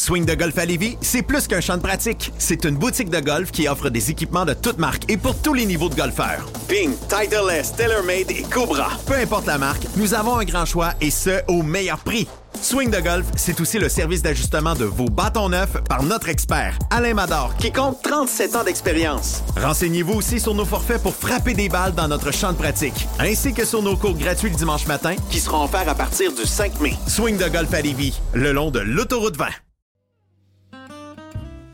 Swing de golf à Lévis, c'est plus qu'un champ de pratique. C'est une boutique de golf qui offre des équipements de toutes marques et pour tous les niveaux de golfeurs. Ping, Titleist, TaylorMade et Cobra. Peu importe la marque, nous avons un grand choix et ce, au meilleur prix. Swing de golf, c'est aussi le service d'ajustement de vos bâtons neufs par notre expert, Alain Mador, qui compte 37 ans d'expérience. Renseignez-vous aussi sur nos forfaits pour frapper des balles dans notre champ de pratique, ainsi que sur nos cours gratuits le dimanche matin, qui seront offerts à partir du 5 mai. Swing de golf à Lévis, le long de l'autoroute 20.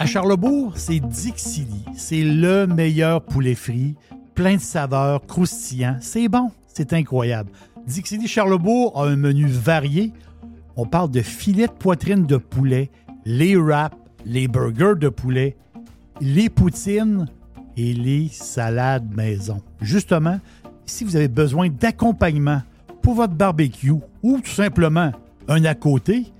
À Charlebourg, c'est Dixili. C'est le meilleur poulet frit, plein de saveurs, croustillant. C'est bon, c'est incroyable. Dixili Charlebourg a un menu varié. On parle de filets de poitrine de poulet, les wraps, les burgers de poulet, les poutines et les salades maison. Justement, si vous avez besoin d'accompagnement pour votre barbecue ou tout simplement un à côté,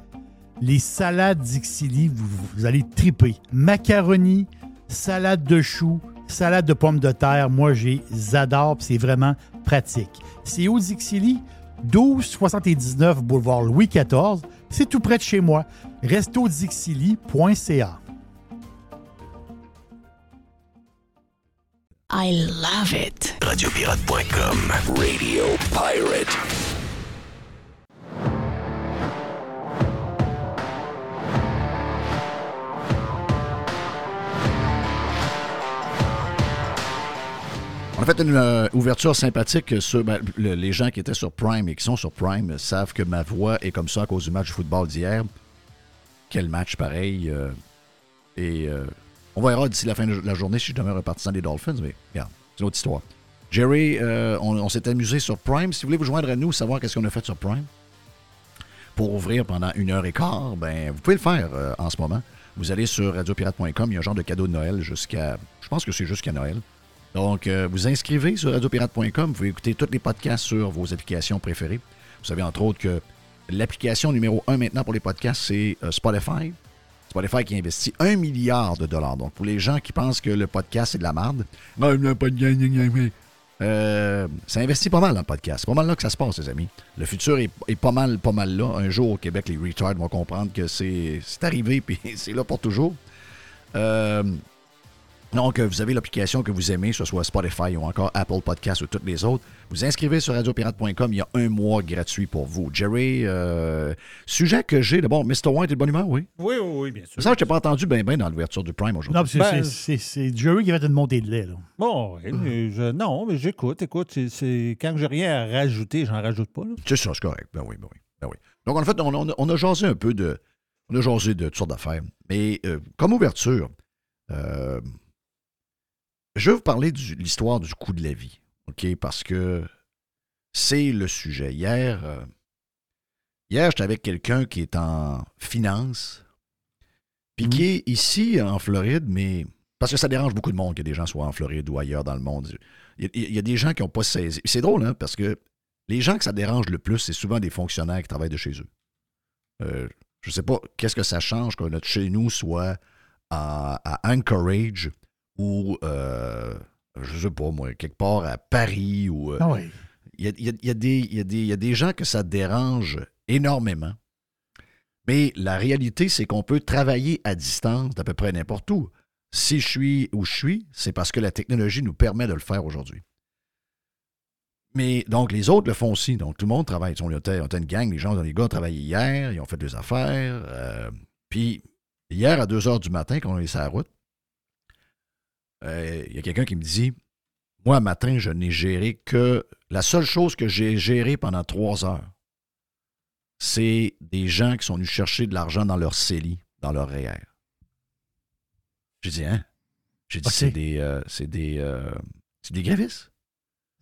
les salades Dixili, vous, vous allez triper. Macaroni, salade de choux, salade de pommes de terre, moi j'ai j'adore, c'est vraiment pratique. C'est au Dixili, 1279 boulevard Louis XIV, c'est tout près de chez moi. Restodixili.ca. I love it. Radiopirate.com. Radio Pirate. On a fait une euh, ouverture sympathique sur ben, le- les gens qui étaient sur Prime et qui sont sur Prime savent que ma voix est comme ça à cause du match de football d'hier. Quel match pareil. euh, et euh, on verra d'ici la fin de la journée si je demeure un partisan des Dolphins, mais regarde, c'est une autre histoire. Jerry, euh, on, on s'est amusé sur Prime. Si vous voulez vous joindre à nous, savoir qu'est-ce qu'on a fait sur Prime pour ouvrir pendant une heure et quart, ben, vous pouvez le faire en ce moment. Vous allez sur radiopirate.com, il y a un genre de cadeau de Noël jusqu'à. Je pense que c'est jusqu'à Noël. Donc, euh, vous inscrivez sur radiopirate.com, vous pouvez écouter tous les podcasts sur vos applications préférées. Vous savez, entre autres, que l'application numéro un maintenant pour les podcasts, c'est euh, Spotify. Spotify qui investit un milliard de dollars. Donc, pour les gens qui pensent que le podcast, c'est de la merde. Euh, ça investit pas mal dans le podcast. C'est pas mal là que ça se passe, les amis. Le futur est, pas mal, pas mal là. Un jour, au Québec, les retards vont comprendre que c'est c'est arrivé, puis c'est là pour toujours. Euh, donc, vous avez l'application que vous aimez, que ce soit Spotify ou encore Apple Podcast ou toutes les autres. Vous inscrivez sur radiopirate.com. Il y a un mois gratuit pour vous. Jerry, euh, sujet que j'ai. D'abord, Mr. White est de bonne humeur, oui? Oui, oui, oui, bien sûr. Ça, je t'ai pas entendu bien, bien dans l'ouverture du Prime aujourd'hui. Non, c'est Ben, c'est- c'est- c'est Jerry qui va te montée de lait. Là. Bon, oui, mais je- non, mais j'écoute, écoute, c'est- c'est quand j'ai rien à rajouter, j'en rajoute pas. là. C'est ça, c'est correct. Ben oui, ben oui, ben oui. Donc, en fait, on, on a jasé un peu de. On a jasé de toutes sortes d'affaires. Mais euh, comme ouverture, euh, je vais vous parler de l'histoire du coût de la vie. OK? Parce que c'est le sujet. Hier, euh, hier j'étais avec quelqu'un qui est en finance, puis qui est ici en Floride, mais. Parce que ça dérange beaucoup de monde que des gens soient en Floride ou ailleurs dans le monde. Il y a, il y a des gens qui n'ont pas saisi. C'est drôle, hein, parce que les gens que ça dérange le plus, c'est souvent des fonctionnaires qui travaillent de chez eux. Euh, je ne sais pas qu'est-ce que ça change que notre chez nous soit à, à Anchorage ou, euh, je sais pas moi, quelque part à Paris ou. Ah oui. il y a, il y a- il y a des- il y a des- il y a des gens que ça dérange énormément. Mais la réalité, c'est qu'on peut travailler à distance d'à peu près n'importe où. Si je suis où je suis, c'est parce que la technologie nous permet de le faire aujourd'hui. Mais donc, les autres le font aussi. Donc, tout le monde travaille. On était, on était une gang, les gens, les gars ont travaillé hier, ils ont fait des affaires. euh, puis, hier, à 2 h du matin, quand on est sur la route, euh, il y a quelqu'un qui me dit Moi, matin, je n'ai géré que. La seule chose que j'ai gérée pendant trois heures, c'est des gens qui sont venus chercher de l'argent dans leur CELI, dans leur REER. J'ai dit Hein? J'ai dit. C'est des. euh, c'est des. euh, c'est des grévistes.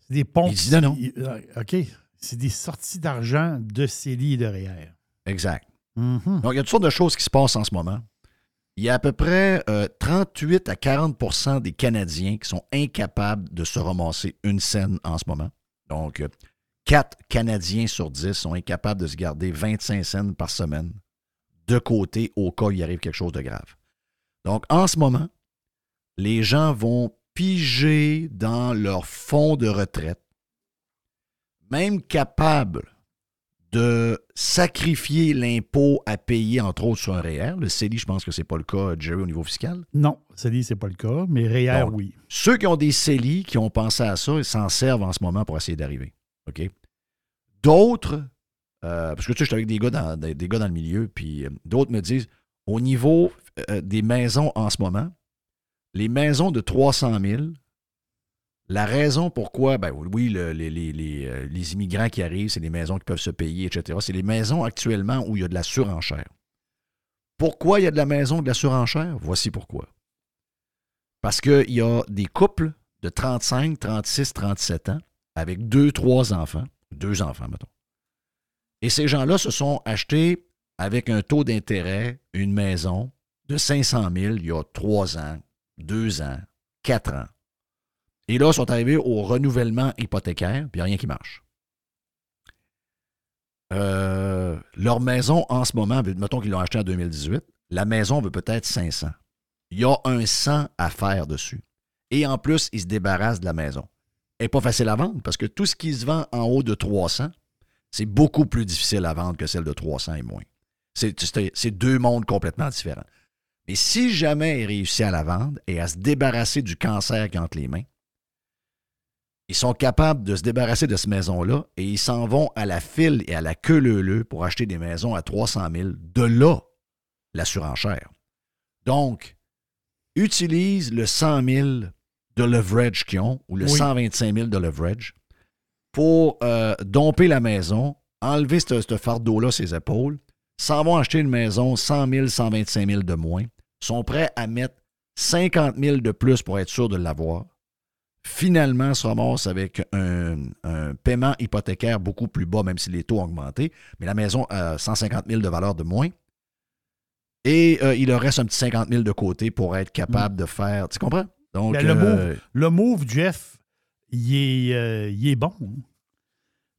C'est des ponts. Il dit non, non. Euh, OK. C'est des sorties d'argent de CELI et de REER. Exact. Mhm. Donc, il y a toutes sortes de choses qui se passent en ce moment. Il y a à peu près euh, 38 à 40% des Canadiens qui sont incapables de se ramasser une scène en ce moment. Donc, 4 Canadiens sur 10 sont incapables de se garder 25 scènes par semaine de côté au cas où il arrive quelque chose de grave. Donc, en ce moment, les gens vont piger dans leur fonds de retraite, même capables de sacrifier l'impôt à payer, entre autres, sur un REER. Le CELI, je pense que ce n'est pas le cas, Jerry, au niveau fiscal. Non, CELI, c'est pas le cas, mais REER, Donc, oui. Ceux qui ont des CELI, qui ont pensé à ça, ils s'en servent en ce moment pour essayer d'arriver. OK? D'autres, euh, parce que tu sais, je suis avec des gars dans, des des gars dans le milieu, puis euh, d'autres me disent, au niveau euh, des maisons en ce moment, les maisons de 300 000, la raison pourquoi, ben oui, le- les, les- les, euh, les immigrants qui arrivent, c'est les maisons qui peuvent se payer, etc. C'est les maisons actuellement où il y a de la surenchère. Pourquoi il y a de la maison, de la surenchère? Voici pourquoi. Parce qu'il y a des couples de 35, 36, 37 ans avec deux, trois enfants, deux enfants, mettons. Et ces gens-là se sont achetés avec un taux d'intérêt une maison de 500 000 il y a trois ans, deux ans, quatre ans. Et là, ils sont arrivés au renouvellement hypothécaire, puis il rien qui marche. Euh, leur maison, en ce moment, mettons qu'ils l'ont acheté en 2018, la maison veut peut-être 500. Il y a un 100 à faire dessus. Et en plus, ils se débarrassent de la maison. Elle n'est pas facile à vendre parce que tout ce qui se vend en haut de 300, c'est beaucoup plus difficile à vendre que celle de 300 et moins. C'est- deux mondes complètement différents. Mais si jamais ils réussissent à la vendre et à se débarrasser du cancer ont entre les mains, ils sont capables de se débarrasser de cette maison-là et ils s'en vont à la file et à la queue leu pour acheter des maisons à 300 000. De là, la surenchère. Donc, utilise le 100 000 de leverage qu'ils ont ou le Oui. 125 000 de leverage pour euh, domper la maison, enlever ce fardeau-là ses épaules, s'en vont acheter une maison 100 000, 125 000 de moins, sont prêts à mettre 50 000 de plus pour être sûr de l'avoir. Finalement, se ramassent avec un, un paiement hypothécaire beaucoup plus bas, même si les taux ont augmenté, mais la maison a 150 000 de valeur de moins. Et euh, il leur reste un petit 50 000 de côté pour être capable de faire. Tu comprends? Donc, Ben, le, euh, move, le move, Jeff, il est, euh, il est bon. hein.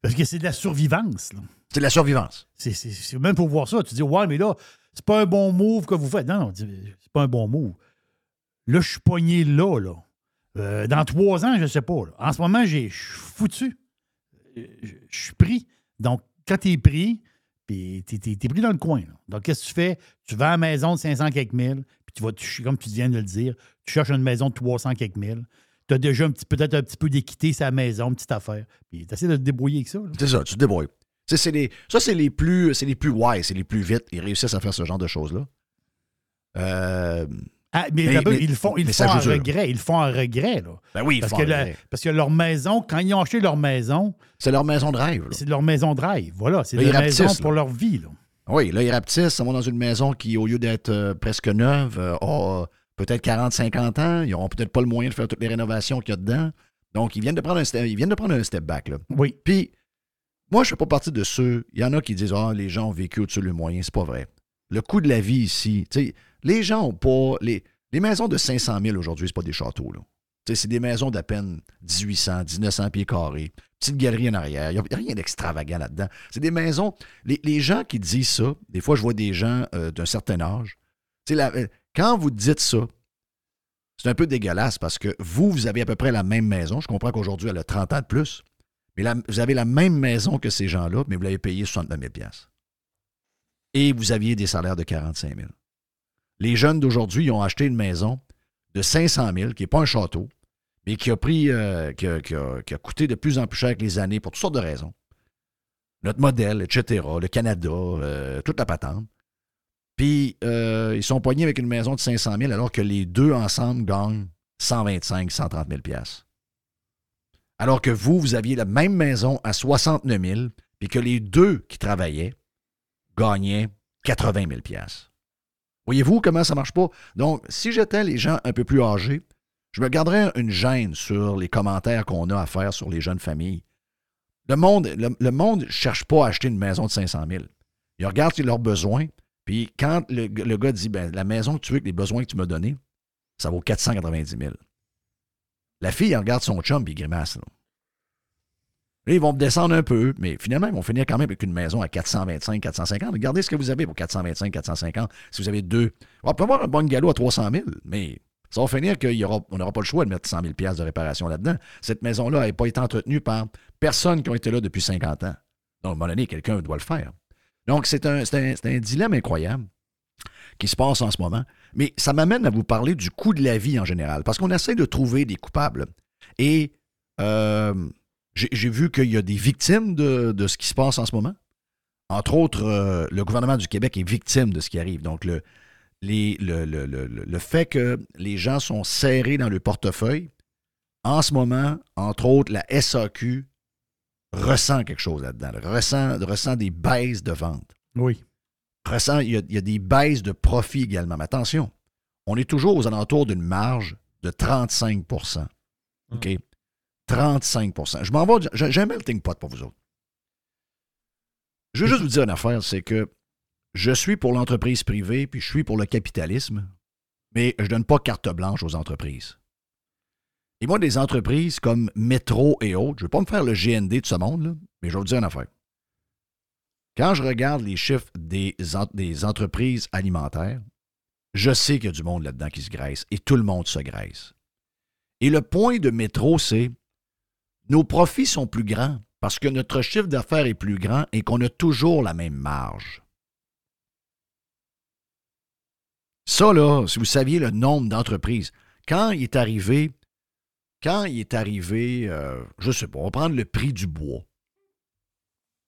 Parce que c'est de la survivance. c'est de la survivance. C'est- même pour voir ça, tu dis, ouais, mais là, c'est pas un bon move que vous faites. Non, non, c'est pas un bon move. Là, je suis pogné là, là. Euh, dans trois ans, je sais pas. En ce moment, je suis foutu. Euh, Je suis pris. Donc, quand tu es pris, tu es, pris dans le coin. Donc, qu'est-ce que tu fais? Tu vas à la maison de 500 quelques mille, puis tu vas, comme tu viens de le dire, tu cherches une maison de 300 quelques mille. Tu as déjà peut-être un petit peu d'équité la maison, petite affaire. Puis tu essaies de te débrouiller avec ça. C'est ça, tu te débrouilles. Ça, c'est les plus c'est les plus wise, c'est les plus vite. Ils réussissent à faire ce genre de choses-là. Euh, Ah, mais, Mais- d'abord, mais- ils le font, ils le font en regret. Ils le font en regret. Là. ben oui, ils Parce, font que la- parce que leur maison, quand ils ont acheté leur maison, C'est leur maison de rêve. c'est leur maison de rêve. Voilà, c'est leur maison pour leur vie. Là. Oui, là, ils rapetissent, ils vont dans une maison qui, au lieu d'être euh, presque neuve, euh, a peut-être 40, 50 ans. Ils n'auront peut-être pas le moyen de faire toutes les rénovations qu'il y a dedans. Donc, ils viennent de prendre un step, ils viennent de prendre un step back. Là. Oui. Puis, moi, je ne fais pas partie de ceux. Il y en a qui disent Ah, les gens ont vécu au-dessus le moyen. C'est pas vrai. Le coût de la vie ici, tu sais, les gens ont pas. Les, maisons de 500 000 aujourd'hui, c'est pas des châteaux. Là. C'est des maisons d'à peine 1800, 1900 pieds carrés. Petite galerie en arrière. Il n'y a rien d'extravagant là-dedans. C'est des maisons. Les, gens qui disent ça, des fois, je vois des gens euh, d'un certain âge. Euh, quand vous dites ça, c'est un peu dégueulasse parce que vous, vous avez à peu près la même maison. Je comprends qu'aujourd'hui, elle a 30 ans de plus. Mais vous avez la même maison que ces gens-là, mais vous l'avez payé 69 000 Et vous aviez des salaires de 45 000 Les jeunes d'aujourd'hui, ils ont acheté une maison de 500 000 qui n'est pas un château, mais qui a pris, euh, qui, a, coûté de plus en plus cher avec les années pour toutes sortes de raisons. Notre modèle, etc., le Canada, euh, toute la patente. Puis, euh, ils sont poignés avec une maison de 500 000 alors que les deux ensemble gagnent 125, 130 000 Alors que vous, vous aviez la même maison à 69 000 puis que les deux qui travaillaient gagnaient 80 000 Voyez-vous comment ça marche pas? Donc, si j'étais les gens un peu plus âgés, je me garderais une gêne sur les commentaires qu'on a à faire sur les jeunes familles. Le monde ne le, monde cherche pas à acheter une maison de 500 000. Il regarde leurs besoins, puis quand le, gars dit ben, La maison que tu veux, les besoins que tu m'as donnés, ça vaut 490 000. La fille, elle regarde son chum, puis il grimace. Là. Ils vont descendre un peu, mais finalement, ils vont finir quand même avec une maison à 425, 450. Regardez ce que vous avez pour 425, 450. Si vous avez deux, on peut avoir un bon galop à 300 000, mais ça va finir qu'on n'aura pas le choix de mettre 100 000 de réparation là-dedans. Cette maison-là n'a pas été entretenue par personne qui a été là depuis 50 ans. Donc, à un moment donné, quelqu'un doit le faire. Donc, c'est un, un, dilemme incroyable qui se passe en ce moment. Mais ça m'amène à vous parler du coût de la vie en général, parce qu'on essaie de trouver des coupables. Et euh, j'ai vu qu'il y a des victimes de, ce qui se passe en ce moment. Entre autres, euh, le gouvernement du Québec est victime de ce qui arrive. Donc, le, le, fait que les gens sont serrés dans le portefeuille, en ce moment, entre autres, la SAQ ressent quelque chose là-dedans, ressent, ressent des baisses de vente. Oui. Ressent, il y, a, il y a des baisses de profit également. Mais attention, on est toujours aux alentours d'une marge de 35% OK? 35% Je m'en vais, j'ai un melting pot pour vous autres. Je veux juste vous dire une affaire, c'est que je suis pour l'entreprise privée, puis je suis pour le capitalisme, mais je ne donne pas carte blanche aux entreprises. Et moi, des entreprises comme Métro et autres, je ne vais pas me faire le GND de ce monde, mais je vais vous dire une affaire. Quand je regarde les chiffres des, des entreprises alimentaires, je sais qu'il y a du monde là-dedans qui se graisse et tout le monde se graisse. Et le point de Métro, c'est nos profits sont plus grands parce que notre chiffre d'affaires est plus grand et qu'on a toujours la même marge. Ça, là, si vous saviez le nombre d'entreprises, quand il est arrivé, quand il est arrivé, euh, je sais pas, on va prendre le prix du bois.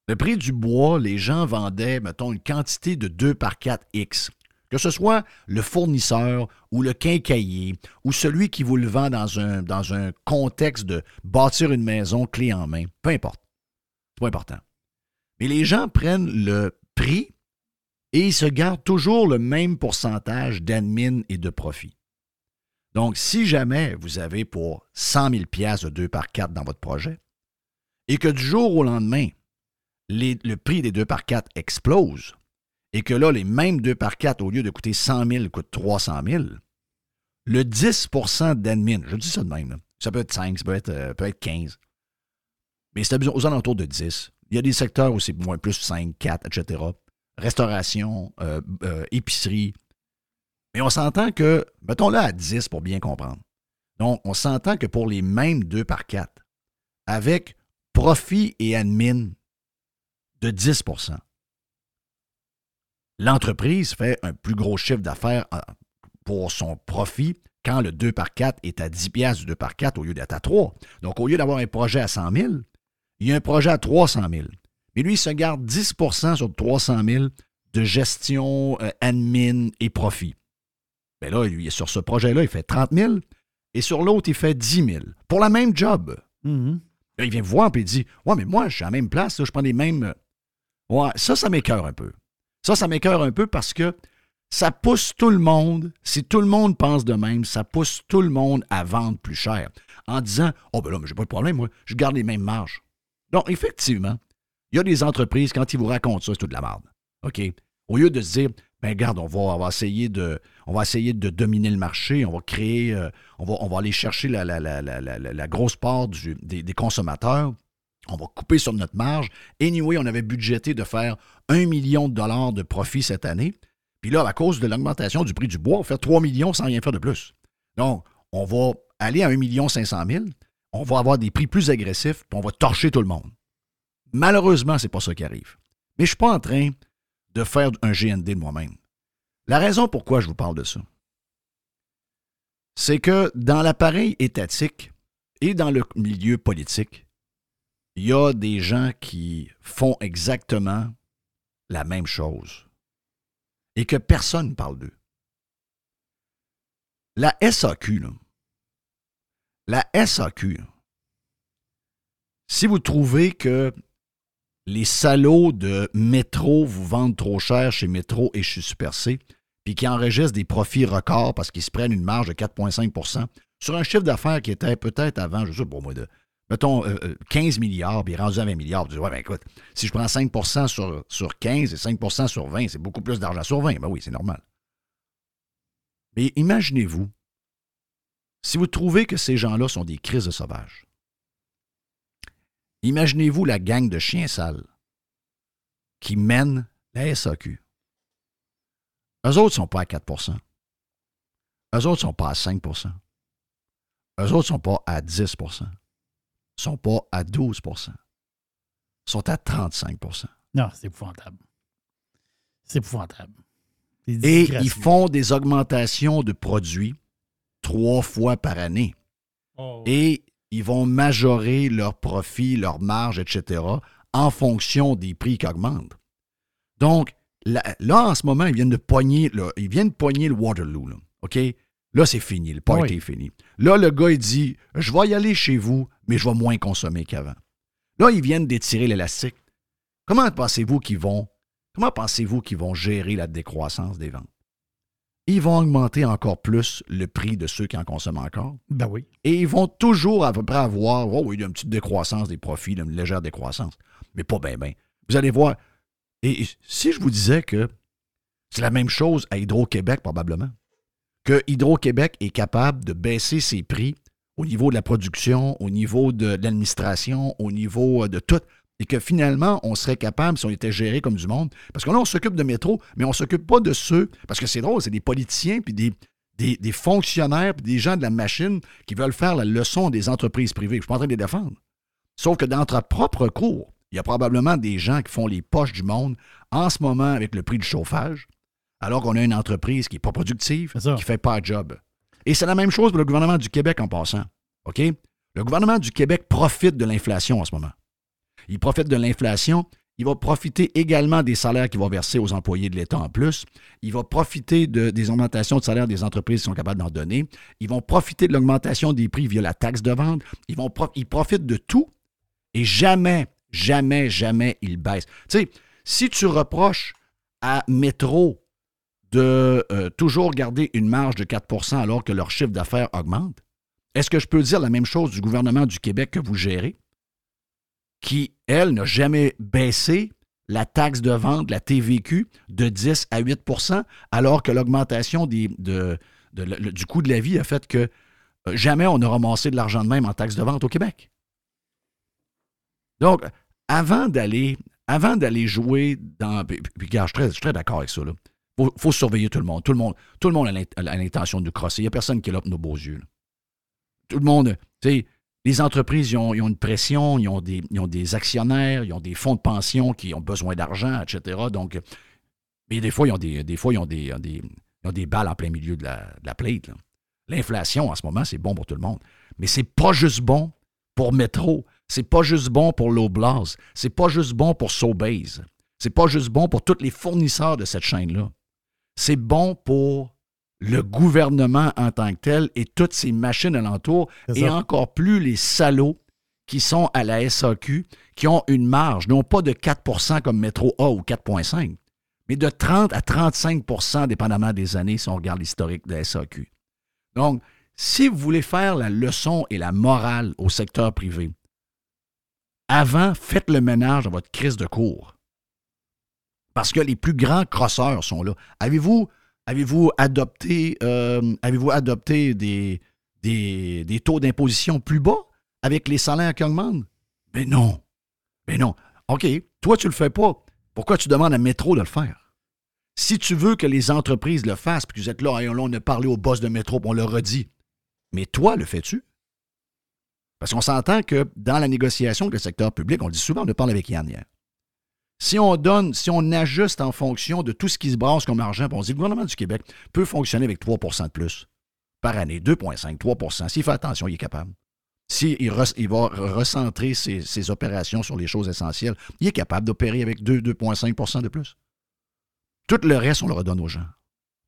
Le prix du bois, les gens vendaient, mettons, une quantité de 2 par 4 X. Que ce soit le fournisseur ou le quincaillier ou celui qui vous le vend dans un, contexte de bâtir une maison clé en main, peu importe. C'est pas important. Mais les gens prennent le prix et ils se gardent toujours le même pourcentage d'admin et de profit. Donc, si jamais vous avez pour 100 000 de 2 par 4 dans votre projet et que du jour au lendemain, le prix des 2 par 4 explose et que là, les mêmes 2 par 4, au lieu de coûter 100 000, coûtent 300 000, le 10% d'admin, je dis ça de même, ça peut être 5, ça peut être, euh, peut être 15, mais c'est aux alentours de 10. Il y a des secteurs où c'est moins plus 5, 4, etc restauration, euh, euh, épicerie. Mais on s'entend que, mettons-le à 10 pour bien comprendre. Donc, on s'entend que pour les mêmes 2 par 4, avec profit et admin de 10 l'entreprise fait un plus gros chiffre d'affaires euh, pour son profit quand le 2 par 4 est à 10 pièces du 2 par 4 au lieu d'être à 3. Donc, au lieu d'avoir un projet à 100 000, il y a un projet à 300 000. Mais lui, il se garde 10% sur 300 000 de gestion, euh, admin et profit. Mais ben là, lui, sur ce projet-là, il fait 30 000 et sur l'autre, il fait 10 000 pour la même job. Mm-hmm. il vient voir et il dit Ouais, mais moi, je suis à la même place, je prends les mêmes. Euh, ouais, ça, ça m'écœure un peu. Ça, ça m'écœure un peu parce que ça pousse tout le monde, si tout le monde pense de même, ça pousse tout le monde à vendre plus cher en disant Oh, ben là, mais j'ai pas de problème, moi, je garde les mêmes marges. Donc, effectivement, il y a des entreprises, quand ils vous racontent ça, c'est tout de la merde. OK? Au lieu de se dire, ben regarde, on va, essayer, de, on va essayer de dominer le marché, on va créer, euh, on, va, aller chercher la, grosse part des, consommateurs, on va couper sur notre marge. Anyway, on avait budgété de faire un million de dollars de profit cette année. Puis là, à cause de l'augmentation du prix du bois, on va faire 3 millions sans rien faire de plus. Donc, on va aller à 1 million 500 000, on va avoir des prix plus agressifs, puis on va torcher tout le monde. Malheureusement, ce n'est pas ça qui arrive. Mais je ne suis pas en train de faire un GND de moi-même. La raison pourquoi je vous parle de ça, c'est que dans l'appareil étatique et dans le milieu politique, il y a des gens qui font exactement la même chose et que personne ne parle d'eux. La SAQ, La SAQ, si vous trouvez que les salauds de Métro vous vendent trop cher chez Métro et chez Super puis qui enregistrent des profits records parce qu'ils se prennent une marge de 4,5% sur un chiffre d'affaires qui était peut-être avant, je sais pas moi, de, mettons, 15 euh, milliards, puis rendu à 20 milliards. Tu dis, ouais, ben écoute, si je prends 5 sur, sur 15 et 5% sur 20, c'est beaucoup plus d'argent sur 20. Ben oui, c'est normal. Mais imaginez-vous, si vous trouvez que ces gens-là sont des crises de sauvages, imaginez-vous la gang de chiens sales qui mène la SAQ. Eux autres ne sont pas à 4% Eux autres ne sont pas à 5% Eux autres ne sont pas à 10 ne sont pas à 12% sont à 35% Non, c'est épouvantable. C'est épouvantable. Et ils font des augmentations de produits trois fois par année. Oh. Et ils vont majorer leurs profits, leurs marges, etc., en fonction des prix qui augmentent. Donc, là, en ce moment, ils viennent de pogner, ils viennent de pogner le Waterloo. OK? Là, c'est fini. Le party est fini. Là, le gars, il dit Je vais y aller chez vous, mais je vais moins consommer qu'avant. Là, ils viennent d'étirer l'élastique. Comment pensez-vous qu'ils vont Comment pensez-vous qu'ils vont gérer la décroissance des ventes? Ils vont augmenter encore plus le prix de ceux qui en consomment encore. Ben oui. Et ils vont toujours à peu près avoir, oh oui, une petite décroissance des profits, une légère décroissance. Mais pas bien, bien. Vous allez voir. Et si je vous disais que c'est la même chose à Hydro-Québec, probablement que Hydro-Québec est capable de baisser ses prix au niveau de la production, au niveau de, l'administration, au niveau euh, de tout, et que finalement, on serait capable, si on était géré comme du monde, parce que là, on s'occupe de métro, mais on ne s'occupe pas de ceux, parce que c'est drôle, c'est des politiciens, puis des, des, fonctionnaires, puis des gens de la machine qui veulent faire la leçon des entreprises privées. Je ne suis pas en train de les défendre. Sauf que dans notre propre cours, il y a probablement des gens qui font les poches du monde en ce moment avec le prix du chauffage, alors qu'on a une entreprise qui n'est pas productive, qui ne fait pas de job. Et c'est la même chose pour le gouvernement du Québec en passant. OK? Le gouvernement du Québec profite de l'inflation en ce moment. Il profite de l'inflation. Il va profiter également des salaires qu'il va verser aux employés de l'État en plus. Il va profiter de, des augmentations de salaire des entreprises qui sont capables d'en donner. Ils vont profiter de l'augmentation des prix via la taxe de vente. Ils, vont ils profitent de tout et jamais, jamais, jamais ils baissent. Tu sais, si tu reproches à Métro de euh, toujours garder une marge de 4% alors que leur chiffre d'affaires augmente? Est-ce que je peux dire la même chose du gouvernement du Québec que vous gérez, qui, elle, n'a jamais baissé la taxe de vente, la TVQ, de 10 à 8% alors que l'augmentation du coût de la vie a fait que euh, jamais on a ramassé de l'argent de même en taxe de vente au Québec? Donc, avant d'aller jouer dans. Puis, je suis très, très d'accord avec ça. Là faut, faut surveiller tout le monde. Tout le monde, tout le monde a l'intention de nous crosser. Il n'y a personne qui est là pour nos beaux yeux. Tout le monde, tu sais, les entreprises, ils ont, une pression, ils ont, des, ont des actionnaires, ils ont des fonds de pension qui ont besoin d'argent, etc. Donc, mais des fois, ils ont des, des fois, ont des, des, balles en plein milieu de la, de la plate. L'inflation, en ce moment, c'est bon pour tout le monde. Mais c'est pas juste bon pour Métro. C'est pas juste bon pour l'Oblast. C'est pas juste bon pour Sobeys. C'est pas juste bon pour tous les fournisseurs de cette chaîne-là c'est bon pour le gouvernement en tant que tel et toutes ces machines alentour, et encore plus les salauds qui sont à la SAQ, qui ont une marge, non pas de 4% comme Métro A ou 4,5, mais de 30 à 35% dépendamment des années si on regarde l'historique de la SAQ. Donc, si vous voulez faire la leçon et la morale au secteur privé, avant, faites le ménage dans votre crise de cours. Parce que les plus grands crosseurs sont là. Avez-vous avez adopté, euh, adopté des, des, taux d'imposition plus bas avec les salaires qui augmentent? Mais non. Mais non. OK, toi, tu ne le fais pas. Pourquoi tu demandes à Métro de le faire? Si tu veux que les entreprises le fassent, puis que vous êtes là, on a parlé au boss de Métro, puis on le redit. Mais toi, le fais-tu? Parce qu'on s'entend que dans la négociation avec le secteur public, on dit souvent, on le parle avec Yann hier. Si on donne, si on ajuste en fonction de tout ce qui se brasse comme argent, on dit le gouvernement du Québec peut fonctionner avec 3% de plus par année, 2,5, 3% S'il fait attention, il est capable. S'il il va recentrer ses, opérations sur les choses essentielles, il est capable d'opérer avec 2, 2,5% de plus. Tout le reste, on le redonne aux gens.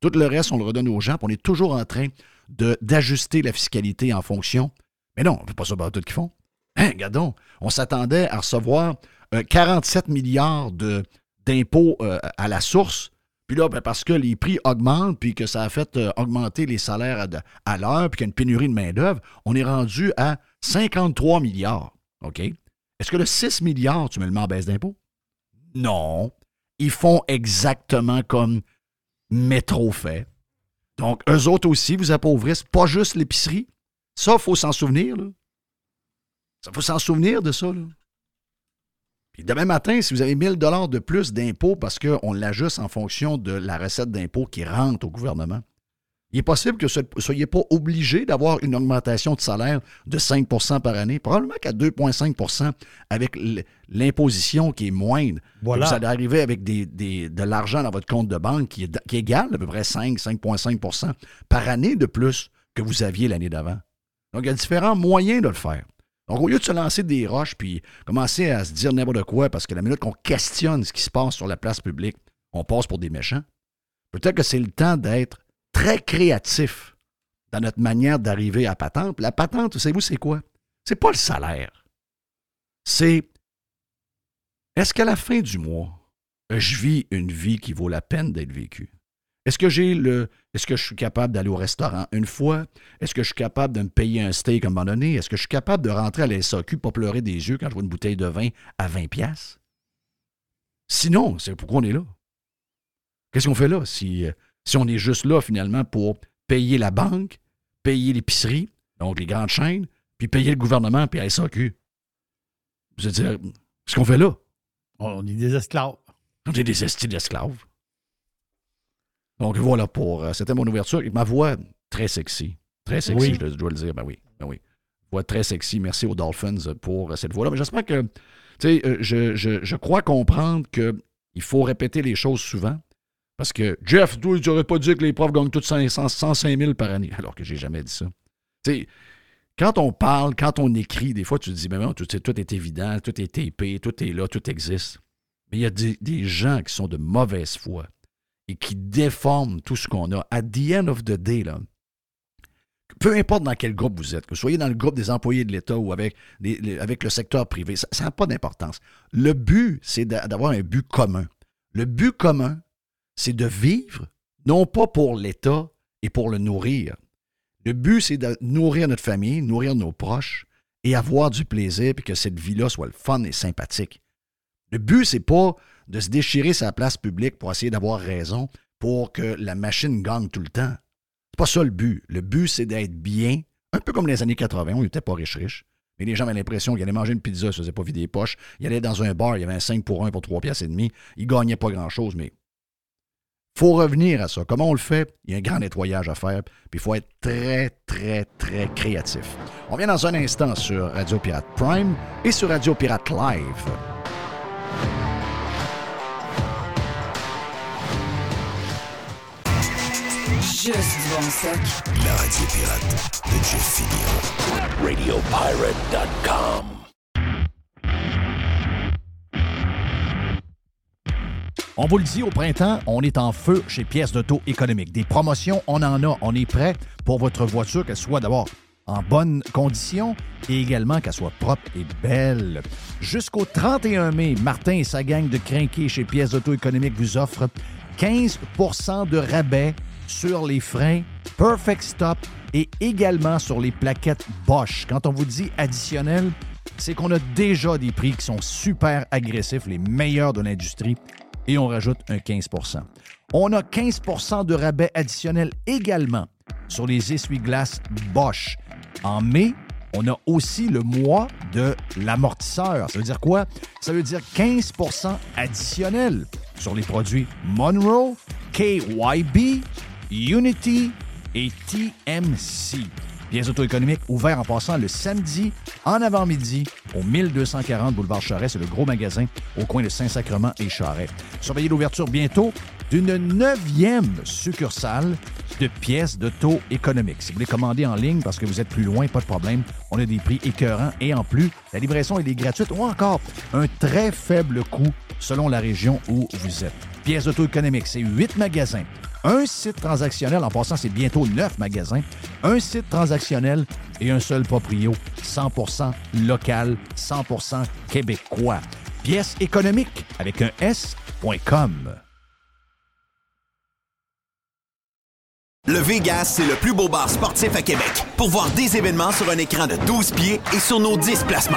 Tout le reste, on le redonne aux gens, puis on est toujours en train d'ajuster la fiscalité en fonction Mais non, c'est pas ça tout qu'ils font. Hein, regardons, on s'attendait à recevoir 47 milliards de, d'impôts euh, à la source. Puis là, ben, parce que les prix augmentent, puis que ça a fait euh, augmenter les salaires à, l'heure, puis qu'il y a une pénurie de main-d'œuvre, on est rendu à 53 milliards. OK? Est-ce que le 6 milliards, tu me le mets en baisse d'impôts? Non. Ils font exactement comme Métro fait. Donc, eux autres aussi vous appauvrissent, pas juste l'épicerie. Ça, il faut s'en souvenir. Ça faut s'en souvenir de ça. Là. Puis demain matin, si vous avez 1000 dollars de plus d'impôts parce qu'on l'ajuste en fonction de la recette d'impôts qui rentre au gouvernement, il est possible que vous ne soyez pas obligé d'avoir une augmentation de salaire de 5% par année, probablement qu'à 2,5% avec l'imposition qui est moindre. Voilà. Vous allez arriver avec des- des- de l'argent dans votre compte de banque qui, est, qui égale à peu près 5, 5,5% par année de plus que vous aviez l'année d'avant. Donc, il y a différents moyens de le faire. Donc, au lieu de se lancer des roches puis commencer à se dire n'importe quoi, parce que la minute qu'on questionne ce qui se passe sur la place publique, on passe pour des méchants, peut-être que c'est le temps d'être très créatif dans notre manière d'arriver à patente. La patente, savez-vous, c'est quoi? C'est pas le salaire. C'est est-ce qu'à la fin du mois, je vis une vie qui vaut la peine d'être vécue? Est-ce que j'ai le. Est-ce que je suis capable d'aller au restaurant une fois? Est-ce que je suis capable de me payer un steak à un moment donné? Est-ce que je suis capable de rentrer à la SAQ pas pleurer des yeux quand je vois une bouteille de vin à 20$? piastres? Sinon, c'est pourquoi on est là. Qu'est-ce qu'on fait là si, euh, si on est juste là finalement pour payer la banque, payer l'épicerie, donc les grandes chaînes, puis payer le gouvernement puis la SAQ? Je veux dire, qu'est-ce qu'on fait là? On est des esclaves. On est des estis d'esclaves. Donc voilà pour. euh, C'était mon ouverture. Et Ma voix très sexy. Très sexy, Oui. je, je dois le dire. Ben oui. Ben oui. Voix très sexy. Merci aux Dolphins pour euh, cette voix-là. Mais j'espère que. Tu sais, euh, je, je- je crois comprendre qu'il faut répéter les choses souvent. Parce que Jeff, tu n'aurais pas dit que les profs gagnent 100 105 000 par année. Alors que j'ai jamais dit ça. Tu sais, quand on parle, quand on écrit, des fois, tu te dis, ben non, tout, tout est évident, tout est épais, tout est là, tout existe. Mais il y a des, des gens qui sont de mauvaise foi et qui déforment tout ce qu'on a. At the end of the day, peu importe dans quel groupe vous êtes, que vous soyez dans le groupe des employés de l'État ou avec, avec le secteur privé, ça n'a pas d'importance. Le but, c'est d'a- d'avoir un but commun. Le but commun, c'est de vivre, non pas pour l'État et pour le nourrir. Le but, c'est de nourrir notre famille, nourrir nos proches et avoir du plaisir, puis que cette vie-là soit le fun et sympathique. Le but, c'est pas de se déchirer sa place publique pour essayer d'avoir raison, pour que la machine gagne tout le temps. C'est pas ça le but. Le but, c'est d'être bien, un peu comme les années 80, on n'était pas riche-riche. Mais les gens avaient l'impression qu'ils allaient manger une pizza, ils se faisaient pas vider les poches. Ils allaient dans un bar, il y avait un 5 pour 1 pour 3 piastres et demi. Ils gagnaient pas grand-chose, mais faut revenir à ça. Comment on le fait? Il y a un grand nettoyage à faire, puis il faut être très, très, très créatif. On vient dans un instant sur Radio Pirate Prime et sur Radio Pirate Live. Juste du bon stock. La radio pirate de Jeff Fillion. RadioPirate.com. On vous le dit, au printemps, on est en feu chez Pièces d'Auto économique. Des promotions, on en a. On est prêt pour votre voiture, qu'elle soit d'abord en bonne condition et également qu'elle soit propre et belle. Jusqu'au 31 mai, Martin et sa gang de crinqués chez Pièces d'Auto économique vous offrent 15% de rabais sur les freins Perfect Stop et également sur les plaquettes Bosch. Quand on vous dit additionnel, c'est qu'on a déjà des prix qui sont super agressifs, les meilleurs de l'industrie, et on rajoute un 15% On a 15% de rabais additionnel également sur les essuie-glaces Bosch. En mai, on a aussi le mois de l'amortisseur. Ça veut dire quoi? Ça veut dire 15% additionnel sur les produits Monroe, KYB, Unity et TMC. Pièces auto-économiques ouvert en passant le samedi en avant-midi au 1240 boulevard Charret. C'est le gros magasin au coin de Saint-Sacrement et Charret. Surveillez l'ouverture bientôt d'une neuvième succursale de pièces d'auto-économique. Si vous voulez commander en ligne parce que vous êtes plus loin, pas de problème. On a des prix écœurants et en plus, la livraison est gratuite ou encore un très faible coût selon la région où vous êtes. Pièces d'auto-économique, c'est huit magasins Un site transactionnel, en passant, c'est bientôt neuf magasins. Un site transactionnel et un seul proprio. 100% local, 100% québécois. Pièce économique avec un S.com. Le Vegas, c'est le plus beau bar sportif à Québec. Pour voir des événements sur un écran de 12 pieds et sur nos 10 placements.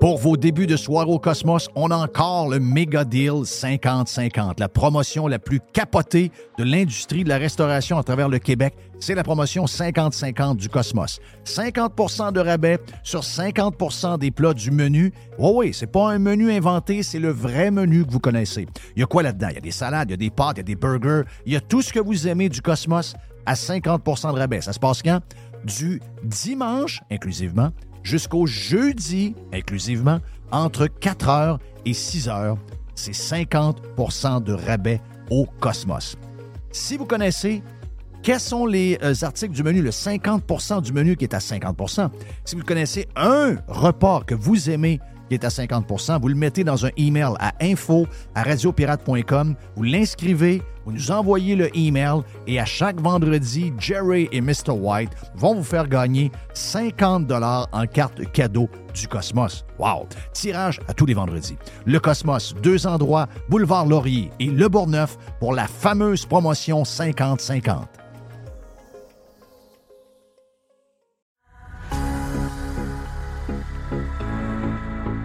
Pour vos débuts de soirée au Cosmos, on a encore le Mega Deal 50-50, la promotion la plus capotée de l'industrie de la restauration à travers le Québec. C'est la promotion 50-50 du Cosmos. 50% de rabais sur 50% des plats du menu. Oui, oui, c'est pas un menu inventé, c'est le vrai menu que vous connaissez. Il y a quoi là-dedans? Il y a des salades, il y a des pâtes, il y a des burgers, il y a tout ce que vous aimez du Cosmos à 50 de rabais. Ça se passe quand? Du dimanche, inclusivement, jusqu'au jeudi, inclusivement, entre 4h et 6h. C'est 50% de rabais au Cosmos. Si vous connaissez quels sont les euh, articles du menu, le 50% du menu qui est à 50% Si vous connaissez un repas que vous aimez qui est à 50 vous le mettez dans un email à info à radiopirate.com, vous l'inscrivez, vous nous envoyez le email et à chaque vendredi, Jerry et Mr. White vont vous faire gagner 50 dollars en carte cadeau du Cosmos. Wow! Tirage à tous les vendredis. Le Cosmos, deux endroits, Boulevard Laurier et Le Bourgneuf pour la fameuse promotion 50-50.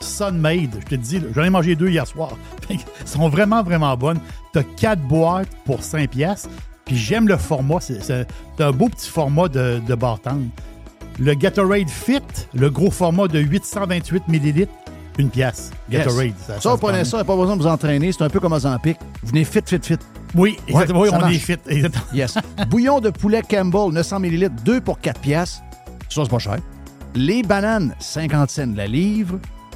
Sunmade. Je te dis, j'en ai mangé deux hier soir. Elles sont vraiment, vraiment bonnes. Tu as quatre boîtes pour 5 pièces. Puis j'aime le format. C'est un beau petit format de, de Le Gatorade Fit, le gros format de 828 ml, une pièce. Gatorade. Ça, ça, vous prenez ça, pas besoin de vous entraîner. C'est un peu comme Ozempic. Vous venez fit, fit, fit. Oui, exactement. oui, on est fit. Exactement. Yes. Bouillon de poulet Campbell, 900 ml, 2 pour 4 pièces. Ça, c'est pas cher. Les bananes, 50 cents la livre.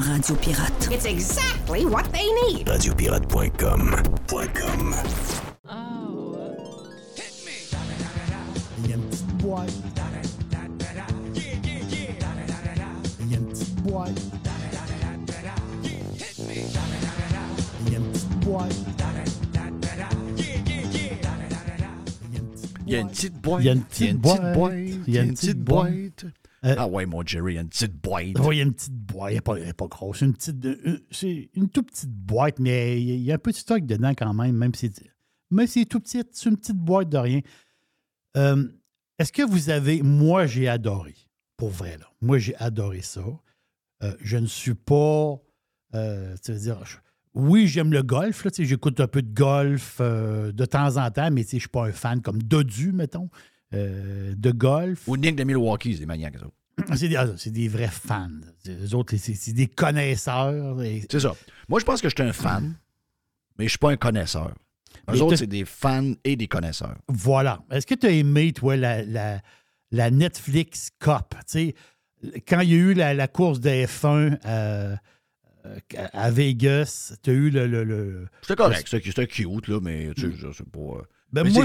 Radio Pirate. It's exactly what they need. Radiopirate.com. Oh. Il y a une petite boîte. Il y a une petite boîte. Il y a une petite boîte. Il y a une petite boîte. Il y a une petite boîte. Il y a une petite boîte. Euh, ah ouais, mon Jerry, il y a une petite boîte. Oui, il y a une petite boîte. Elle n'est pas, pas, grosse. Une petite, c'est une toute petite boîte, mais il y a un peu de stock dedans quand même, même si c'est tout petit. C'est une petite boîte de rien. Euh, est-ce que vous avez. Moi, j'ai adoré. Pour vrai, là. Moi, j'ai adoré ça. Euh, je ne suis pas. tu veux dire. oui, j'aime le golf. J'écoute un peu de golf de temps en temps, mais je ne suis pas un fan comme Dodu, mettons. Euh, de golf. Ou Nick de Milwaukee, c'est des maniaques, ça. C'est des, ah, des, vrais fans. Les autres, c'est des connaisseurs. C'est ça. Moi, je pense que je suis un fan. Mais je suis pas un connaisseur. Eux autres, c'est des fans et des connaisseurs. Voilà. Est-ce que tu as aimé, toi, la, la, la Netflix Cup? Quand il y a eu la, la course de F1 euh, euh, à Vegas, tu as eu le. le- le- C'était correct, c'était cute, là, mais tu sais, c'est pas. Ben, mais, moi,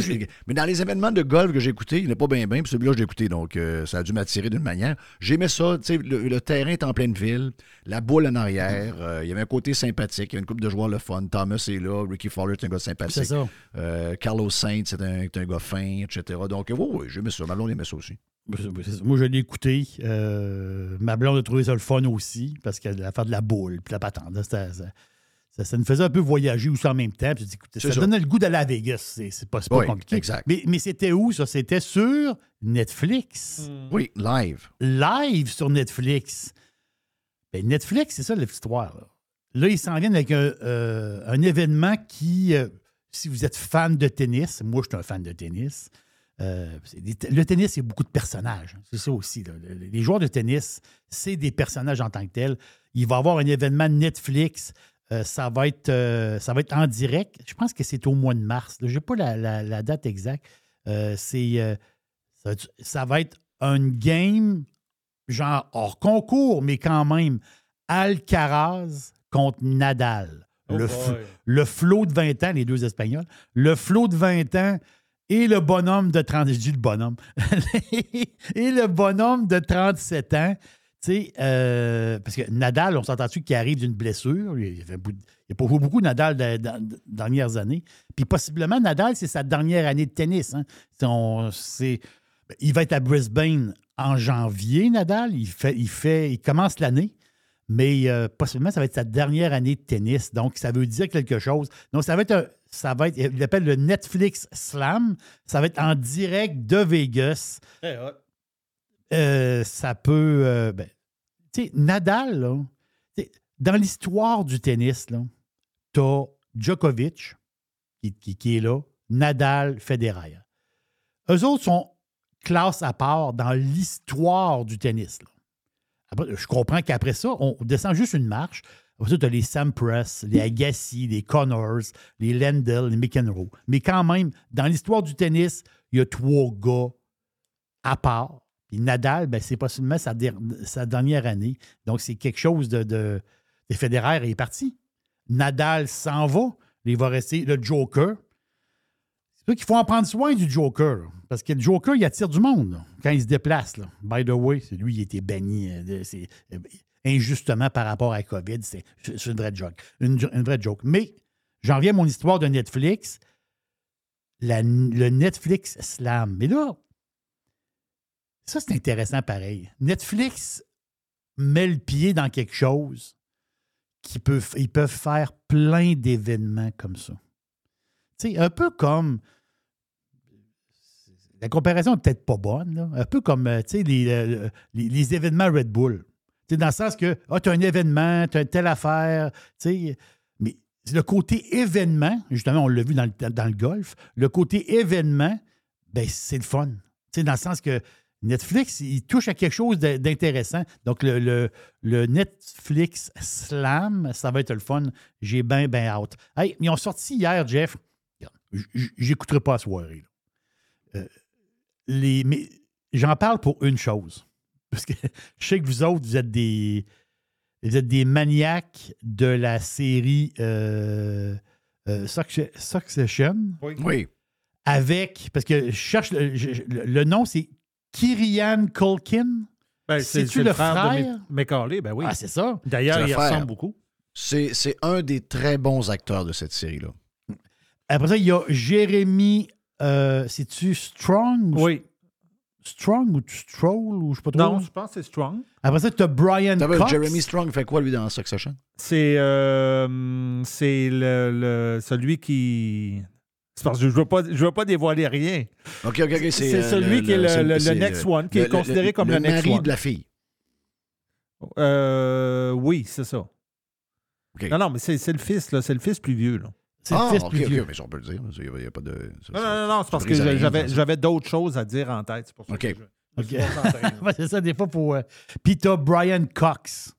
dans les événements de golf que j'ai écoutés, il n'est pas bien bien, puis celui-là, je l'ai écouté, donc euh, ça a dû m'attirer d'une manière. J'aimais ça, tu sais, le, le terrain est en pleine ville, la boule en arrière, euh, il y avait un côté sympathique, il y avait une couple de joueurs le fun. Thomas est là, Ricky Fowler est un gars sympathique. C'est ça. Euh, Carlos Sainz, c'est un, un gars fin, etc. Donc, oui, oui, j'aimais ça. Ma blonde aimait ça aussi. Moi, je l'ai écouté. Ma blonde a trouvé ça le fun aussi, parce qu'elle a fait de la boule, puis la patente. c'était- Ça, ça, nous faisait un peu voyager aussi en même temps. Puis, C'est ça, ça. donnait le goût d'aller à Vegas. C'est c'est pas, c'est pas Oui, compliqué. exact. Mais, mais c'était où, ça? C'était sur Netflix. Oui, live. live sur Netflix. Ben, Netflix, c'est ça l'histoire. Là. Là, ils s'en viennent avec un, euh, un événement qui, euh, si vous êtes fan de tennis, moi je suis un fan de tennis, euh, c'est des- le tennis, il y a beaucoup de personnages. C'est ça aussi. là. Les joueurs de tennis, c'est des personnages en tant que tels. Il va y avoir un événement Netflix. Euh, ça, va être, euh, ça va être en direct. Je pense que c'est au mois de mars. Je n'ai pas la, la- la date exacte. Euh, c'est, ça, va être- ça va être un game genre hors concours, mais quand même, Alcaraz contre Nadal. Oh le, le flot de 20 ans, les deux Espagnols, le flot de 20 ans et le bonhomme de 30... Je dis le bonhomme. et le bonhomme de 37 ans. Sais, euh, parce que Nadal, on s'entend-tu qu'il arrive d'une blessure? Il n'a pas joué beaucoup Nadal dans les dernières années. Puis possiblement, Nadal, c'est sa dernière année de tennis. hein. On- il va être à Brisbane en janvier, Nadal. Il, fait, il, fait, il commence l'année. Mais euh, possiblement, ça va être sa dernière année de tennis. Donc, ça veut dire quelque chose. Donc, ça va être un. Ça va être, il l'appelle le Netflix Slam. Ça va être en direct de Vegas. Euh, ça peut. euh, ben, sais, Nadal, dans l'histoire du tennis, tu as Djokovic, qui, est là, Nadal, Federer. Eux autres sont classe à part dans l'histoire du tennis. je comprends qu'après ça, on descend juste une marche. Après ça, tu as les Sampras, les Agassi, les Connors, les Lendl, les McEnroe. Mais quand même, dans l'histoire du tennis, il y a trois gars à part. Puis Nadal, ben, c'est possiblement sa, sa dernière année. Donc, c'est quelque chose de. de, de Federer est parti. Nadal s'en va. Il va rester le Joker. C'est sûr qu'il faut en prendre soin du Joker. Parce que le Joker, il attire du monde quand il se déplace. By the way, lui, il été banni euh, euh, injustement par rapport à COVID. C'est, une vraie joke. Une, vraie joke. Mais j'en viens à mon histoire de Netflix. Le Netflix Slam. Mais là, ça, c'est intéressant pareil. Netflix met le pied dans quelque chose qui peut, peuvent faire plein d'événements comme ça. Sais, un peu comme. La comparaison n'est peut-être pas bonne, là. un peu comme euh, les, euh, les, les événements Red Bull. Tu sais, dans le sens que ah, tu as un événement, tu as une telle affaire, tu sais, mais le côté événement, justement, on l'a vu dans le, dans le golf, le côté événement, ben, c'est le fun. Dans le sens que Netflix, il touche à quelque chose d'intéressant. Donc, le, le- le Netflix Slam, ça va être le fun. J'ai bien, bien hâte. Hey, ils ont sorti hier, Jeff. J'écouterai pas à soirée. là. Euh, les, mais j'en parle pour une chose. Parce que je sais que vous autres, vous êtes des, vous êtes des maniaques de la série euh, euh, Succe- Succession Oui. avec. Parce que je cherche. Le, je- le- le nom, c'est Kirian Culkin? Ben, C'est-tu c'est le le frère, de frère? Macaulay, ben oui. Ah, c'est ça. D'ailleurs, il frère. ressemble beaucoup. C'est c'est un des très bons acteurs de cette série-là. Après ça, il y a Jérémy. Euh, C'est-tu Strong? Oui. Strong ou Stroll ou je sais pas trop. Non, je pense que c'est Strong. Après ça, tu as Brian Cox. Jeremy Strong fait quoi, lui, dans Succession? C'est euh, c'est le, le- celui qui. C'est parce que je ne veux, pas- je veux pas dévoiler rien. OK, OK, OK. C'est euh, celui qui est le- next one, qui est considéré comme le next mari one. de la fille. Euh, oui, c'est ça. Non, non, mais c'est c'est le fils, là. C'est le fils plus vieux, là. C'est ah, le fils OK, plus vieux. mais ça, on peut le dire. Il n'y a, pas de... Non, non, non, non, c'est parce que j'avais d'autres choses à dire en tête. C'est pour ça OK. que je- c'est ça, des fois, pour. euh, Puis t'as Brian Cox,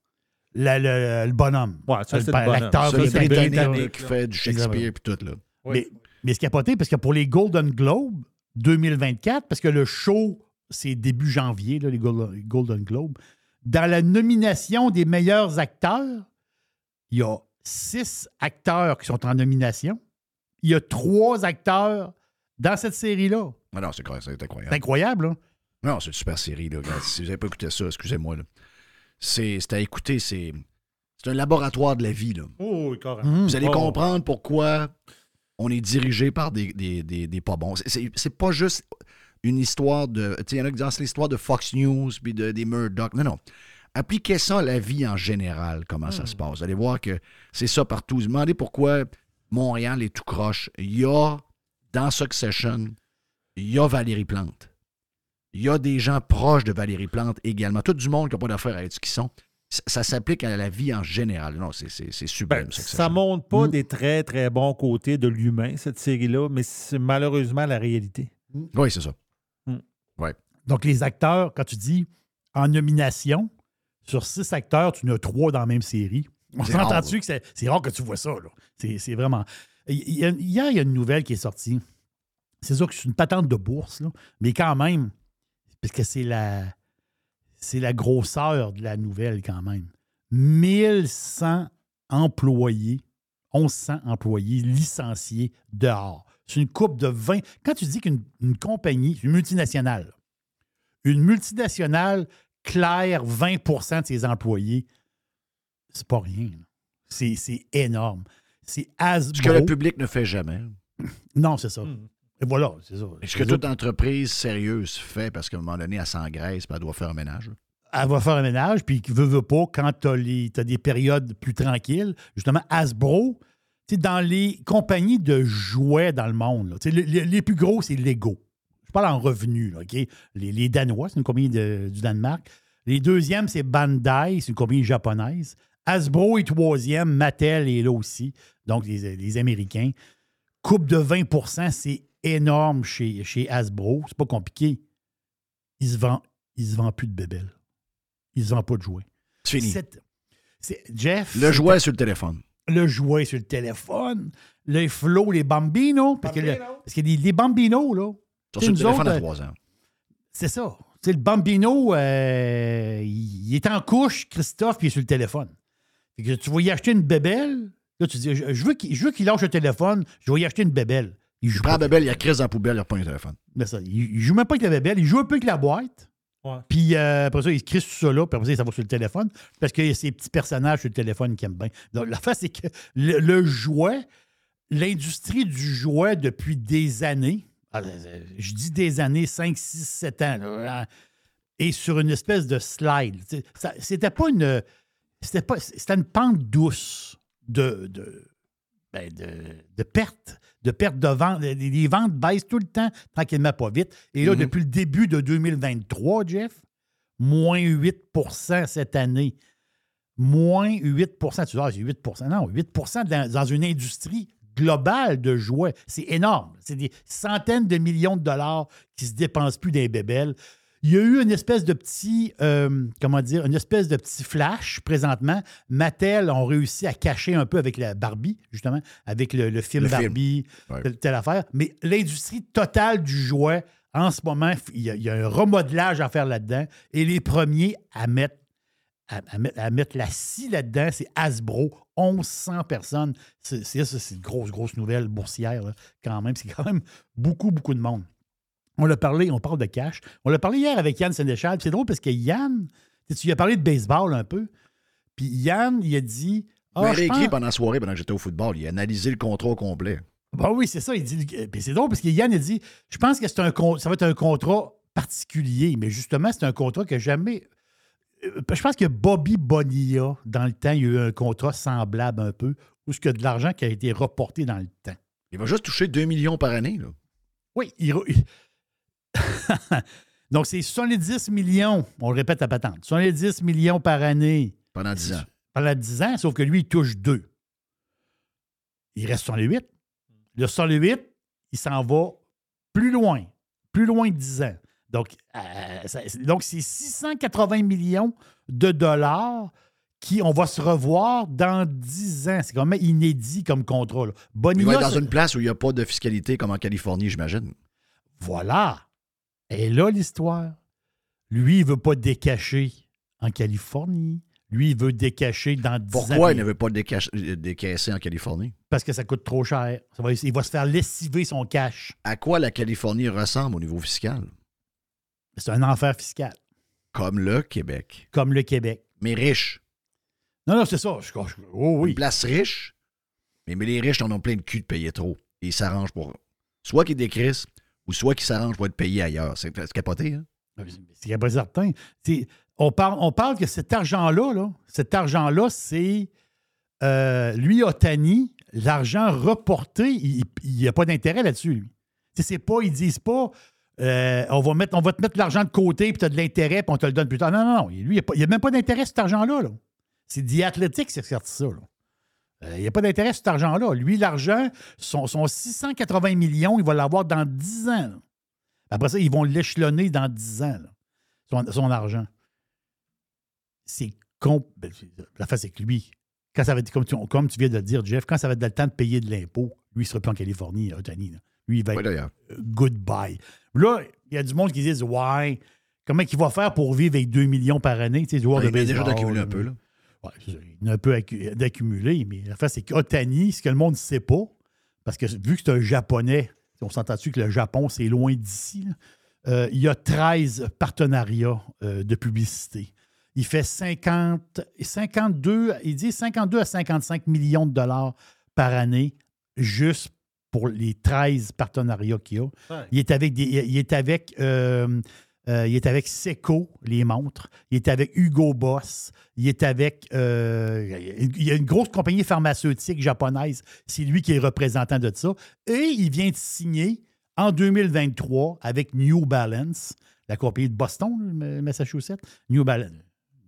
le, le bonhomme. Ouais, ça, Le- c'est le bonhomme. L'acteur Britannique, qui fait du Shakespeare puis tout, là. Mais, mais c'est capoté parce que pour les Golden Globes 2024, parce que le show, c'est début janvier, là, les Gol- les Golden Globes, dans la nomination des meilleurs acteurs, il y a six acteurs qui sont en nomination. Il y a trois acteurs dans cette série-là. Ah non, c'est correct, c'est C'est incroyable. incroyable, là. Non, c'est une super série, là. Regarde, si vous n'avez pas écouté ça, excusez-moi, là. C'est c'est à écouter, c'est. C'est un laboratoire de la vie, là. Oh, oui, carrément. Mhm. Vous allez Oh. comprendre pourquoi on est dirigé par des, des, des- des pas bons. C'est- pas juste une histoire de. Tu sais, il y en a qui disent c'est l'histoire de Fox News puis de, des Murdoch. Non, non. Appliquez ça à la vie en général, comment ça se passe. Vous allez voir que c'est ça partout. Vous vous demandez pourquoi Montréal est tout croche. Il y a, dans Succession, il y a Valérie Plante. Il y a des gens proches de Valérie Plante également. Tout du monde qui n'a pas d'affaires avec ce qu'ils sont. Ça, ça s'applique à la vie en général. Non, c'est sublime. Ben, ça montre pas Mm. des très, très bons côtés de l'humain, cette série-là, mais c'est malheureusement la réalité. Oui, c'est ça. Donc, les acteurs, quand tu dis en nomination, sur six acteurs, tu en as trois dans la même série. On C'est s'entend rare, dessus que c'est rare que tu vois ça. C'est c'est vraiment. Hier, il y a une nouvelle qui est sortie. C'est sûr que c'est une patente de bourse, là, mais quand même, parce que c'est la, c'est la grosseur de la nouvelle quand même. 1100 employés, 1100 employés licenciés dehors. C'est une coupe de 20. Quand tu dis qu'une une compagnie, une multinationale, une multinationale claire 20% de ses employés, c'est pas rien. C'est énorme. C'est Ce que Hasbro. le public ne fait jamais. Non, c'est ça. Hmm. Et voilà, c'est ça. Et ce que toute entreprise sérieuse fait, parce qu'à un moment donné, elle s'engraisse, elle doit faire un ménage. elle va faire un ménage, puis veut, veut pas, quand tu as, des périodes plus tranquilles, justement, Hasbro, dans les compagnies de jouets dans le monde, là, les plus gros, c'est Lego. Je parle en revenus, là, OK? Les, les Danois, c'est une compagnie de- du Danemark. Les deuxièmes, c'est Bandai, c'est une compagnie japonaise. Hasbro est troisième, Mattel est là aussi, donc les, les Américains. Coupe de 20% c'est énorme chez, chez Hasbro. C'est pas compliqué. Ils se vendent, ils se vendent plus de bébelles. Ils ne vendent pas de jouets. C'est fini. C'est- c'est- Jeff, Le jouet sur le téléphone. le jouet sur le téléphone, les flots, les bambinos, parce que, le- parce que les, les bambinos, là, Sur le téléphone autres, à euh, trois ans. c'est ça. Le bambino, euh, il est en couche, Christophe, puis il est sur le téléphone. Fait que tu vas y acheter une bébelle, là, tu dis, je, je veux qu'il je veux qu'il lâche le téléphone, je vais y acheter une bébelle. Il joue Il prend la pas. bébelle, il a crise dans la poubelle, il reprend le téléphone. Mais ça, il, il joue même pas avec la bébelle, il joue un peu avec la boîte. Ouais. Puis euh, après ça, il se crisse tout ça là, puis après ça, ça va sur le téléphone, parce qu'il y a ces petits personnages sur le téléphone qu'il aime bien. Donc, la face, c'est que le, le jouet, l'industrie du jouet depuis des années, ah, euh, je dis des années, 5, 6, 7 ans, là, hein, est sur une espèce de slide. C'était pas une. C'était pas. C'était une pente douce de. de ben, de, de perte, de perte de vente. Les, les ventes baissent tout le temps, tranquillement, pas vite. Et là, Mhm. depuis le début de 2023, Jeff, moins 8% cette année. Moins 8% Tu dis, ah, c'est 8% Non, 8 dans, dans une industrie globale de jouets. C'est énorme. C'est des centaines de millions de dollars qui se dépensent plus des bébelles. Il y a eu une espèce de petit, euh, comment dire, une espèce de petit flash présentement. Mattel ont réussi à cacher un peu avec la Barbie, justement, avec le, le film Le. Barbie, telle, telle affaire. Mais l'industrie totale du jouet, en ce moment, il y a, il y a un remodelage à faire là-dedans. Et les premiers à mettre, à, à mettre, à mettre la scie là-dedans, c'est Hasbro. 1100 personnes. C'est une grosse, grosse nouvelle boursière, là, quand même. C'est quand même beaucoup, beaucoup de monde. On l'a parlé, on parle de cash. On l'a parlé hier avec Yann Sénéchal. puis C'est drôle parce que Yann, tu lui as parlé de baseball un peu. Puis Yann, il a dit. il Ah, a je réécrit pense- pendant la soirée, pendant que j'étais au football. Il a analysé le contrat au complet. Ben oui, c'est ça. Il dit. Puis c'est drôle parce que Yann a dit Je pense que c'est un con- ça va être un contrat particulier, mais justement, c'est un contrat que jamais. euh, Je pense que Bobby Bonilla, dans le temps, il y a eu un contrat semblable un peu, où ce que de l'argent qui a été reporté dans le temps. Il va juste toucher 2 millions par année. Là. Oui, il. Donc, c'est 70 millions, on le répète à patente, 70 millions par année Pendant 10 ans. pendant 10 ans, sauf que lui, il touche 2. Il reste sur les 8. Le sur les 8, il s'en va plus loin, plus loin de 10 ans. Donc, euh, ça- donc c'est 680 millions de dollars qui, on va se revoir dans 10 ans. C'est quand même inédit comme contrat. là. Il Bonilla, va être dans une place où il n'y a pas de fiscalité comme en Californie, j'imagine. Voilà. Et là, l'histoire. Lui, il veut pas décacher en Californie. Lui, il veut décacher dans 10 ans. Pourquoi il ne veut pas décaisser en Californie? Parce que ça coûte trop cher. Ça va- il va se faire lessiver son cash. À quoi la Californie ressemble au niveau fiscal? C'est un enfer fiscal, Comme le Québec. comme le Québec. Mais riche. Non, non, c'est ça. Je- je- oh oui. Une place riche, mais, mais les riches en ont plein de cul de payer trop. Et ils s'arrangent pour. Soit qu'ils décrissent, ou soit qu'ils s'arrangent pour être payés ailleurs. C'est capoté, hein? C'est pas certain. On, parle, on parle que cet argent-là, là, cet argent-là, c'est euh, lui, Otani, l'argent reporté, il n'y a pas d'intérêt là-dessus, lui. C'est pas, ils disent pas euh, on, va mettre, on va te mettre l'argent de côté, puis tu as de l'intérêt, puis on te le donne plus tard. Non, non, non. Lui, il n'y a, même pas d'intérêt cet argent-là. Là. C'est The Athletics qui ça. là. Euh, Il n'y a pas d'intérêt cet argent-là. Lui, l'argent, son, son 680 millions, il va l'avoir dans 10 ans. là. Après ça, ils vont l'échelonner dans 10 ans, là, son, son argent. C'est con. ben, La face, c'est que lui, quand ça va être, comme tu, comme tu viens de le dire, Jeff, quand ça va être le temps de payer de l'impôt, lui, il sera plus en Californie, Otani. là. Lui, il va être euh, goodbye. Là, il y a du monde qui disent Ouais, comment il va faire pour vivre avec 2 millions par année, tu sais, joueur Il de vient déjà baseball, d'accumuler un peu, là. Ouais, il y en a un peu accu- d'accumuler, mais la face, c'est qu'Otani, ce que le monde ne sait pas, parce que vu que c'est un Japonais, on s'entend-tu que le Japon, c'est loin d'ici, euh, il y a 13 partenariats euh, de publicité. Il fait 50, 52, il dit 52 à 55 millions de dollars par année juste pour les 13 partenariats qu'il y a. Ouais. Il est avec, des- il est avec, euh, euh, il est avec Seco, les montres. Il est avec Hugo Boss. Il est avec. euh, il y a une grosse compagnie pharmaceutique japonaise. C'est lui qui est représentant de ça. Et il vient de signer en 2023 avec New Balance, la compagnie de Boston, Massachusetts. New Balance.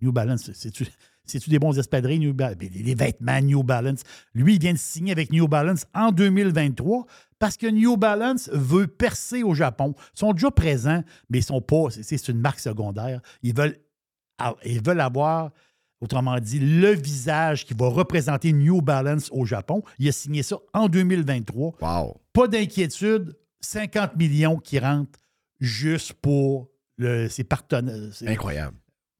New Balance, c'est-tu c'est-tu des bons espadrilles, New Balance? Les, les vêtements New Balance? Lui, il vient de signer avec New Balance en 2023 parce que New Balance veut percer au Japon. Ils sont déjà présents, mais ils sont pas. C'est une marque secondaire. Ils veulent, ils veulent avoir, autrement dit, le visage qui va représenter New Balance au Japon. Il a signé ça en 2023. Wow. Pas d'inquiétude, 50 millions qui rentrent juste pour le, ses partenaires. Incroyable.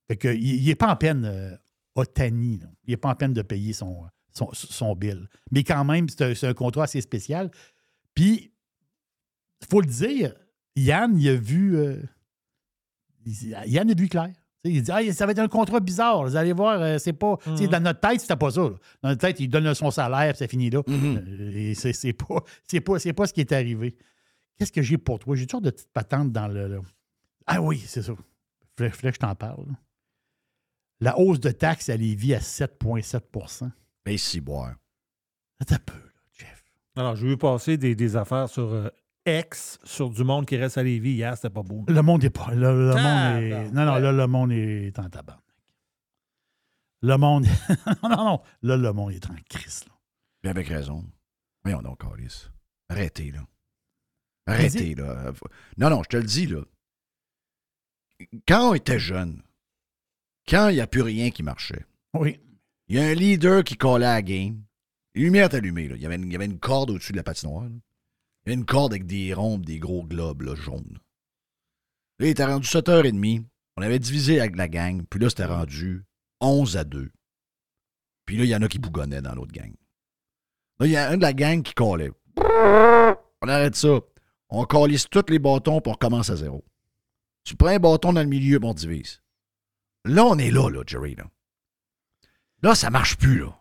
fait que, il n'est pas en peine, euh, Otani. là. Il n'est pas en peine de payer son, son, son bill. Mais quand même, c'est un, contrat assez spécial. Puis, il faut le dire, Yann, il a vu. euh, Yann a vu clair. Il dit ah, ça va être un contrat bizarre. Vous allez voir, euh, c'est pas. sais, Dans notre tête, c'était pas ça. là. Dans notre tête, il donne son salaire, puis ça finit là. Euh, Et c'est pas, c'est pas, c'est pas ce qui est arrivé. Qu'est-ce que j'ai pour toi? J'ai toujours de petites patentes dans le. Ah oui, c'est ça. Que je t'en parle. là. La hausse de taxes à Lévis à 7,7 Mais si, boire. Attends un peu, là, Jeff. Alors, j'ai vu passer des, des affaires sur euh, X, sur du monde qui reste à Lévis hier, c'était pas beau. Le monde est pas. Le, le Ah, monde est. Non, non, ouais. là, le monde est en tabac. Le monde. non, non, là, le monde est en crise. Là. Mais avec raison. Voyons donc, Carlis. Arrêtez, là. Arrêtez, là. Non, non, je te le dis, là. Quand on était jeune, quand il n'y a plus rien qui marchait, Oui. il y a un leader qui collait à la game. Les lumières étaient allumées, là. Il y avait une, il y avait une corde au-dessus de la patinoire. là. Il y avait une corde avec des ronds, des gros globes là, jaunes. Là, il était rendu 7h30. On avait divisé avec la gang. Puis là, c'était rendu 11 à 2. Puis là, il y en a qui bougonnaient dans l'autre gang. Là, il y a un de la gang qui collait. On arrête ça. On calisse tous les bâtons pour on recommence à zéro. Tu prends un bâton dans le milieu, on divise. Là, on est là, là, Jerry. Là, là ça marche plus, là.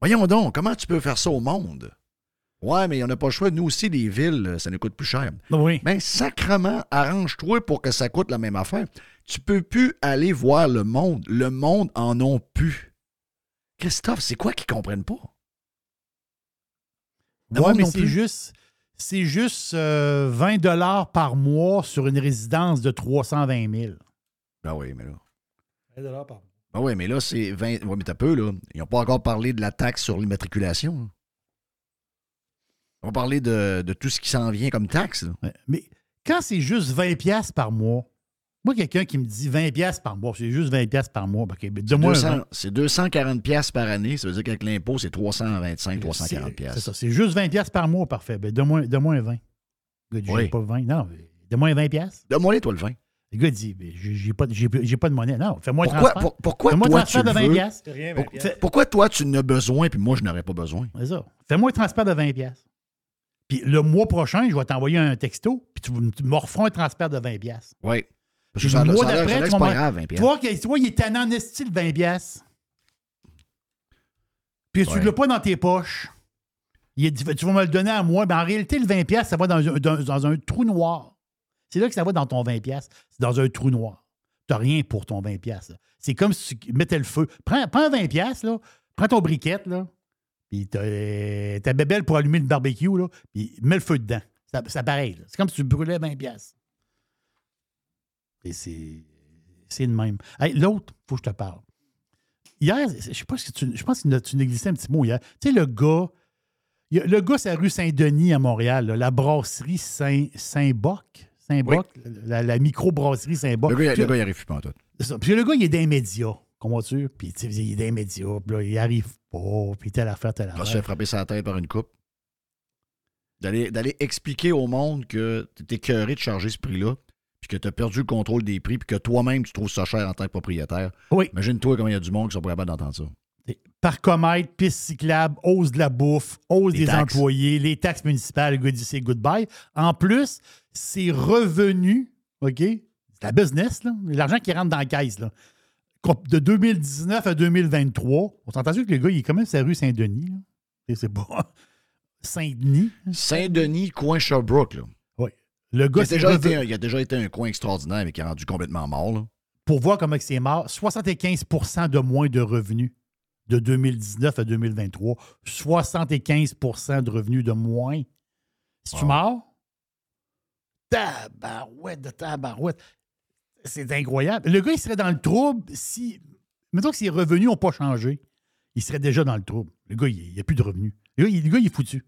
Voyons donc, comment tu peux faire ça au monde? Ouais, mais on n'a pas le choix. Nous aussi, les villes, ça nous coûte plus cher. Oui. Ben, sacrement, arrange-toi pour que ça coûte la même affaire. Tu peux plus aller voir le monde. Le monde en ont plus. Christophe, c'est quoi qu'ils comprennent pas? Monde mais c'est juste. C'est juste euh, 20 dollars par mois sur une résidence de 320 000. Ben oui, mais là. 20 dollars par mois. Ben oui, mais là, c'est 20. Ouais, mais t'as peu, là. Ils n'ont pas encore parlé de la taxe sur l'immatriculation. là. Ils ont parlé de, de tout ce qui s'en vient comme taxe. là. Ouais. Mais quand c'est juste 20 pièces par mois, Moi, quelqu'un qui me dit 20$ piastres par mois, c'est juste 20$ piastres par mois. OK, ben, donne-moi un 200 20. C'est 240 pièces par année. Ça veut dire qu'avec l'impôt, c'est 325, 340 C'est- pièces. C'est ça, c'est juste 20$ piastres par mois, parfait. Ben, donne-moi un 20. Le gars dit, Oui. pas 20. Non, mais donne-moi un 20$. piastres. Donne-moi les, toi, le vin. Le gars dit, ben, j'ai pas, pas de monnaie. Non, fais-moi un Pourquoi, transfert. pour- pourquoi Fais-moi un toi, tu transfert de le 20$. veux? piastres. Rien, Fais- Pourquoi toi, tu en as besoin, puis moi, je n'aurais pas besoin? C'est ça. Fais-moi un transfert de 20$. piastres. Puis le mois prochain, je vais t'envoyer un texto, puis tu, tu me referas un transfert de 20$. piastres. Oui. Parce que ça, le mois d'après, tu pas me- grave, 20 Tu pièces. vois, que- tu vois, il est tannant en esti, le 20$. piastres. Puis tu ne Ouais. l'as pas dans tes poches. Il est tu vas me le donner à moi. Mais en réalité, le 20$, piastres, ça va dans un, dans- dans un trou noir. C'est là que ça va dans ton 20$. piastres. C'est dans un trou noir. Tu n'as rien pour ton 20$. piastres, là. C'est comme si tu mettais le feu. Prends, prends 20$, piastres, là. prends ton briquette, là, puis euh, ta bébelle pour allumer le barbecue, là, puis mets le feu dedans. Ça, pareil. C'est comme si tu brûlais 20$. piastres. Et c'est. C'est le même. L'autre, il faut que je te parle. Hier, je sais pas si tu. Je pense que tu négligeais un petit mot hier. Tu sais, le gars. le gars, c'est la rue Saint-Denis à Montréal, la brasserie Saint- Saint-Boc. La, la micro-brasserie Saint-Boc. Le gars, Puis- le gars, il arrive plus pas en tout. ça. Puis le gars, il est dans les médias. Comprends-tu? Puis il est dans les médias. Puis là, il arrive pas. Puis telle affaire, telle Il va se affaire. faire frapper sa tête par une coupe. D'aller d'aller expliquer au monde que tu es écœuré de charger ce prix-là, puis que tu as perdu le contrôle des prix, puis que toi-même, tu trouves ça cher en tant que propriétaire. Oui. Imagine-toi comment il y a du monde qui sont pas capables d'entendre ça. Parcomètre, piste cyclable, hausse de la bouffe, hausse Les des taxes. employés, les taxes municipales, gars c'est goodbye. En plus, c'est revenus, OK? C'est la business. L'argent qui rentre dans la caisse, là. De 2019 à 2023, on s'entend sûr que le gars, il est quand même sur la rue Saint-Denis, C'est pas Saint-Denis. Saint-Denis, coin Sherbrooke, là. Oui. Le Il a, gars, déjà revenu- été un, il a déjà été un coin extraordinaire, mais qui est rendu complètement mort. Là. pour voir comment c'est mort, 75% de moins de revenus de 2019 à 2023. 75% de revenus de moins. Si tu Wow. Tabarouette de tabarouette. C'est incroyable. Le gars, il serait dans le trouble si. Mettons que ses revenus n'ont pas changé. Il serait déjà dans le trouble. Le gars, il n'y a plus de revenus. Le gars, il, le gars, il est foutu.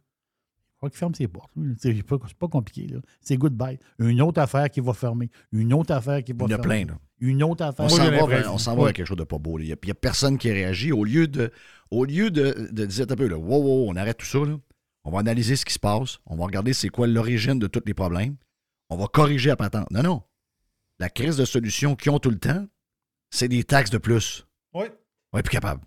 Il faut qu'il ferme ses portes. C'est pas, pas compliqué. là. C'est goodbye. Une autre affaire qui va fermer. Une autre affaire qui va Il y en a fermer. plein. Là. Une autre affaire. On s'en va, vers, on s'en va vers quelque chose de pas beau. Il n'y a, a personne qui réagit. Au lieu de, au lieu de, de dire un peu, là, wow, wow, on arrête tout ça, là. on va analyser ce qui se passe, on va regarder c'est quoi l'origine de tous les problèmes, on va corriger à patente. Non, non. La crise de solutions qu'ils ont tout le temps, c'est des taxes de plus. Oui. On n'est plus capable.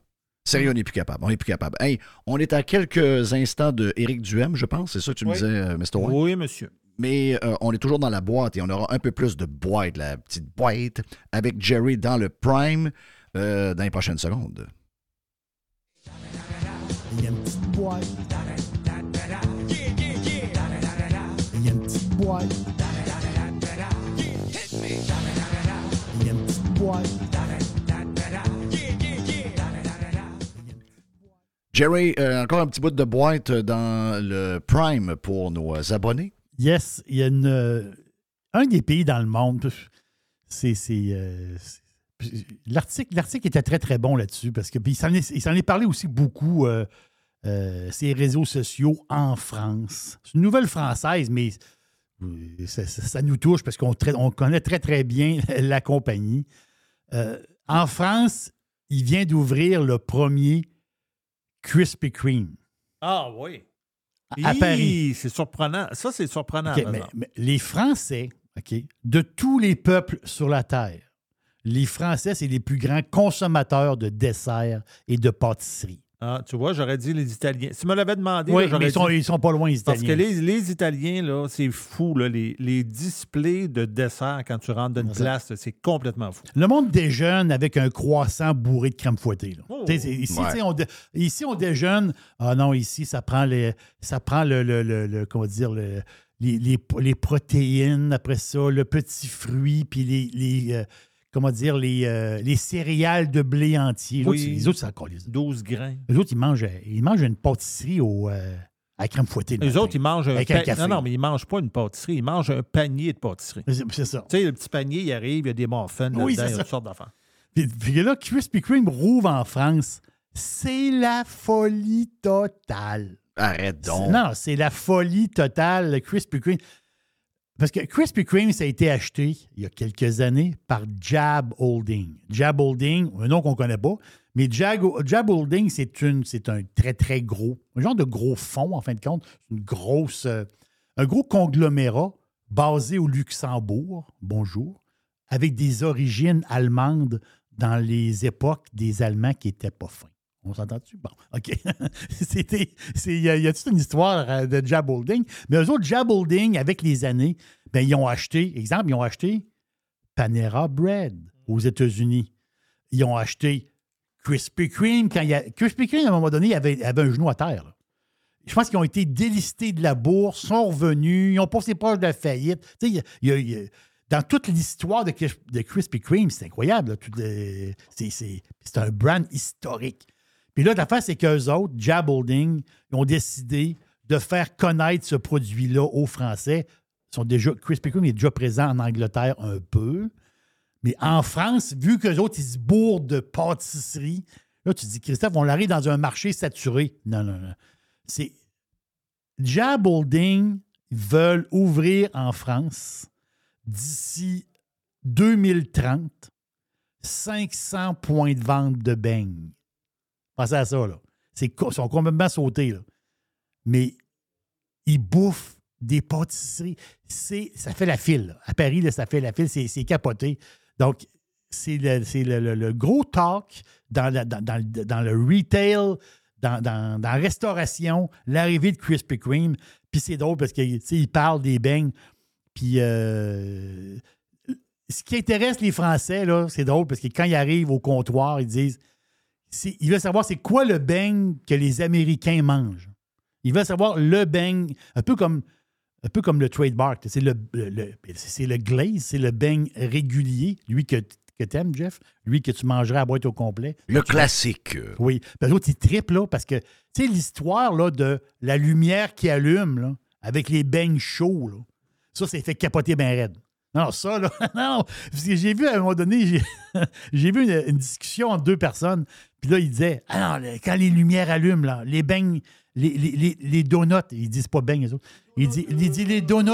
Sérieux, on n'est plus capable. On n'est plus capable. Hey, on est à quelques instants de Éric Duhem, je pense. C'est ça que tu me disais, euh, Mr. White? Oui, monsieur. Mais euh, on est toujours dans la boîte et on aura un peu plus de boîte, la petite boîte, avec Jerry dans le prime euh, dans les prochaines secondes. Il y a une petite boîte. Il y a une petite boîte. Il y a une petite boîte. Jerry, euh, encore un petit bout de boîte dans le prime pour nos abonnés. Yes, il y a euh, un des pays dans le monde. Euh, c'est- L'article, l'article était très, très bon là-dessus parce que il s'en est, parlé aussi beaucoup, euh, ces réseaux sociaux en France. C'est une nouvelle française, mais ça, nous touche parce qu'on connaît très, très bien la compagnie. En France, il vient d'ouvrir le premier Krispy Kreme Ah oui. à Hi, Paris. C'est surprenant. Ça, c'est surprenant. Mais les Français, OK, de tous les peuples sur la Terre, les Français, c'est les plus grands consommateurs de desserts et de pâtisseries. Ah, tu vois, j'aurais dit les Italiens. Si tu me l'avais demandé, Oui, là, j'aurais mais ils sont, dit- ils sont pas loin, les Parce que Italiens. les, les Italiens, là, c'est fou. Là, les, les displays de dessert quand tu rentres dans une C'est ça. place, c'est complètement fou. Le monde déjeune avec un croissant bourré de crème fouettée. là. Oh, ici, ouais. on dé- ici, on déjeune. Ah non, ici, ça prend, les, ça prend le, le, le- le- comment dire, le- les, les- les protéines, après ça, le petit fruit, puis les, les, euh, comment dire, les, euh, les céréales de blé entier. Les Oui. autres, les autres, c'est encore les 12 grains. Les autres, ils mangent, ils mangent une pâtisserie au, euh, à la crème fouettée. le Les autres, ils mangent un Avec un pa- café. Non, non, mais ils mangent pas une pâtisserie. Ils mangent un panier de pâtisserie. C'est ça. Tu sais, le petit panier, il arrive, il y a des muffins Oui, là-dedans, c'est il y a ça. toutes sortes d'affaires. Puis, puis là, Krispy Kreme rouvre en France. C'est la folie totale. Arrête donc. Non, c'est la folie totale, le Krispy Kreme. Parce que Krispy Kreme, ça a été acheté il y a quelques années par Jab Holding. Jab Holding, un nom qu'on ne connaît pas, mais Jab, Holding, c'est une- c'est un très, très gros, un genre de gros fonds, en fin de compte, une grosse, euh, un gros conglomérat basé au Luxembourg, bonjour, avec des origines allemandes dans les époques des Allemands qui n'étaient pas fins. On s'entend-tu? Bon, OK. Il y, a- toute une histoire euh, de Jab Holding. Mais eux autres, Jab Holding, avec les années, ben, ils ont acheté, exemple, ils ont acheté Panera Bread aux États-Unis. Ils ont acheté Krispy Kreme. Quand il a, Krispy Kreme, à un moment donné, avait, un genou à terre. Je pense qu'ils ont été délistés de la bourse, sont revenus, ils ont passé proche de la faillite. Tu sais, dans toute l'histoire de, de Krispy Kreme, c'est incroyable. c'est- c'est un brand historique. Puis là, l'affaire, c'est qu'eux autres, Jab Holding, ont décidé de faire connaître ce produit-là aux Français. Ils sont déjà, est déjà présent en Angleterre un peu. Mais en France, vu qu'eux autres, ils se bourrent de pâtisseries, là, tu dis, Christophe, on arrive dans un marché saturé. Non, non, non. C'est. Jab Holding veulent ouvrir en France d'ici 2030 500 points de vente de beignes. Pensez à ça, là. Ils sont complètement sautés, là. Mais ils bouffent des pâtisseries. Ça fait la file. À Paris, là, ça fait la file. C'est, capoté. Donc, c'est le, le- le- gros talk dans, dans- dans le- retail, dans, dans- la restauration, l'arrivée de Krispy Kreme. Puis c'est drôle parce qu'ils parlent des beignes. Puis euh, ce qui intéresse les Français, c'est drôle parce que quand ils arrivent au comptoir, ils disent ils veulent savoir c'est quoi le beigne que les Américains mangent. Ils veulent savoir le beigne, un peu comme, un peu comme le trademark. C'est le, le- le- c'est le glaze, c'est le beigne régulier, lui que, que tu aimes, Jeff, lui que tu mangerais à boîte au complet. Le classique. Oui. Ben, l'autre, il triple, là, parce que, tu sais, l'histoire, là, de la lumière qui allume, là, avec les beignes chauds, là, ça, c'est fait capoter bien raide. Non, ça, là, non, parce que j'ai vu à un moment donné, j'ai, j'ai vu une, une discussion entre deux personnes, puis là, il disait, ah non, quand les lumières allument, là, les beignes, les, les, les, les donuts, ils disent pas beignes, les autres, il dit, il dit les donuts,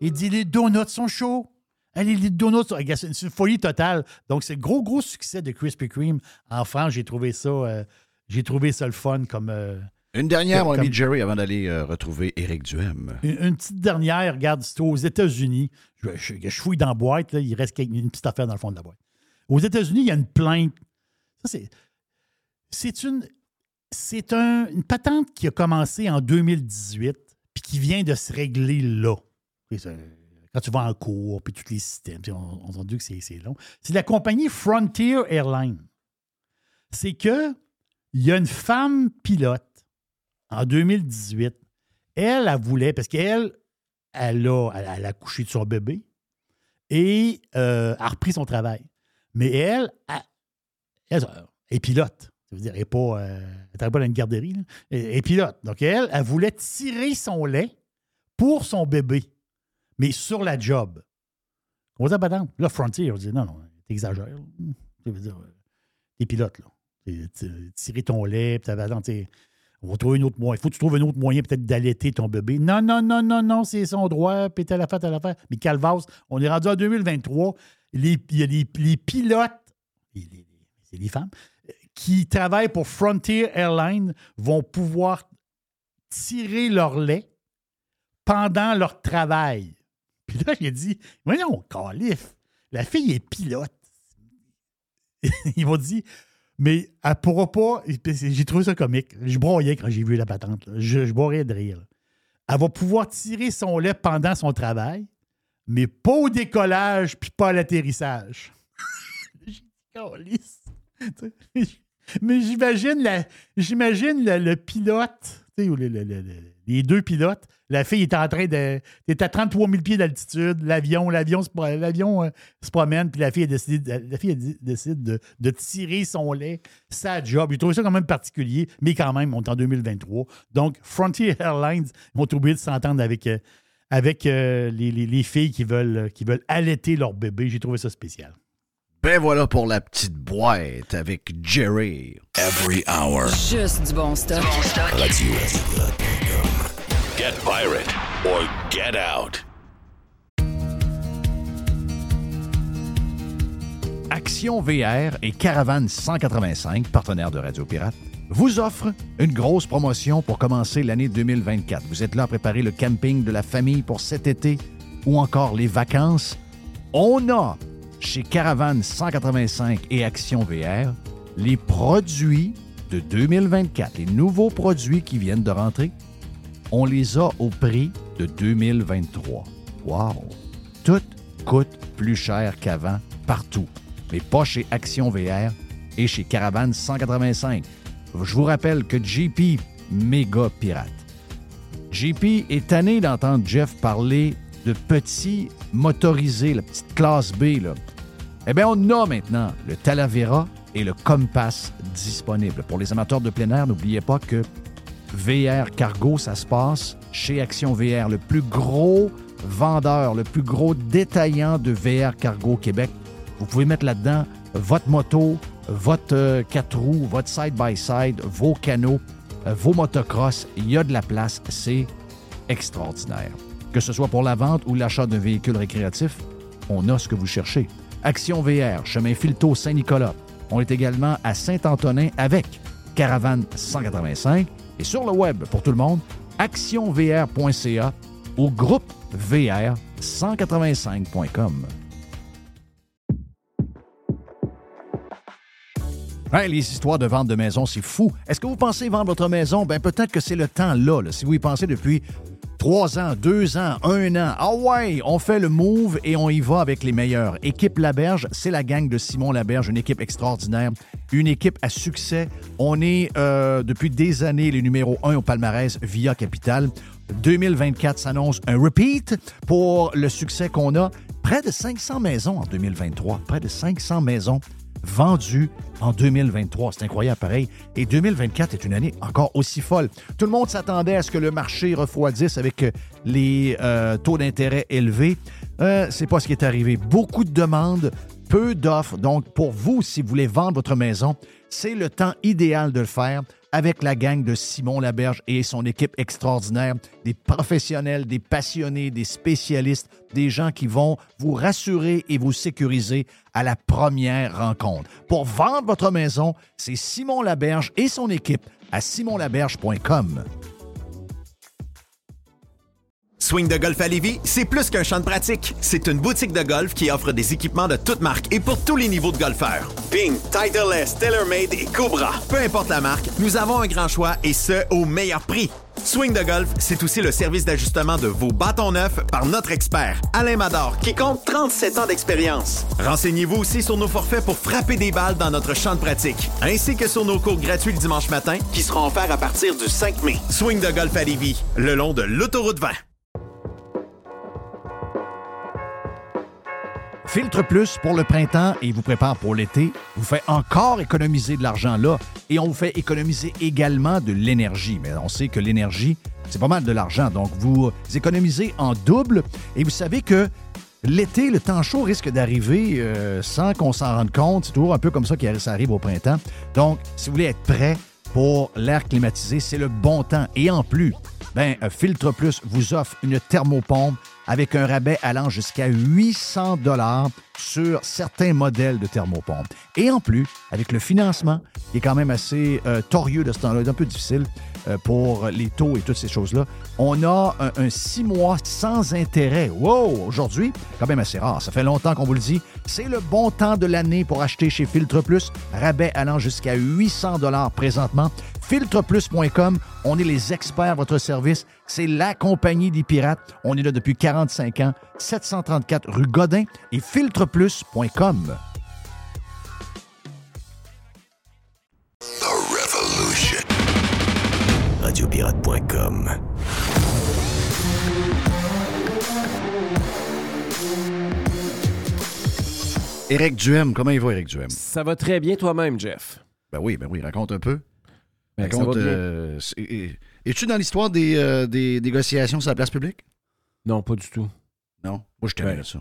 il dit les donuts sont chauds. Allez, les donuts, c'est une- folie totale. Donc, c'est le gros, gros succès de Krispy Kreme en France. J'ai trouvé ça, euh, j'ai trouvé ça le fun comme. euh, Une dernière, mon ami Jerry, avant d'aller euh, retrouver Éric Duhem. une, une petite dernière, regarde, c'est aux États-Unis. Je, je- je fouille dans la boîte, là, il reste une petite affaire dans le fond de la boîte. Aux États-Unis, il y a une plainte. Ça, c'est. C'est une. C'est un- une patente qui a commencé en 2018 puis qui vient de se régler là. Quand tu vas en cours, puis tous les systèmes, puis on, on entendu que c'est long. C'est la compagnie Frontier Airlines. C'est que il y a une femme pilote en 2018 elle, elle voulait, parce qu'elle, elle a, elle, a accouché de son bébé et euh, a repris son travail. Mais elle, elle est pilote. Dire, elle n'est pas, euh, pas dans une garderie. là. Elle est pilote. Donc, elle, elle voulait tirer son lait pour son bébé, mais sur la job. On dit, patente. Là, Frontier, on dit, non, non, t'exagères. Ça veut dire, euh, t'es pilote, là. Tirer ton lait, puis t'as- t'es- on va trouver un autre moyen. Il faut que tu trouves un autre moyen peut-être d'allaiter ton bébé. Non, non, non, non, non, c'est son droit, puis telle affaire, telle affaire. Mais Calvas, on est rendu en 2023. Les- les, pilotes, c'est les femmes, qui travaillent pour Frontier Airlines vont pouvoir tirer leur lait pendant leur travail. Puis là, j'ai dit, voyons, calife, la fille est pilote. Ils m'ont dit, mais elle pourra pas. J'ai trouvé ça comique. Je broyais quand j'ai vu la patente. Je, je broyais de rire. Elle va pouvoir tirer son lait pendant son travail, mais pas au décollage puis pas à l'atterrissage. J'ai dit, Calisse. Mais j'imagine la- j'imagine le, pilote, ou le- le- le- le- les deux pilotes. La fille est en train de. est à 33 000 pieds d'altitude. L'avion, l'avion, euh, se promène, puis la fille a décidé, la fille a dé- décide de, de tirer son lait, sa job. J'ai trouvé ça quand même particulier, mais quand même, on est en 2023. Donc, Frontier Airlines vont oublié de s'entendre avec, euh, avec euh, les, les- les filles qui veulent, qui veulent allaiter leur bébé. J'ai trouvé ça spécial. Ben voilà pour la petite boîte avec Jerry. Every hour. Juste du bon stock. Action VR et Caravane 185, partenaires de Radio Pirate, vous offrent une grosse promotion pour commencer l'année 2024. Vous êtes là à préparer le camping de la famille pour cet été ou encore les vacances. On a chez Caravane 185 et Action VR les produits de 2024, les nouveaux produits qui viennent de rentrer. On les a au prix de 2023. Wow! Tout coûte plus cher qu'avant partout, mais pas chez Action VR et chez Caravane 185. Je vous rappelle que JP, méga pirate. JP est tanné d'entendre Jeff parler de petits motorisés, la petite classe B. Là. Eh bien, on a maintenant le Talavera et le Compass disponible. Pour les amateurs de plein air, n'oubliez pas que VR Cargo, ça se passe chez Action VR, le plus gros vendeur, le plus gros détaillant de VR Cargo Québec. Vous pouvez mettre là-dedans votre moto, votre euh, 4 roues, votre side-by-side, vos canaux, euh, vos motocross. Il y a de la place. C'est extraordinaire. Que ce soit pour la vente ou l'achat d'un véhicule récréatif, on a ce que vous cherchez. Action VR, chemin Filto Saint-Nicolas. On est également à Saint-Antonin avec Caravane 185 et sur le web pour tout le monde, actionvr.ca ou groupe VR 185.com. Ouais, les histoires de vente de maison, c'est fou. Est-ce que vous pensez vendre votre maison? Ben peut-être que c'est le temps là, là, si vous y pensez depuis trois ans, deux ans, un an. Ah ouais, on fait le move et on y va avec les meilleurs. Équipe Laberge, c'est la gang de Simon Laberge, une équipe extraordinaire, une équipe à succès. On est euh, depuis des années les numéros un au palmarès via Capital. 2024 s'annonce un repeat pour le succès qu'on a. Près de 500 maisons en 2023. Près de 500 maisons vendues en 2023. C'est incroyable, pareil. Et 2024 est une année encore aussi folle. Tout le monde s'attendait à ce que le marché refroidisse avec euh, les euh, taux d'intérêt élevés. Euh, c'est pas ce qui est arrivé. Beaucoup de demandes, peu d'offres. Donc, pour vous, si vous voulez vendre votre maison, c'est le temps idéal de le faire avec la gang de Simon Laberge et son équipe extraordinaire, des professionnels, des passionnés, des spécialistes, des gens qui vont vous rassurer et vous sécuriser à la première rencontre. Pour vendre votre maison, c'est Simon Laberge et son équipe à simonlaberge.com. Swing de golf à Lévis, c'est plus qu'un champ de pratique. C'est une boutique de golf qui offre des équipements de toutes marques et pour tous les niveaux de golfeurs. Ping, Titleist, TaylorMade et Cobra. Peu importe la marque, nous avons un grand choix et ce, au meilleur prix. Swing de golf, c'est aussi le service d'ajustement de vos bâtons neufs par notre expert, Alain Mador, qui compte 37 ans d'expérience. Renseignez-vous aussi sur nos forfaits pour frapper des balles dans notre champ de pratique, ainsi que sur nos cours gratuits le dimanche matin, qui seront offerts à partir du 5 mai. Swing de golf à Lévis, le long de l'autoroute 20. Filtre Plus pour le printemps et vous prépare pour l'été, vous fait encore économiser de l'argent là et on vous fait économiser également de l'énergie. Mais on sait que l'énergie, c'est pas mal de l'argent. Donc vous économisez en double et vous savez que l'été, le temps chaud risque d'arriver euh, sans qu'on s'en rende compte. C'est toujours un peu comme ça que ça arrive au printemps. Donc, si vous voulez être prêt pour l'air climatisé, c'est le bon temps. Et en plus, ben, Filtre Plus vous offre une thermopompe avec un rabais allant jusqu'à 800 dollars sur certains modèles de thermopompe. Et en plus, avec le financement, qui est quand même assez euh, torieux de ce temps-là, un peu difficile pour les taux et toutes ces choses-là, on a un, un six mois sans intérêt. Wow! Aujourd'hui, quand même assez rare. Ça fait longtemps qu'on vous le dit. C'est le bon temps de l'année pour acheter chez Filtre Plus. Rabais allant jusqu'à 800 dollars présentement. Filtreplus.com, on est les experts à votre service. C'est la compagnie des pirates. On est là depuis 45 ans. 734 rue Godin et filtreplus.com. Radiopirate.com. Éric Duhem, comment il va, Éric Duhem? Ça va très bien toi-même, Jeff. Ben oui, ben oui, raconte un peu. Ben, Raconte, euh, Es-tu dans l'histoire des, euh, des négociations sur la place publique? Non, pas du tout. Non? Moi, je t'aime Ben, ça.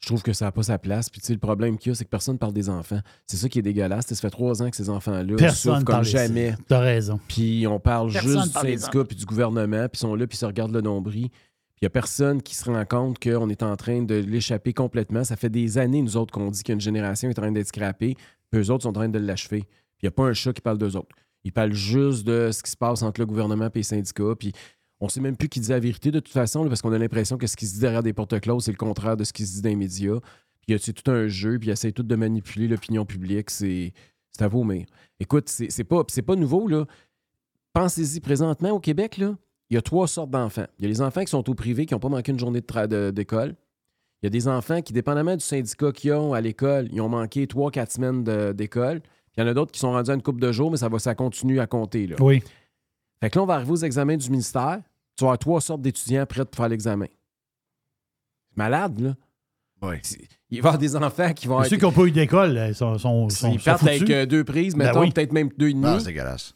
Je trouve que ça n'a pas sa place. Puis tu sais, le problème qu'il y a, c'est que personne ne parle des enfants. C'est ça qui est dégueulasse. Ça fait trois ans que ces enfants-là Personne souffrent comme parle jamais. T'as raison. Puis on parle Personne juste du parle syndicat puis du gouvernement, puis ils sont là, puis ils se regardent le nombril. Puis il n'y a personne qui se rend compte qu'on est en train de l'échapper complètement. Ça fait des années, nous autres, qu'on dit qu'une génération est en train d'être scrappée, puis eux autres sont en train de l'achever. Puis il n'y a pas un chat qui parle d'eux autres. Ils parlent juste de ce qui se passe entre le gouvernement et les syndicats. Puis on ne sait même plus qui dit la vérité de toute façon, là, parce qu'on a l'impression que ce qui se dit derrière des portes closes, c'est le contraire de ce qui se dit dans les médias. Puis c'est tout un jeu, puis ils essaient tout de manipuler l'opinion publique. C'est à vomir. Écoute, c'est pas, pas nouveau, là. Pensez-y présentement au Québec, là. Il y a trois sortes d'enfants. Il y a les enfants qui sont au privé, qui n'ont pas manqué une journée d'école. Il y a des enfants qui, dépendamment du syndicat qu'ils ont à l'école, ils ont manqué trois, quatre semaines d'école. Puis il y en a d'autres qui sont rendus à une couple de jours, mais ça, va, ça continue à compter. Là. Oui. Fait que là, on va arriver aux examens du ministère. Tu vas avoir trois sortes d'étudiants prêts pour faire l'examen. C'est malade, là. Oui. Il va y avoir des enfants qui vont Ceux qui n'ont pas eu d'école, ils sont, sont, sont, Ils sont partent avec foutus. euh, deux prises, Ben mettons, oui. peut-être même deux et demi. Ah, c'est dégueulasse.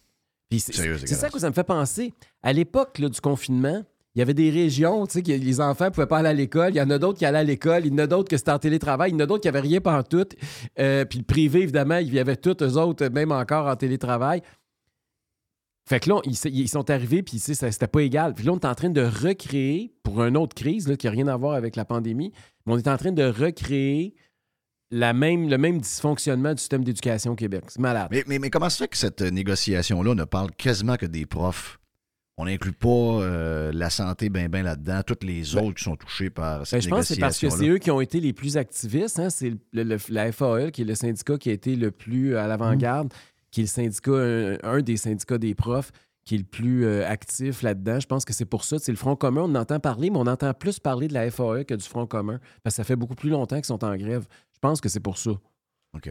Puis c'est Sérieux, c'est c'est ça que ça me fait penser. À l'époque là, du confinement, il y avait des régions, tu sais, que les enfants ne pouvaient pas aller à l'école. Il y en a d'autres qui allaient à l'école. Il y en a d'autres que c'était en télétravail. Il y en a d'autres qui n'avaient rien pas tout. puis le privé, évidemment, il y avait tous eux autres, même encore en télétravail. Fait que là, ils, ils sont arrivés, puis ça- c'était pas égal. Puis là, on est en train de recréer, pour une autre crise là, qui n'a rien à voir avec la pandémie, mais on est en train de recréer la même, le même dysfonctionnement du système d'éducation au Québec. C'est malade. Mais, mais, mais comment se fait que cette négociation-là ne parle quasiment que des profs? On n'inclut pas euh, la santé ben ben là-dedans, toutes les autres qui sont touchés par Ben, cette je pense que c'est parce que c'est eux qui ont été les plus activistes. hein. C'est la FAE, qui est le syndicat qui a été le plus à l'avant-garde, qui est le syndicat, un, un des syndicats des profs qui est le plus euh, actif là-dedans. Je pense que c'est pour ça. C'est le Front commun, on en entend parler, mais on entend plus parler de la FAE que du Front commun. Parce que ça fait beaucoup plus longtemps qu'ils sont en grève. Je pense que c'est pour ça. OK.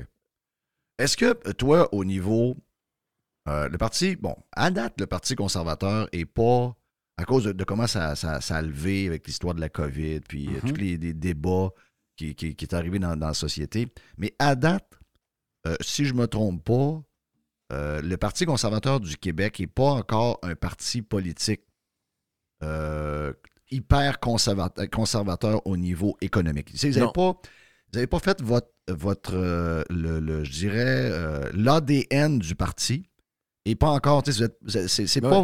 Est-ce que euh, toi, au niveau. euh, le parti, bon, à date, le Parti conservateur est pas. À cause de, de comment ça, ça, ça a levé avec l'histoire de la COVID, puis tous les, les débats qui, qui, qui est arrivé dans, dans la société. Mais à date, euh, si je me trompe pas, euh, le Parti conservateur du Québec n'est pas encore un parti politique euh, hyper conservateur, conservateur au niveau économique. Vous n'avez pas, fait votre, votre euh, le, le- je dirais, l'ADN du parti et pas encore, tu sais, c'est Ouais. pas,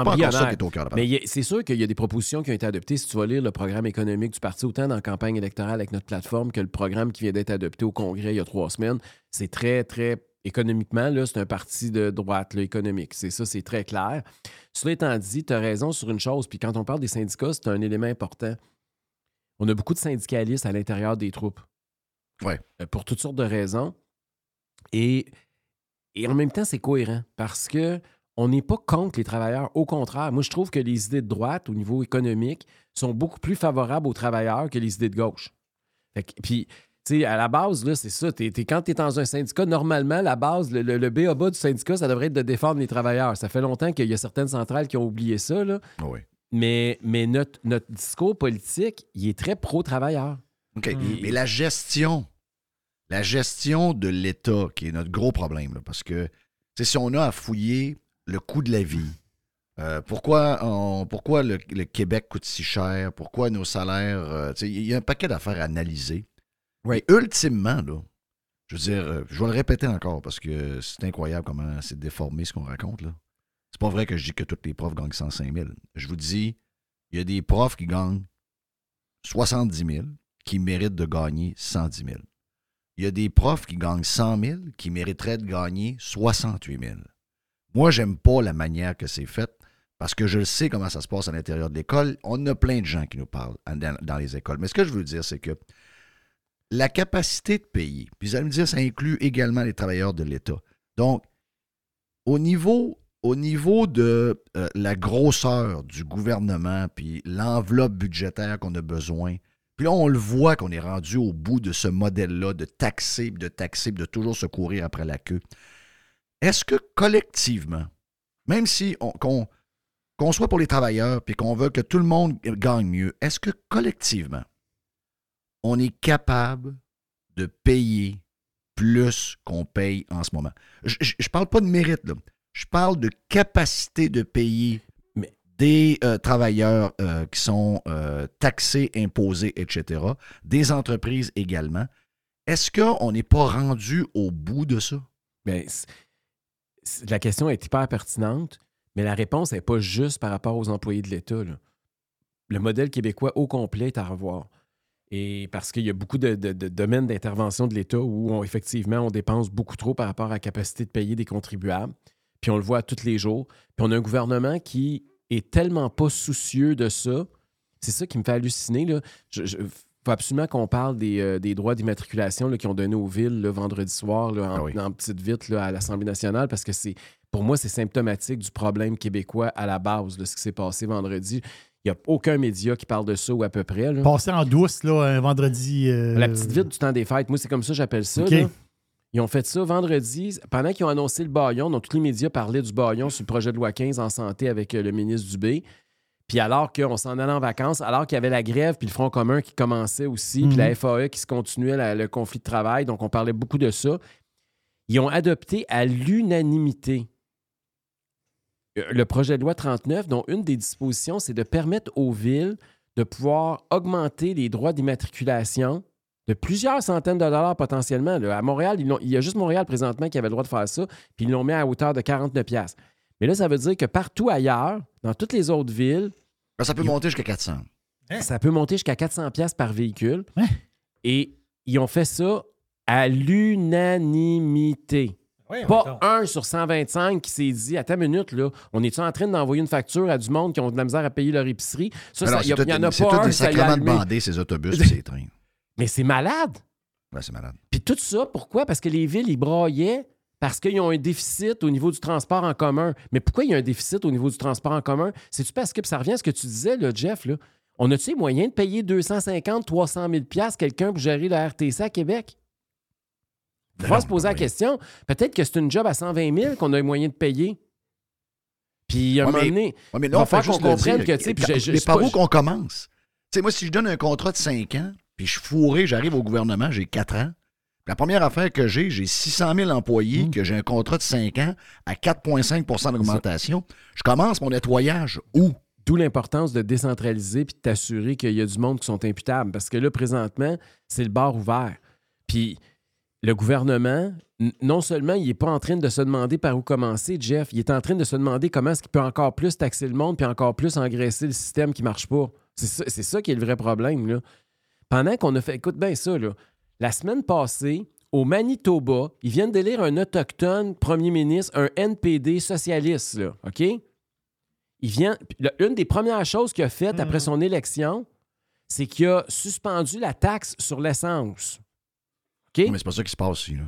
encore ça qui est au cœur Mais c'est sûr qu'il y a des propositions qui ont été adoptées. Si tu vas lire le programme économique du parti, autant dans la campagne électorale avec notre plateforme que le programme qui vient d'être adopté au Congrès il y a trois semaines, c'est très, très économiquement, là, c'est un parti de droite là, économique. C'est ça, c'est très clair. Cela étant dit, tu as raison sur une chose, puis quand on parle des syndicats, c'est un élément important. On a beaucoup de syndicalistes à l'intérieur des troupes. Ouais. Euh, Pour toutes sortes de raisons. Et, et en même temps, c'est cohérent parce que on n'est pas contre les travailleurs. Au contraire, moi, je trouve que les idées de droite, au niveau économique, sont beaucoup plus favorables aux travailleurs que les idées de gauche. Fait que- puis, sais, à la base, là, c'est ça. T'es- t'es- quand tu es dans un syndicat, normalement, la base, le, le, le B à bas du syndicat, ça devrait être de défendre les travailleurs. Ça fait longtemps qu'il y a certaines centrales qui ont oublié ça, là. Oui. Mais, mais notre, notre discours politique, il est très pro-travailleur. OK. Mm. Mais la gestion, la gestion de l'État, qui est notre gros problème, là, parce que si on a à fouiller le coût de la vie, euh, pourquoi, on- pourquoi le, le Québec coûte si cher, pourquoi nos salaires, euh, il y a un paquet d'affaires à analyser. Oui. Ultimement, là, je veux dire, euh, je vais le répéter encore parce que c'est incroyable comment c'est déformé ce qu'on raconte. là. C'est pas vrai que je dis que tous les profs gagnent 105 000. Je vous dis, il y a des profs qui gagnent 70 000 qui méritent de gagner 110 000. Il y a des profs qui gagnent 100 000 qui mériteraient de gagner 68 000. Moi, j'aime pas la manière que c'est fait parce que je le sais comment ça se passe à l'intérieur de l'école. On a plein de gens qui nous parlent en- dans, dans les écoles. Mais ce que je veux dire, c'est que la capacité de payer, puis vous allez me dire, ça inclut également les travailleurs de l'État. Donc, au niveau, au niveau de euh, la grosseur du gouvernement, puis l'enveloppe budgétaire qu'on a besoin, puis là, on le voit qu'on est rendu au bout de ce modèle-là de taxer, de taxer, de toujours se courir après la queue. Est-ce que collectivement, même si on, qu'on, qu'on soit pour les travailleurs, puis qu'on veut que tout le monde gagne mieux, est-ce que collectivement, on est capable de payer plus qu'on paye en ce moment? Je ne parle pas de mérite, là. Je parle de capacité de payer Mais- des euh, travailleurs euh, qui sont euh, taxés, imposés, etc., des entreprises également. Est-ce qu'on n'est pas rendu au bout de ça? C'est- la question est hyper pertinente, mais la réponse n'est pas juste par rapport aux employés de l'État. le modèle québécois au complet est à revoir. Et parce qu'il y a beaucoup de, de- de domaines d'intervention de l'État où on- effectivement on dépense beaucoup trop par rapport à la capacité de payer des contribuables. Puis on le voit tous les jours. Puis on a un gouvernement qui est tellement pas soucieux de ça. C'est ça qui me fait halluciner. Là. Je, je- faut absolument qu'on parle des, euh, des droits d'immatriculation là, qui ont donné aux villes le vendredi soir là, en, Ah oui. en petite vite là, à l'Assemblée nationale parce que c'est pour moi, c'est symptomatique du problème québécois à la base de ce qui s'est passé vendredi. Il n'y a aucun média qui parle de ça ou à peu près. là. Passer en douce, là, un vendredi. euh, La petite vite du temps des fêtes, moi, c'est comme ça que j'appelle ça. Là. Ils ont fait ça vendredi. Pendant qu'ils ont annoncé le baillon, donc tous les médias parlaient du baillon sur le projet de loi 15 en santé avec euh, le ministre Dubé. Puis alors qu'on s'en allait en vacances, alors qu'il y avait la grève, puis le Front commun qui commençait aussi, puis la FAE qui se continuait la- le conflit de travail, donc on parlait beaucoup de ça. Ils ont adopté à l'unanimité le projet de loi 39, dont une des dispositions, c'est de permettre aux villes de pouvoir augmenter les droits d'immatriculation de plusieurs centaines de dollars potentiellement. là. À Montréal, ils il y a juste Montréal présentement qui avait le droit de faire ça, puis ils l'ont mis à hauteur de 49 pièces. Mais là, ça veut dire que partout ailleurs, dans toutes les autres villes, Ben, ça peut monter jusqu'à 400. ça peut monter jusqu'à 400 pièces par véhicule. Hein? Et ils ont fait ça à l'unanimité. Pas un sur 125 qui s'est dit, attends une minute, là, on est-tu en train d'envoyer une facture à du monde qui ont de la misère à payer leur épicerie? Ça, il c'est n'y en a tout- c'est pas tout un des qui s'est sacrements de allumé. bandés, ces autobus et ces trains. Mais c'est malade. Ouais, c'est malade. Puis tout ça, pourquoi? Parce que les villes, ils braillaient parce qu'ils ont un déficit au niveau du transport en commun. Mais pourquoi il y a un déficit au niveau du transport en commun? C'est-tu parce que, ça revient à ce que tu disais, là, Jeff, là, on a-tu les moyens de payer 250, 300 000 piastres quelqu'un pour gérer la RTC à Québec? Faut non, se poser la question. Peut-être que c'est une job à 120 000 qu'on a les moyens de payer. Puis, à un Ouais, moment donné, Ouais, mais il là, va on juste qu'on comprenne que, tu sais, puis par pas- où qu'on commence? Tu sais, moi, si je donne un contrat de 5 ans, puis je suis fourré, j'arrive au gouvernement, j'ai 4 ans. La première affaire que j'ai, j'ai 600 000 employés, Hmm. que j'ai un contrat de 5 ans à 4,5% d'augmentation. Je commence mon nettoyage où? D'où l'importance de décentraliser puis de t'assurer qu'il y a du monde qui sont imputables. Parce que là, présentement, c'est le bar ouvert. Puis le gouvernement, non seulement il n'est pas en train de se demander par où commencer, Jeff, il est en train de se demander comment est-ce qu'il peut encore plus taxer le monde puis encore plus engraisser le système qui ne marche pas. C'est ça, c'est ça qui est le vrai problème. Là. Pendant qu'on a fait, écoute bien ça, là, la semaine passée, au Manitoba, ils viennent d'élire un autochtone premier ministre, un NPD socialiste, là, OK? Il vient. Une des premières choses qu'il a faites après son élection, c'est qu'il a suspendu la taxe sur l'essence. OK? Mais c'est pas ça qui se passe ici. Là.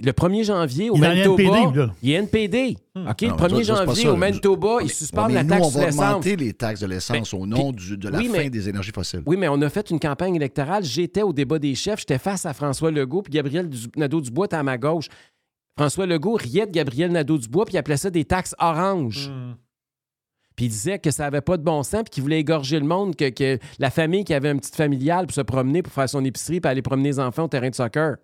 Le 1er janvier, au Il Manitoba, NPD, là. il est NPD. OK? Non, le mais 1er toi, toi, c'est pas janvier, ça. au Manitoba, Ouais, il mais- suspend ouais, la taxe nous, on sur va l'essence. augmenter les taxes de l'essence Ben, au nom puis- du- de la oui, fin mais- des énergies fossiles. Oui, mais on a fait une campagne électorale. J'étais au débat des chefs. J'étais face à François Legault, puis Gabriel Du- Nadeau-Dubois était à ma gauche. François Legault riait de Gabriel Nadeau-Dubois, puis il appelait ça des taxes oranges. Puis il disait que ça n'avait pas de bon sens, puis qu'il voulait égorger le monde, que, que la famille qui avait une petite familiale pour se promener, pour faire son épicerie, puis aller promener les enfants au terrain de soccer.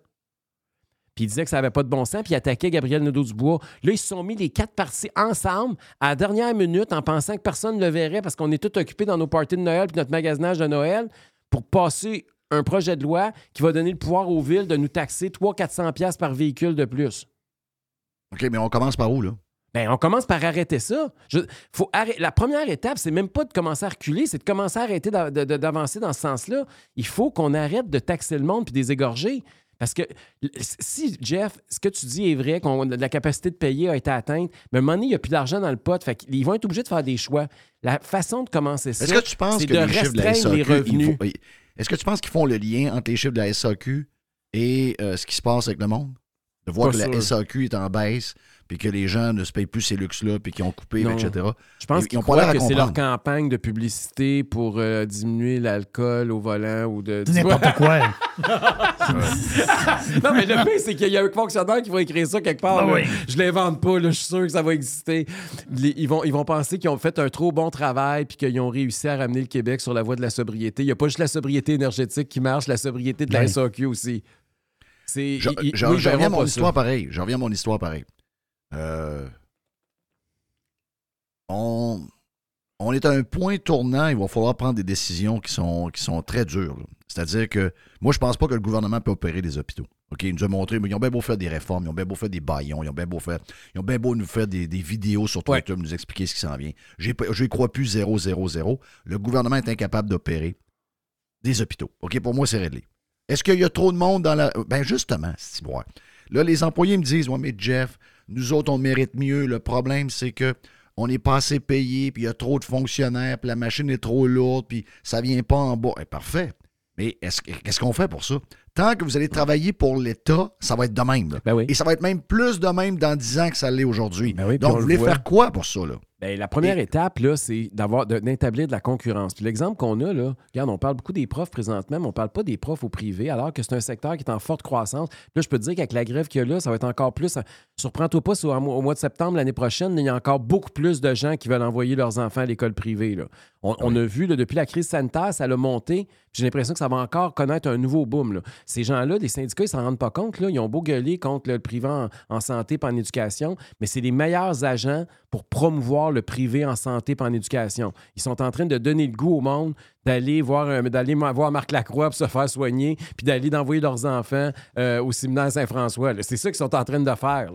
Puis il disait que ça n'avait pas de bon sens, puis il attaquait Gabriel Nadeau-Dubois. Là, ils se sont mis les quatre partis ensemble à la dernière minute en pensant que personne ne le verrait parce qu'on est tous occupés dans nos parties de Noël puis notre magasinage de Noël pour passer un projet de loi qui va donner le pouvoir aux villes de nous taxer 300-400$ piastres par véhicule de plus. OK, mais on commence par où, là? Ben, on commence par arrêter ça. Je- faut arrêter- La première étape, c'est même pas de commencer à reculer, c'est de commencer à arrêter d'avancer dans ce sens-là. Il faut qu'on arrête de taxer le monde puis de les égorger. Parce que si, Jeff, ce que tu dis est vrai, qu'on la capacité de payer a été atteinte, mais à un moment donné, il n'y a plus d'argent dans le pot. Fait qu'ils vont être obligés de faire des choix. La façon de commencer ça, Est-ce que tu penses c'est que de les chiffres de la restreindre SAQ, les ils revenus. est-ce que tu penses qu'ils font le lien entre les chiffres de la SAQ et euh, ce qui se passe avec le monde? De voir Pas que la. SAQ est en baisse, puis que les gens ne se payent plus ces luxes-là, puis qu'ils ont coupé, Non. etc. Je pense Ils- qu'ils croient à que c'est leur campagne de publicité pour euh, diminuer l'alcool au volant ou de... N'importe quoi. non, mais le pire, c'est qu'il y a un fonctionnaire qui va écrire ça quelque part. Ah oui. Je l'invente pas, là, je suis sûr que ça va exister. Les- ils, vont, ils vont penser qu'ils ont fait un trop bon travail puis qu'ils ont réussi à ramener le Québec sur la voie de la sobriété. Il n'y a pas juste la sobriété énergétique qui marche, la sobriété de la Oui. SAQ aussi. C'est, Je, ils- ils- je- oui, ils je reviens verront à mon histoire pareil. Je reviens à mon histoire pareil. Euh, on, on est à un point tournant, il va falloir prendre des décisions qui sont, qui sont très dures. C'est-à-dire que moi, je pense pas que le gouvernement peut opérer des hôpitaux. OK, il nous a montré, mais ils ont bien beau faire des réformes, ils ont bien beau faire des baillons, ils ont bien beau faire, ils ont bien beau nous faire des, des vidéos sur Twitter, nous expliquer ce qui s'en vient. Je n'y crois plus 0, 0, 0. Le gouvernement est incapable d'opérer des hôpitaux. OK, pour moi, c'est réglé. Est-ce qu'il y a trop de monde dans la. Ben justement, c'est bon. Là, les employés me disent Ouais, mais Jeff, nous autres, on mérite mieux. Le problème, c'est que on n'est pas assez payé, puis il y a trop de fonctionnaires, puis la machine est trop lourde, puis ça vient pas en bas. Eh, parfait. Mais est-ce que- qu'est-ce qu'on fait pour ça? Tant que vous allez travailler pour l'État, ça va être de même. là. Ben oui. Et ça va être même plus de même dans 10 ans que ça l'est aujourd'hui. Ben oui, Donc, on vous le voulez faire quoi pour ça? Là? Ben, la première étape, là, c'est d'avoir d'établir de la concurrence. Puis l'exemple qu'on a, là, regarde, on parle beaucoup des profs présentement, mais on parle pas des profs au privé, alors que c'est un secteur qui est en forte croissance. Là, je peux te dire qu'avec la grève qu'il y a là, ça va être encore plus. Surprends-toi pas, si au, mois de septembre l'année prochaine, il y a encore beaucoup plus de gens qui veulent envoyer leurs enfants à l'école privée. là. On, on a vu, là, depuis la crise sanitaire, ça l'a monté. J'ai l'impression que ça va encore connaître un nouveau boom. Ces gens-là, les syndicats, ils s'en rendent pas compte. Là. Ils ont beau gueuler contre le privé en, santé et en éducation, mais c'est les meilleurs agents pour promouvoir le privé en santé et en éducation. Ils sont en train de donner le goût au monde d'aller voir, euh, voir Marc Lacroix pour se faire soigner, puis d'aller d'envoyer leurs enfants euh, au séminaire Saint-François. C'est ça qu'ils sont en train de faire.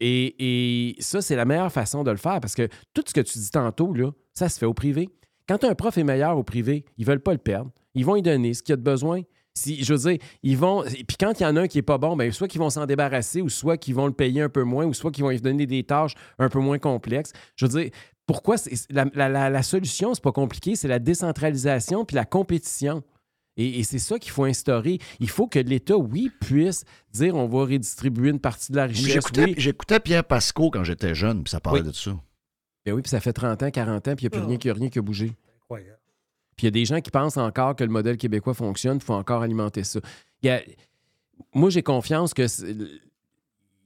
et ça, c'est la meilleure façon de le faire parce que tout ce que tu dis tantôt, là, ça se fait au privé. Quand un prof est meilleur au privé, ils veulent pas le perdre. Ils vont lui donner ce qu'il y a de besoin. Si, je veux dire, ils vont. Puis quand il y en a un qui est pas bon, ben soit qu'ils vont s'en débarrasser, ou soit qu'ils vont le payer un peu moins, ou soit qu'ils vont lui donner des tâches un peu moins complexes. Je veux dire, pourquoi la, la, la, solution, c'est pas compliqué, c'est la décentralisation puis la compétition. Et, et c'est ça qu'il faut instaurer. Il faut que l'État, oui, puisse dire on va redistribuer une partie de la richesse. J'écoutais oui. Pierre Pasco quand j'étais jeune, puis ça parlait Oui. de ça. Ben oui, puis ça fait 30 ans, 40 ans, puis il n'y a plus rien, qui- rien qui a bougé. Incroyable. Puis il y a des gens qui pensent encore que le modèle québécois fonctionne, il faut encore alimenter ça. Il y a- Moi, j'ai confiance que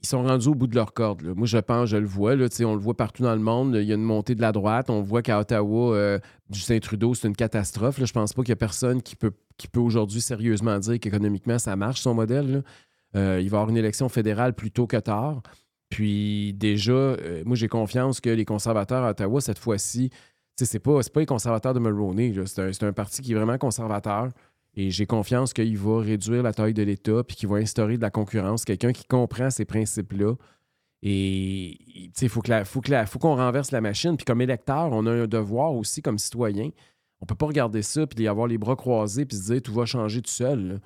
ils sont rendus au bout de leur corde. là. Moi, je pense, je le vois, là, on le voit partout dans le monde. Il y a une montée de la droite. On voit qu'à Ottawa, euh, Justin Trudeau, c'est une catastrophe. Là. Je pense pas qu'il y a personne qui peut, qui peut aujourd'hui sérieusement dire qu'économiquement, ça marche, son modèle. Euh, il va y avoir une élection fédérale plus tôt que tard. Puis déjà, euh, moi, j'ai confiance que les conservateurs à Ottawa, cette fois-ci, c'est pas, pas les conservateurs de Mulroney. C'est un, un parti qui est vraiment conservateur. Et j'ai confiance qu'il va réduire la taille de l'État puis qu'il va instaurer de la concurrence. Quelqu'un qui comprend ces principes-là. Et il faut la- faut qu'on renverse la machine. Puis comme électeur, on a un devoir aussi comme citoyen. On peut pas regarder ça puis avoir les bras croisés puis se dire tout va changer tout seul.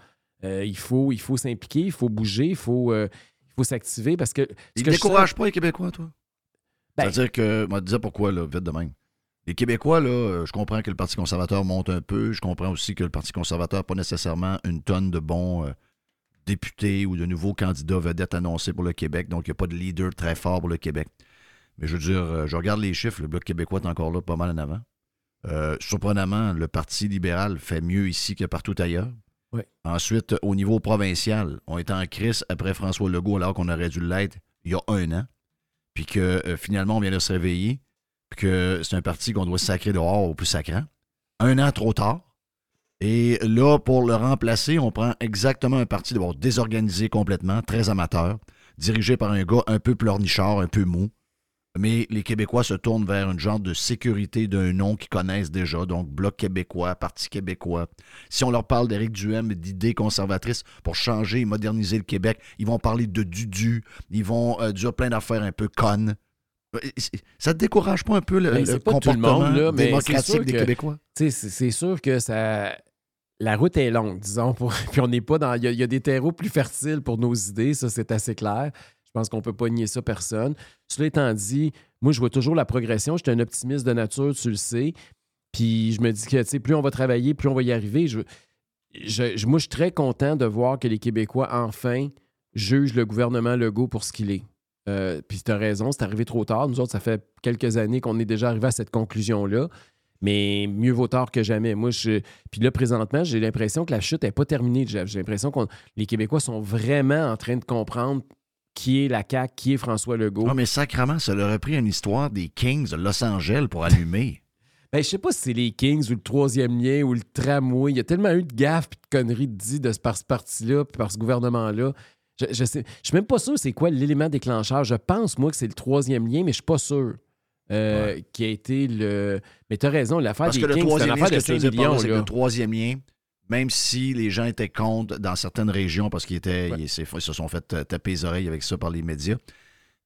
Euh, il faut, il faut s'impliquer, il faut bouger, il faut, euh, il faut s'activer parce que. Ils ne découragent pas les Québécois, toi? Ben- C'est-à-dire que, moi, te dire pourquoi, là, vite de même. Les Québécois, là, euh, je comprends que le Parti conservateur monte un peu. Je comprends aussi que le Parti conservateur n'a pas nécessairement une tonne de bons euh, députés ou de nouveaux candidats vedettes annoncés pour le Québec. Donc, il n'y a pas de leader très fort pour le Québec. Mais je veux dire, euh, je regarde les chiffres. Le Bloc québécois est encore là, pas mal en avant. Euh, surprenamment, le Parti libéral fait mieux ici que partout ailleurs. Ensuite, au niveau provincial, on est en crise après François Legault alors qu'on aurait dû l'être il y a un an. Puis que euh, finalement, on vient de se réveiller. Puis que c'est un parti qu'on doit sacrer dehors au plus sacrant. Un an trop tard. Et là, pour le remplacer, on prend exactement un parti d'abord désorganisé complètement, très amateur, dirigé par un gars un peu pleurnichard, un peu mou. Mais les Québécois se tournent vers une genre de sécurité d'un nom qu'ils connaissent déjà, donc Bloc québécois, Parti québécois. Si on leur parle d'Éric Duhem et d'idées conservatrices pour changer et moderniser le Québec, ils vont parler de Dudu, ils vont euh, dire plein d'affaires un peu connes. Euh, Ça te décourage pas un peu le, Ben, le c'est pas tout le comportement monde, là, mais c'est démocratique des Québécois? C'est sûr que ça. La route est longue, disons. Pour... Puis on n'est pas dans. Il y, a- il y a des terreaux plus fertiles pour nos idées, ça, c'est assez clair. Je pense qu'on peut pas nier ça personne. Cela étant dit, moi, je vois toujours la progression. Je suis un optimiste de nature, tu le sais. Puis je me dis que, tu sais, plus on va travailler, plus on va y arriver. Je, moi, je suis très content de voir que les Québécois, enfin, jugent le gouvernement Legault pour ce qu'il est. Euh, puis tu as raison, c'est arrivé trop tard. Nous autres, ça fait quelques années qu'on est déjà arrivé à cette conclusion-là. Mais mieux vaut tard que jamais. Moi, je. Puis là, présentement, j'ai l'impression que la chute n'est pas terminée. J'ai l'impression que les Québécois sont vraiment en train de comprendre qui est la CAQ, qui est François Legault. Non, mais sacrement, ça leur a pris une histoire des Kings de Los Angeles pour allumer. Ben, je sais pas si c'est les Kings ou le troisième lien ou le tramway. Il y a tellement eu de gaffes et de conneries dites de ce, par ce parti-là puis par ce gouvernement-là. Je, je sais, je suis même pas sûr c'est quoi l'élément déclencheur. Je pense, moi, que c'est le troisième lien, mais je suis pas sûr. euh, qui a été le. Mais tu as raison, l'affaire des Kings, c'est une affaire de que tu veux 5 dire par là, millions. c'est le troisième lien, même si les gens étaient contre dans certaines régions parce qu'ils étaient, Ouais. ils, se sont fait euh, taper les oreilles avec ça par les médias,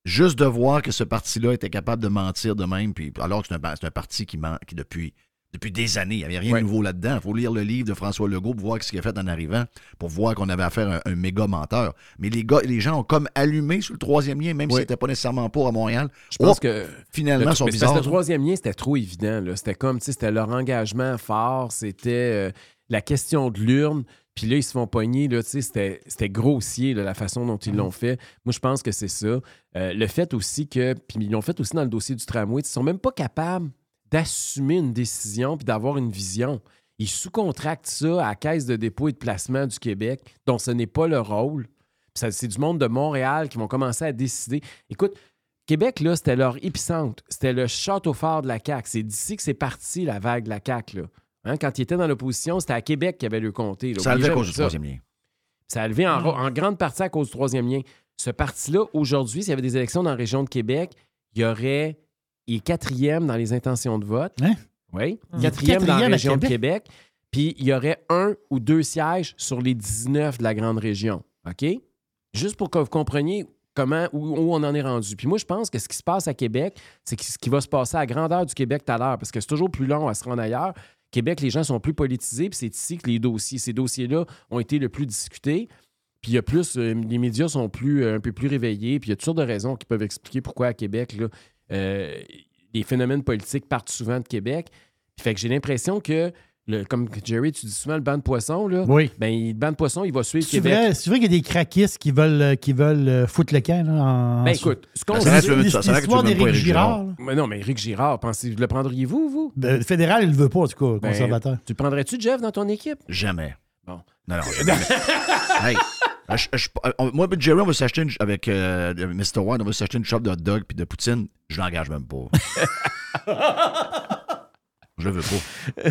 juste de voir que ce parti-là était capable de mentir de même, puis, alors que c'est un, parti qui ment qui depuis, depuis des années, il n'y avait rien Ouais. de nouveau là-dedans. Il faut lire le livre de François Legault pour voir ce qu'il a fait en arrivant, pour voir qu'on avait affaire à un, un méga menteur. Mais les, gars, les gens ont comme allumé sur le troisième lien, même Ouais. n'étaient pas nécessairement pour à Montréal. Je pense Oh, que. Finalement, Le- sont bizarres. que Le troisième lien, c'était trop évident. C'était comme, tu sais, c'était leur engagement fort, c'était euh, la question de l'urne. Puis là, ils se font pogner, là, c'était c'était grossier, la façon dont ils l'ont fait. Moi, je pense que c'est ça. Euh, le fait aussi que, puis ils l'ont fait aussi dans le dossier du tramway, ils sont même pas capables d'assumer une décision puis d'avoir une vision. Ils sous-contractent ça à la Caisse de dépôt et de placement du Québec, dont ce n'est pas le rôle. C'est du monde de Montréal qui vont commencer à décider. Écoute, Québec, là, c'était leur épicentre. C'était le château fort de la CAQ. C'est d'ici que c'est parti, la vague de la CAQ. Là. Hein, quand ils étaient dans l'opposition, c'était à Québec qu'il avait le comté. là. Ça a levé à cause du troisième lien. Ça a levé en, Mm. en grande partie à cause du troisième lien. Ce parti-là, aujourd'hui, s'il y avait des élections dans la région de Québec, il y aurait. Il est quatrième dans les intentions de vote. Hein? Oui. Il est Quatrième dans la région de Québec. Puis il y aurait un ou deux sièges sur les 19 de la grande région. OK? Juste pour que vous compreniez comment, où, où on en est rendu. Puis moi, je pense que ce qui se passe à Québec, c'est que ce qui va se passer à la grandeur du Québec tout à l'heure, parce que c'est toujours plus long à se rendre ailleurs. Québec, les gens sont plus politisés, puis c'est ici que les dossiers, ces dossiers-là ont été le plus discutés. Puis il y a plus, euh, les médias sont plus, euh, un peu plus réveillés, puis il y a toutes sortes de raisons qui peuvent expliquer pourquoi à Québec, là, euh, les phénomènes politiques partent souvent de Québec. Fait que j'ai l'impression que, le, comme Jerry, tu dis souvent le banc de poisson, là, Oui. ben, le banc de poisson, il va suivre C'est Québec. vrai, c'est vrai qu'il y a des craquistes qui veulent, euh, qui veulent euh, foutre le camp. Là, en, Ben en- écoute, ce qu'on Ça dit- serait- tu veux- ça serait que tu veux L'histoire d'Éric Éric Girard. Mais non, mais Éric Girard, pensez, le prendriez-vous, vous? Ben, le fédéral, il ne le veut pas, en tout cas, Ben, conservateur. Tu le prendrais-tu, Jeff, dans ton équipe? Jamais. Bon. Non, non. jamais. hey, je- je- on- moi et Jerry, on va s'acheter une, avec euh, Mr. White, on va s'acheter une shop de hot dog puis de poutine. Je l'engage même pas. je le veux pas.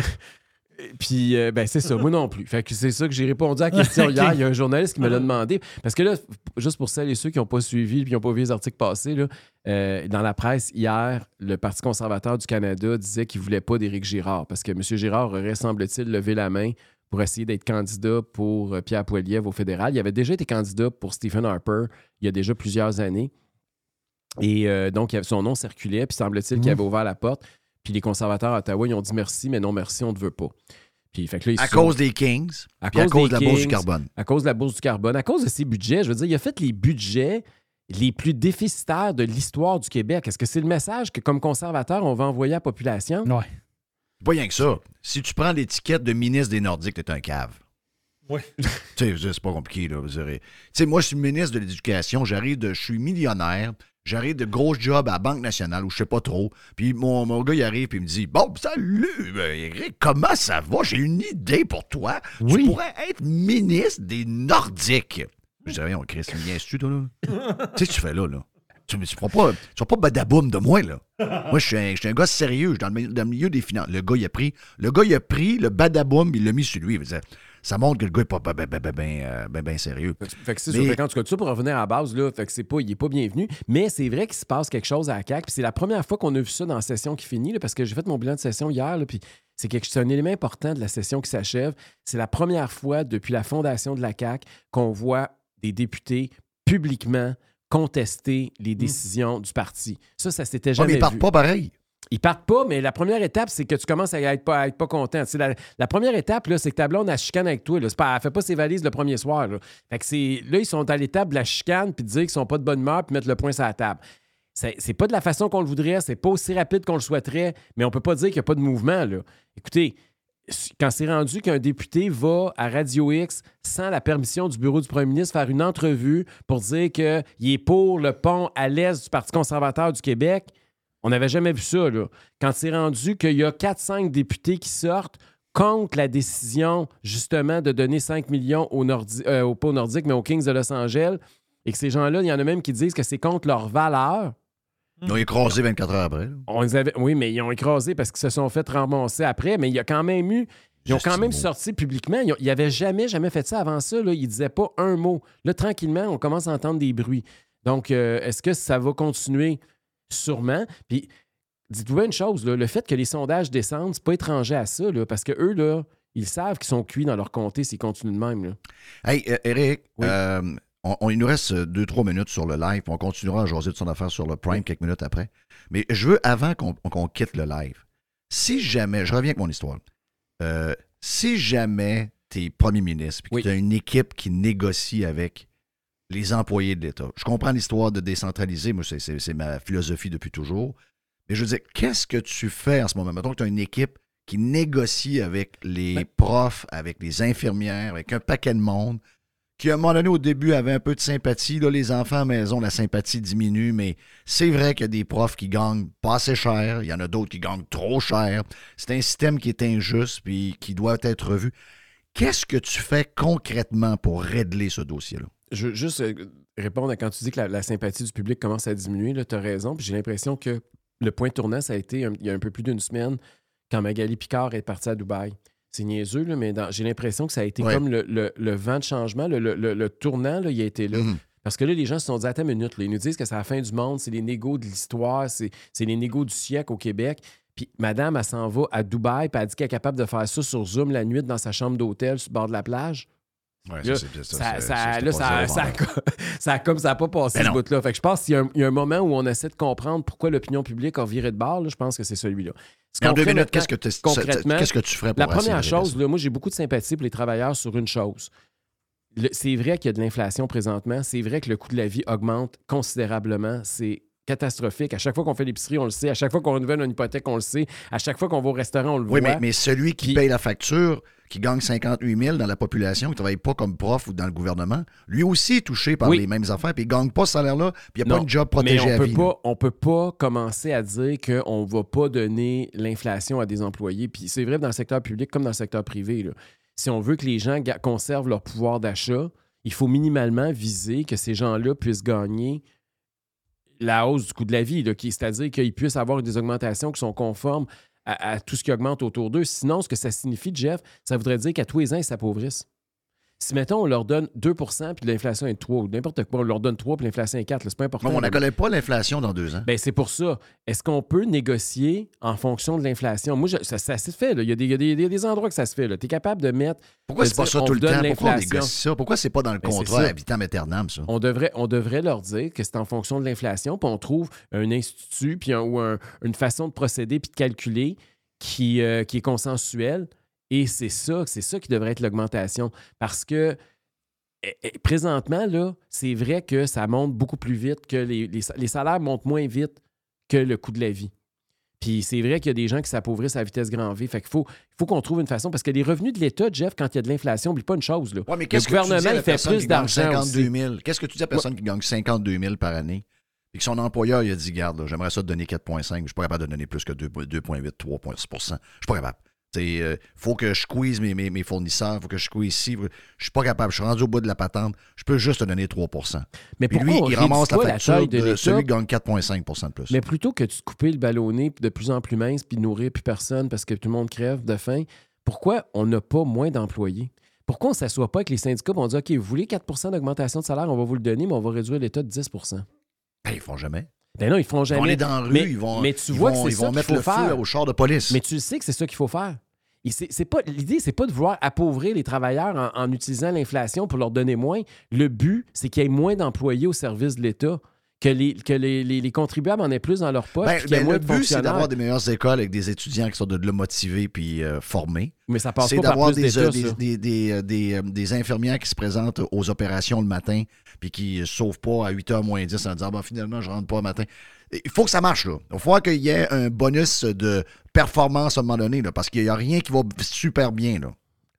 Puis, euh, ben, c'est ça, moi non plus. Fait que c'est ça que j'ai répondu à la question hier. Il y a un journaliste qui me l'a demandé. Parce que là, juste pour celles et ceux qui n'ont pas suivi et qui n'ont pas vu les articles passés, là, euh, dans la presse, hier, le Parti conservateur du Canada disait qu'il ne voulait pas d'Éric Girard parce que M. Girard aurait, semble-t-il, levé la main pour essayer d'être candidat pour euh, Pierre Poilievre au fédéral. Il avait déjà été candidat pour Stephen Harper il y a déjà plusieurs années. Et euh, donc, son nom circulait, puis semble-t-il qu'il Mhm. avait ouvert la porte. Puis les conservateurs à Ottawa, ils ont dit merci, mais non merci, on ne veut pas. Puis, fait que là, ils À sont- cause des Kings, À cause de la bourse du carbone. à cause de la bourse du carbone, à cause de ses budgets. Je veux dire, il a fait les budgets les plus déficitaires de l'histoire du Québec. Est-ce que c'est le message que, comme conservateur, on va envoyer à la population? Ouais. C'est pas rien que ça. Si tu prends l'étiquette de ministre des Nordiques, t'es un cave. Oui. tu sais, c'est pas compliqué, là. Tu sais, moi, je suis ministre de l'Éducation, j'arrive de. Je suis millionnaire, j'arrive de gros jobs à la Banque nationale ou je sais pas trop. Puis mon, mon gars, il arrive et il me dit Bon, salut, ben, Eric, comment ça va? J'ai une idée pour toi. Oui. Tu pourrais être ministre des Nordiques. Je dis Rien, Chris, tu me niaises-tu, toi, là? tu sais, ce que tu fais là, là? Tu ne feras pas, tu feras pas badaboum de moi, là. Moi, je suis un, je suis un gars sérieux, je suis dans le, milieu- dans le milieu des finances. Le gars, il a pris, le gars, il a pris le badaboum, il l'a mis sur lui. Il Ça montre que le gars n'est pas ben, ben, ben, ben, ben, euh, ben, ben sérieux. Fait que- c'est Mais- cas, tout ça pour revenir à la base, là, fait que c'est pas, il est pas bienvenu. Mais c'est vrai qu'il se passe quelque chose à la CAQ. Puis c'est la première fois qu'on a vu ça dans la session qui finit, là, parce que j'ai fait mon bilan de session hier. là, puis c'est quelque- c'est un élément important de la session qui s'achève. C'est la première fois depuis la fondation de la CAQ qu'on voit des députés publiquement contester les décisions du parti. Ça, ça s'était Ouais, jamais mais ils partent vu. pas pareil. Ils partent pas, mais la première étape, c'est que tu commences à être pas, content. La, première étape, c'est que ta blonde, elle chicane avec toi. Là. Pas, fait pas ses valises le premier soir. Là. Ils sont à l'étape de la chicane, puis dire qu'ils sont pas de bonne humeur, puis mettre le point sur la table. C'est, pas de la façon qu'on le voudrait, c'est pas aussi rapide qu'on le souhaiterait, mais on peut pas dire qu'il n'y a pas de mouvement. Écoutez, quand c'est rendu qu'un député va à Radio X sans la permission du bureau du premier ministre faire une entrevue pour dire qu'il est pour le pont à l'est du Parti conservateur du Québec, on n'avait jamais vu ça. Là. Quand c'est rendu qu'il y a 4-5 députés qui sortent contre la décision, justement, de donner 5 millions aux Nordi- euh, au pas aux Nordiques, mais aux Kings de Los Angeles, et que ces gens-là, il y en a même qui disent que c'est contre leur valeur. Ils ont écrasé 24 heures après. On les avait, oui, mais ils ont écrasé parce qu'ils se sont fait ramasser après, mais il y a quand même eu. Ils ont Juste quand même mot. sorti publiquement. Ils n'avaient jamais, jamais fait ça avant ça. Là. Ils ne disaient pas un mot. Là, tranquillement, on commence à entendre des bruits. Donc, euh, est-ce que ça va continuer? Sûrement. Puis, dites-vous une chose, là, le fait que les sondages descendent, c'est pas étranger à ça, là, parce que eux, là, ils savent qu'ils sont cuits dans leur comté s'ils continuent de même. Là. Hey, euh, Eric, Oui. euh, on, on- il nous reste 2-3 minutes sur le live. puis On continuera à jaser de son affaire sur le Prime quelques minutes après. Mais je veux, avant qu'on quitte le live, si jamais, je reviens avec mon histoire, Euh, si jamais tu es premier ministre puis que Oui. tu as une équipe qui négocie avec les employés de l'État, je comprends l'histoire de décentraliser, moi, c'est- ma philosophie depuis toujours. Mais je veux dire, qu'est-ce que tu fais en ce moment? Mettons que tu as une équipe qui négocie avec les Ben- profs, avec les infirmières, avec un paquet de monde, qui, à un moment donné, au début, avait un peu de sympathie. Là, les enfants à la maison, la sympathie diminue, mais c'est vrai qu'il y a des profs qui gagnent pas assez cher. Il y en a d'autres qui gagnent trop cher. C'est un système qui est injuste puis qui doit être revu. Qu'est-ce que tu fais concrètement pour régler ce dossier-là? Je veux juste euh, répondre à quand tu dis que la, la sympathie du public commence à diminuer. Tu as raison. Puis j'ai l'impression que le point tournant, ça a été un- il y a un peu plus d'une semaine quand Magali Picard est partie à Dubaï. C'est niaiseux, là, mais j'ai l'impression que ça a été Ouais. comme le, le- le vent de changement, le, tournant, là, il a été là. Mhm. Parce que là, les gens se sont dit, attends une minute, là, ils nous disent que c'est la fin du monde, c'est les négos de l'histoire, c'est c'est les négos du siècle au Québec. Puis madame, elle s'en va à Dubaï, puis elle dit qu'elle est capable de faire ça sur Zoom la nuit dans sa chambre d'hôtel sur le bord de la plage. Ouais, Là, ça, ça- là, ça, comme ça n'a pas passé Ben ce bout-là. Fait que je pense qu'il y a un, il y a un moment où on essaie de comprendre pourquoi l'opinion publique a viré de bord. là. je pense que c'est celui-là. En deux minutes, qu'est-ce que, tu- concrètement, qu'est-ce que tu ferais pour La première chose, là, moi, j'ai beaucoup de sympathie pour les travailleurs sur une chose. C'est vrai qu'il y a de l'inflation présentement. C'est vrai que le coût de la vie augmente considérablement. C'est catastrophique. À chaque fois qu'on fait l'épicerie, on le sait. À chaque fois qu'on renouvelle une hypothèque, on le sait. À chaque fois qu'on va au restaurant, on le Oui, voit. mais, mais celui qui Puis- paye la facture, qui gagne 58 000 dans la population, qui ne travaille pas comme prof ou dans le gouvernement, lui aussi est touché par Oui. les mêmes affaires, puis il ne gagne pas ce salaire-là, puis il n'y a Non, pas une job protégé mais à on peut vie. là. pas, on peut pas commencer à dire qu'on ne va pas donner l'inflation à des employés. Puis c'est vrai dans le secteur public comme dans le secteur privé. là. Si on veut que les gens conservent leur pouvoir d'achat, il faut minimalement viser que ces gens-là puissent gagner la hausse du coût de la vie, c'est-à-dire qu'ils puissent avoir des augmentations qui sont conformes à, tout ce qui augmente autour d'eux. Sinon, ce que ça signifie, Jeff, ça voudrait dire qu'à tous les ans, ils s'appauvrissent. Si, mettons, on leur donne 2 puis l'inflation est 3 ou n'importe quoi, on leur donne 3 puis l'inflation est 4, là, c'est pas important. On ne connaît pas l'inflation dans deux ans. Ben, c'est pour ça. Est-ce qu'on peut négocier en fonction de l'inflation? Moi, je- ça, ça se fait. là. Il y a des, il y a des- il y a des endroits que ça se fait. Tu es capable de mettre. Pourquoi c'est pas ça tout le temps? Pourquoi on négocie ça? Pourquoi c'est pas dans le Ben, contrat habitant Aeternam, ça? On devrait, on devrait leur dire que c'est en fonction de l'inflation, puis on trouve un institut puis un- ou un- une façon de procéder puis de calculer qui, euh, qui est consensuelle. Et c'est ça, c'est ça qui devrait être l'augmentation. Parce que eh, eh, présentement, là, c'est vrai que ça monte beaucoup plus vite que les, les, les salaires montent moins vite que le coût de la vie. Puis c'est vrai qu'il y a des gens qui s'appauvrissent à vitesse grand V. Fait qu'il faut, faut qu'on trouve une façon. Parce que les revenus de l'État, Jeff, quand il y a de l'inflation, n'oublie pas une chose. Là. Ouais, mais le gouvernement, il fait plus d'argent 52 aussi. 000? Qu'est-ce que tu dis à la personne qui gagne 52 000 par année? Et que son employeur il a dit, garde, j'aimerais ça te donner 4,5, mais je suis pas capable de donner plus que 2,8, 3,6% Je suis pas capable. Il faut que je squeeze mes, mes, mes fournisseurs, faut que je squeeze ici. Je suis pas capable. Je suis rendu au bout de la patente. Je peux juste te donner 3% Mais Puis lui, il ramasse la facture taille de, celui qui gagne 4,5% de plus. Mais plutôt que de se couper le ballonné puis de plus en plus mince puis de nourrir plus personne parce que tout le monde crève de faim, pourquoi on n'a pas moins d'employés? Pourquoi on ne s'assoit pas avec les syndicats et on dit OK, vous voulez 4% d'augmentation de salaire, on va vous le donner, mais on va réduire l'État de 10% Ben, ils font jamais. Ben non, ils vont jamais. aller dans la rue, mais, ils vont, mais tu vois vont, que ils mettre faut le faire. feu au char de police. Mais tu sais que c'est ça qu'il faut faire. C'est- c'est pas L'idée, c'est pas de vouloir appauvrir les travailleurs en, en utilisant l'inflation pour leur donner moins. Le but, c'est qu'il y ait moins d'employés au service de l'État, que les, que les, les- les contribuables en aient plus dans leur poche, Ben, ben, moins le de but, c'est d'avoir des meilleures écoles avec des étudiants qui sont de, de là motivés puis euh, formés. Mais ça passe pas par d'avoir des, euh, des, des, des, euh, des, euh, des infirmières qui se présentent aux opérations le matin puis qui ne sauvent pas à 8h moins 10 en disant ben, finalement, je rentre pas le matin. Il faut que ça marche. Là. Il faut qu'il y ait un bonus de performance à un moment donné là, parce qu'il n'y a rien qui va super bien. Là.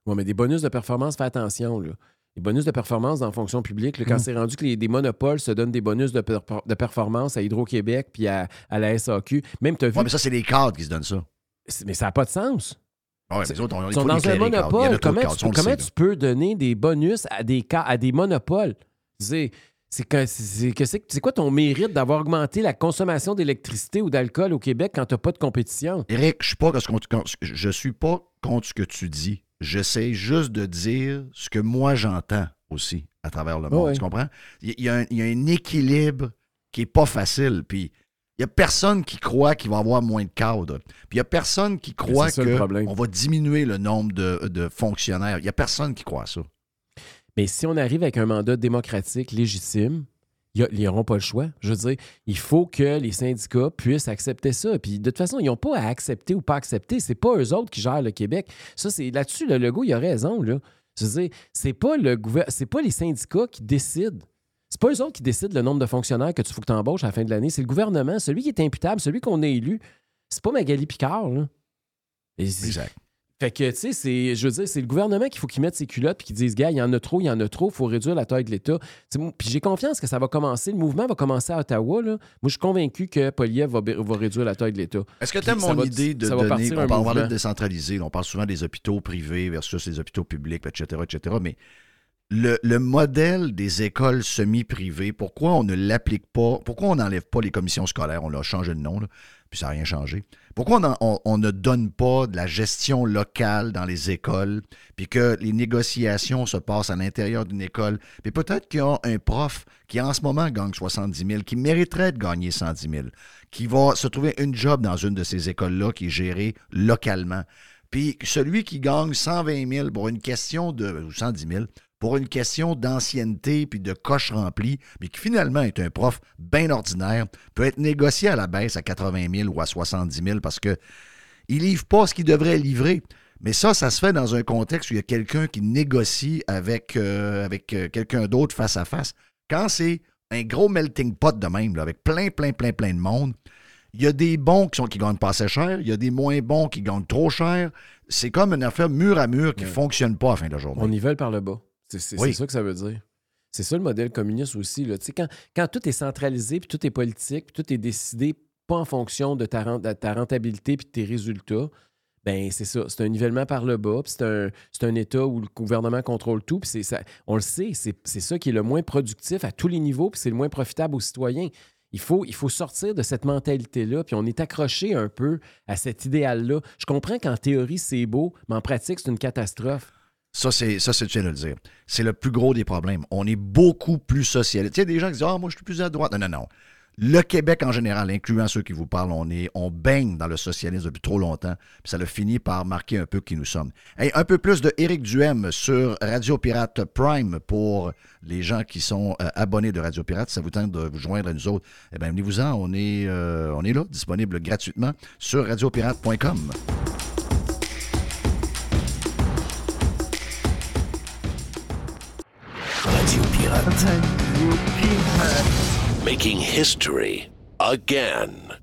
Oui, mais des bonus de performance, fais attention. Là. Les bonus de performance dans la fonction publique, là, quand Mm. c'est rendu que les, des monopoles se donnent des bonus de, per- de performance à Hydro-Québec puis à, à la SAQ, même tu as vu. Ouais, mais ça, c'est les cadres qui se donnent ça. mais ça n'a pas de sens. Ouais, mais les autres, on, il Ils sont dans un monopole. Comment, tu, comment sait, peux donner des bonus à des, à des monopoles? C'est quoi ton mérite d'avoir augmenté la consommation d'électricité ou d'alcool au Québec quand tu n'as pas de compétition? Eric, je je suis pas contre ce que tu dis. J'essaie juste de dire ce que moi j'entends aussi à travers le monde. Ouais. Tu comprends? Il y, a un, il y a un équilibre qui est pas facile. Puis Il n'y a personne qui croit qu'il va y avoir moins de cadres. Puis il n'y a personne qui croit qu'on va diminuer le nombre de, de fonctionnaires. Il n'y a personne qui croit à ça. Mais si on arrive avec un mandat démocratique légitime, ils n'auront pas le choix. Je veux dire, il faut que les syndicats puissent accepter ça. Puis de toute façon, ils n'ont pas à accepter ou pas accepter. C'est pas eux autres qui gèrent le Québec. Ça, c'est là-dessus, le Legault, il a raison. Là. Je veux dire, c'est pas le c'est pas les syndicats qui décident. C'est pas eux autres qui décident le nombre de fonctionnaires que tu faut que tu embauches à la fin de l'année. C'est le gouvernement, celui qui est imputable, celui qu'on a élu. C'est pas Magali Picard. Là. Exact. Fait que, tu sais, c'est, je veux dire, c'est le gouvernement qu'il faut qu'il mette ses culottes puis qu'il dise, gars, il y en a trop, il y en a trop, il faut réduire la taille de l'État. Puis j'ai confiance que ça va commencer, le mouvement va commencer à Ottawa. Là. Moi, je suis convaincu que Poliev va, va réduire la taille de l'État. Est-ce que tu aimes mon va- idée de donner. On parle, de décentraliser. On parle souvent des hôpitaux privés versus les hôpitaux publics, etc. etc. mais le, le modèle des écoles semi-privées, pourquoi on ne l'applique pas? Pourquoi on n'enlève pas les commissions scolaires? On l'a changé de nom, là, puis ça n'a rien changé. Pourquoi on, ne donne pas de la gestion locale dans les écoles, puis que les négociations se passent à l'intérieur d'une école? Puis peut-être qu'il y a un prof qui en ce moment gagne 70 000, qui mériterait de gagner 110 000, qui va se trouver une job dans une de ces écoles-là qui est gérée localement. Puis celui qui gagne 120 000 pour une question de. ou 110 000 pour une question d'ancienneté puis de coche remplie, mais qui finalement est un prof bien ordinaire, peut être négocié à la baisse à 80 000 ou à 70 000 parce que il livre pas ce qu'il devrait livrer. Mais ça, ça se fait dans un contexte où il y a quelqu'un qui négocie avec, euh, avec euh, quelqu'un d'autre face à face. Quand c'est un gros melting pot de même, là, avec plein, plein, plein, plein de monde, il y a des bons qui, sont, qui gagnent pas assez cher, il y a des moins bons qui gagnent trop cher. C'est comme une affaire mur à mur qui ne Ouais. fonctionne pas à la fin de la journée. On nivelle par le bas. C'est, Oui. ça que ça veut dire. C'est ça le modèle communiste aussi. Là. Quand, quand tout est centralisé, puis tout est politique, puis tout est décidé pas en fonction de ta, rent- de ta rentabilité puis de tes résultats, ben c'est ça. C'est un nivellement par le bas, puis c'est un, un État où le gouvernement contrôle tout, puis ça, on le sait, c'est, c'est ça qui est le moins productif à tous les niveaux, puis c'est le moins profitable aux citoyens. Il faut, il faut sortir de cette mentalité-là, puis on est accroché un peu à cet idéal-là. Je comprends qu'en théorie, c'est beau, mais en pratique, c'est une catastrophe. Ça, c'est le dire. C'est le plus gros des problèmes. On est beaucoup plus socialiste. Tu sais, des gens qui disent Ah, moi, je suis plus à droite. Non, non, non. Le Québec en général, incluant ceux qui vous parlent, on, est, on baigne dans le socialisme depuis trop longtemps. Ça a fini par marquer un peu qui nous sommes. Un peu plus de Éric Duhem sur Radio Pirate Prime pour les gens qui sont euh, abonnés de Radio Pirate. Ça vous tente de vous joindre à nous autres, eh bien, venez-vous-en. On, euh, on est là, disponible gratuitement sur radiopirate.com. Radio Pirate. Making history again.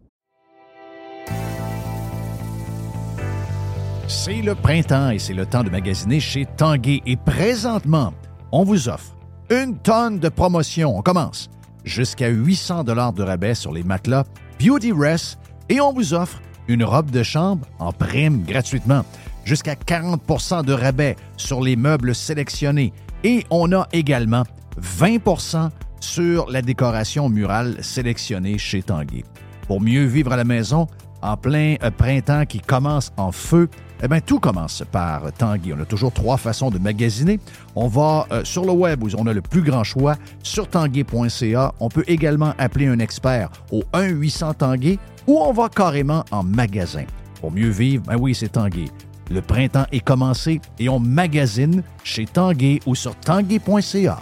C'est le printemps et c'est le temps de magasiner chez Tanguay. Et présentement, on vous offre une tonne de promotions. On commence jusqu'à 800 dollars de rabais sur les matelas Beauty Rest et on vous offre une robe de chambre en prime gratuitement. Jusqu'à 40% de rabais sur les meubles sélectionnés. Et on a également 20% sur la décoration murale sélectionnée chez Tanguay. Pour mieux vivre à la maison, en plein euh, printemps qui commence en feu, eh bien, tout commence par Tanguy. On a toujours trois façons de magasiner. On va euh, sur le web où on a le plus grand choix, sur tanguay.ca. On peut également appeler un expert au 1-800 Tanguay ou on va carrément en magasin. Pour mieux vivre, ben oui, c'est Tanguay. Le printemps est commencé et on magasine chez Tanguay ou sur tanguay.ca.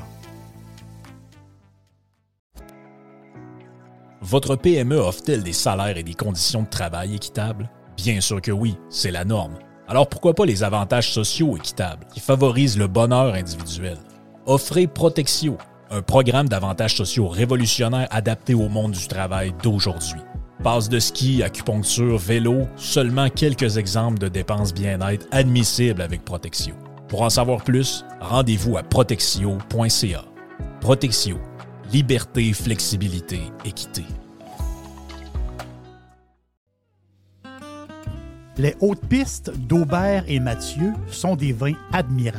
Votre PME offre-t-elle des salaires et des conditions de travail équitables? Bien sûr que oui, c'est la norme. Alors pourquoi pas les avantages sociaux équitables qui favorisent le bonheur individuel? Offrez Protexio, un programme d'avantages sociaux révolutionnaire adapté au monde du travail d'aujourd'hui. Passe de ski, acupuncture, vélo, seulement quelques exemples de dépenses bien-être admissibles avec Protexio. Pour en savoir plus, rendez-vous à protexio.ca. Protexio, liberté, flexibilité, équité. Les hautes pistes d'Aubert et Mathieu sont des vins admirables.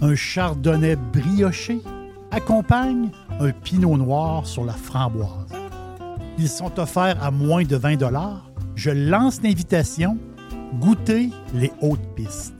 Un chardonnay brioché accompagne un pinot noir sur la framboise. Ils sont offerts à moins de 20 Je lance l'invitation. Goûtez les hautes pistes.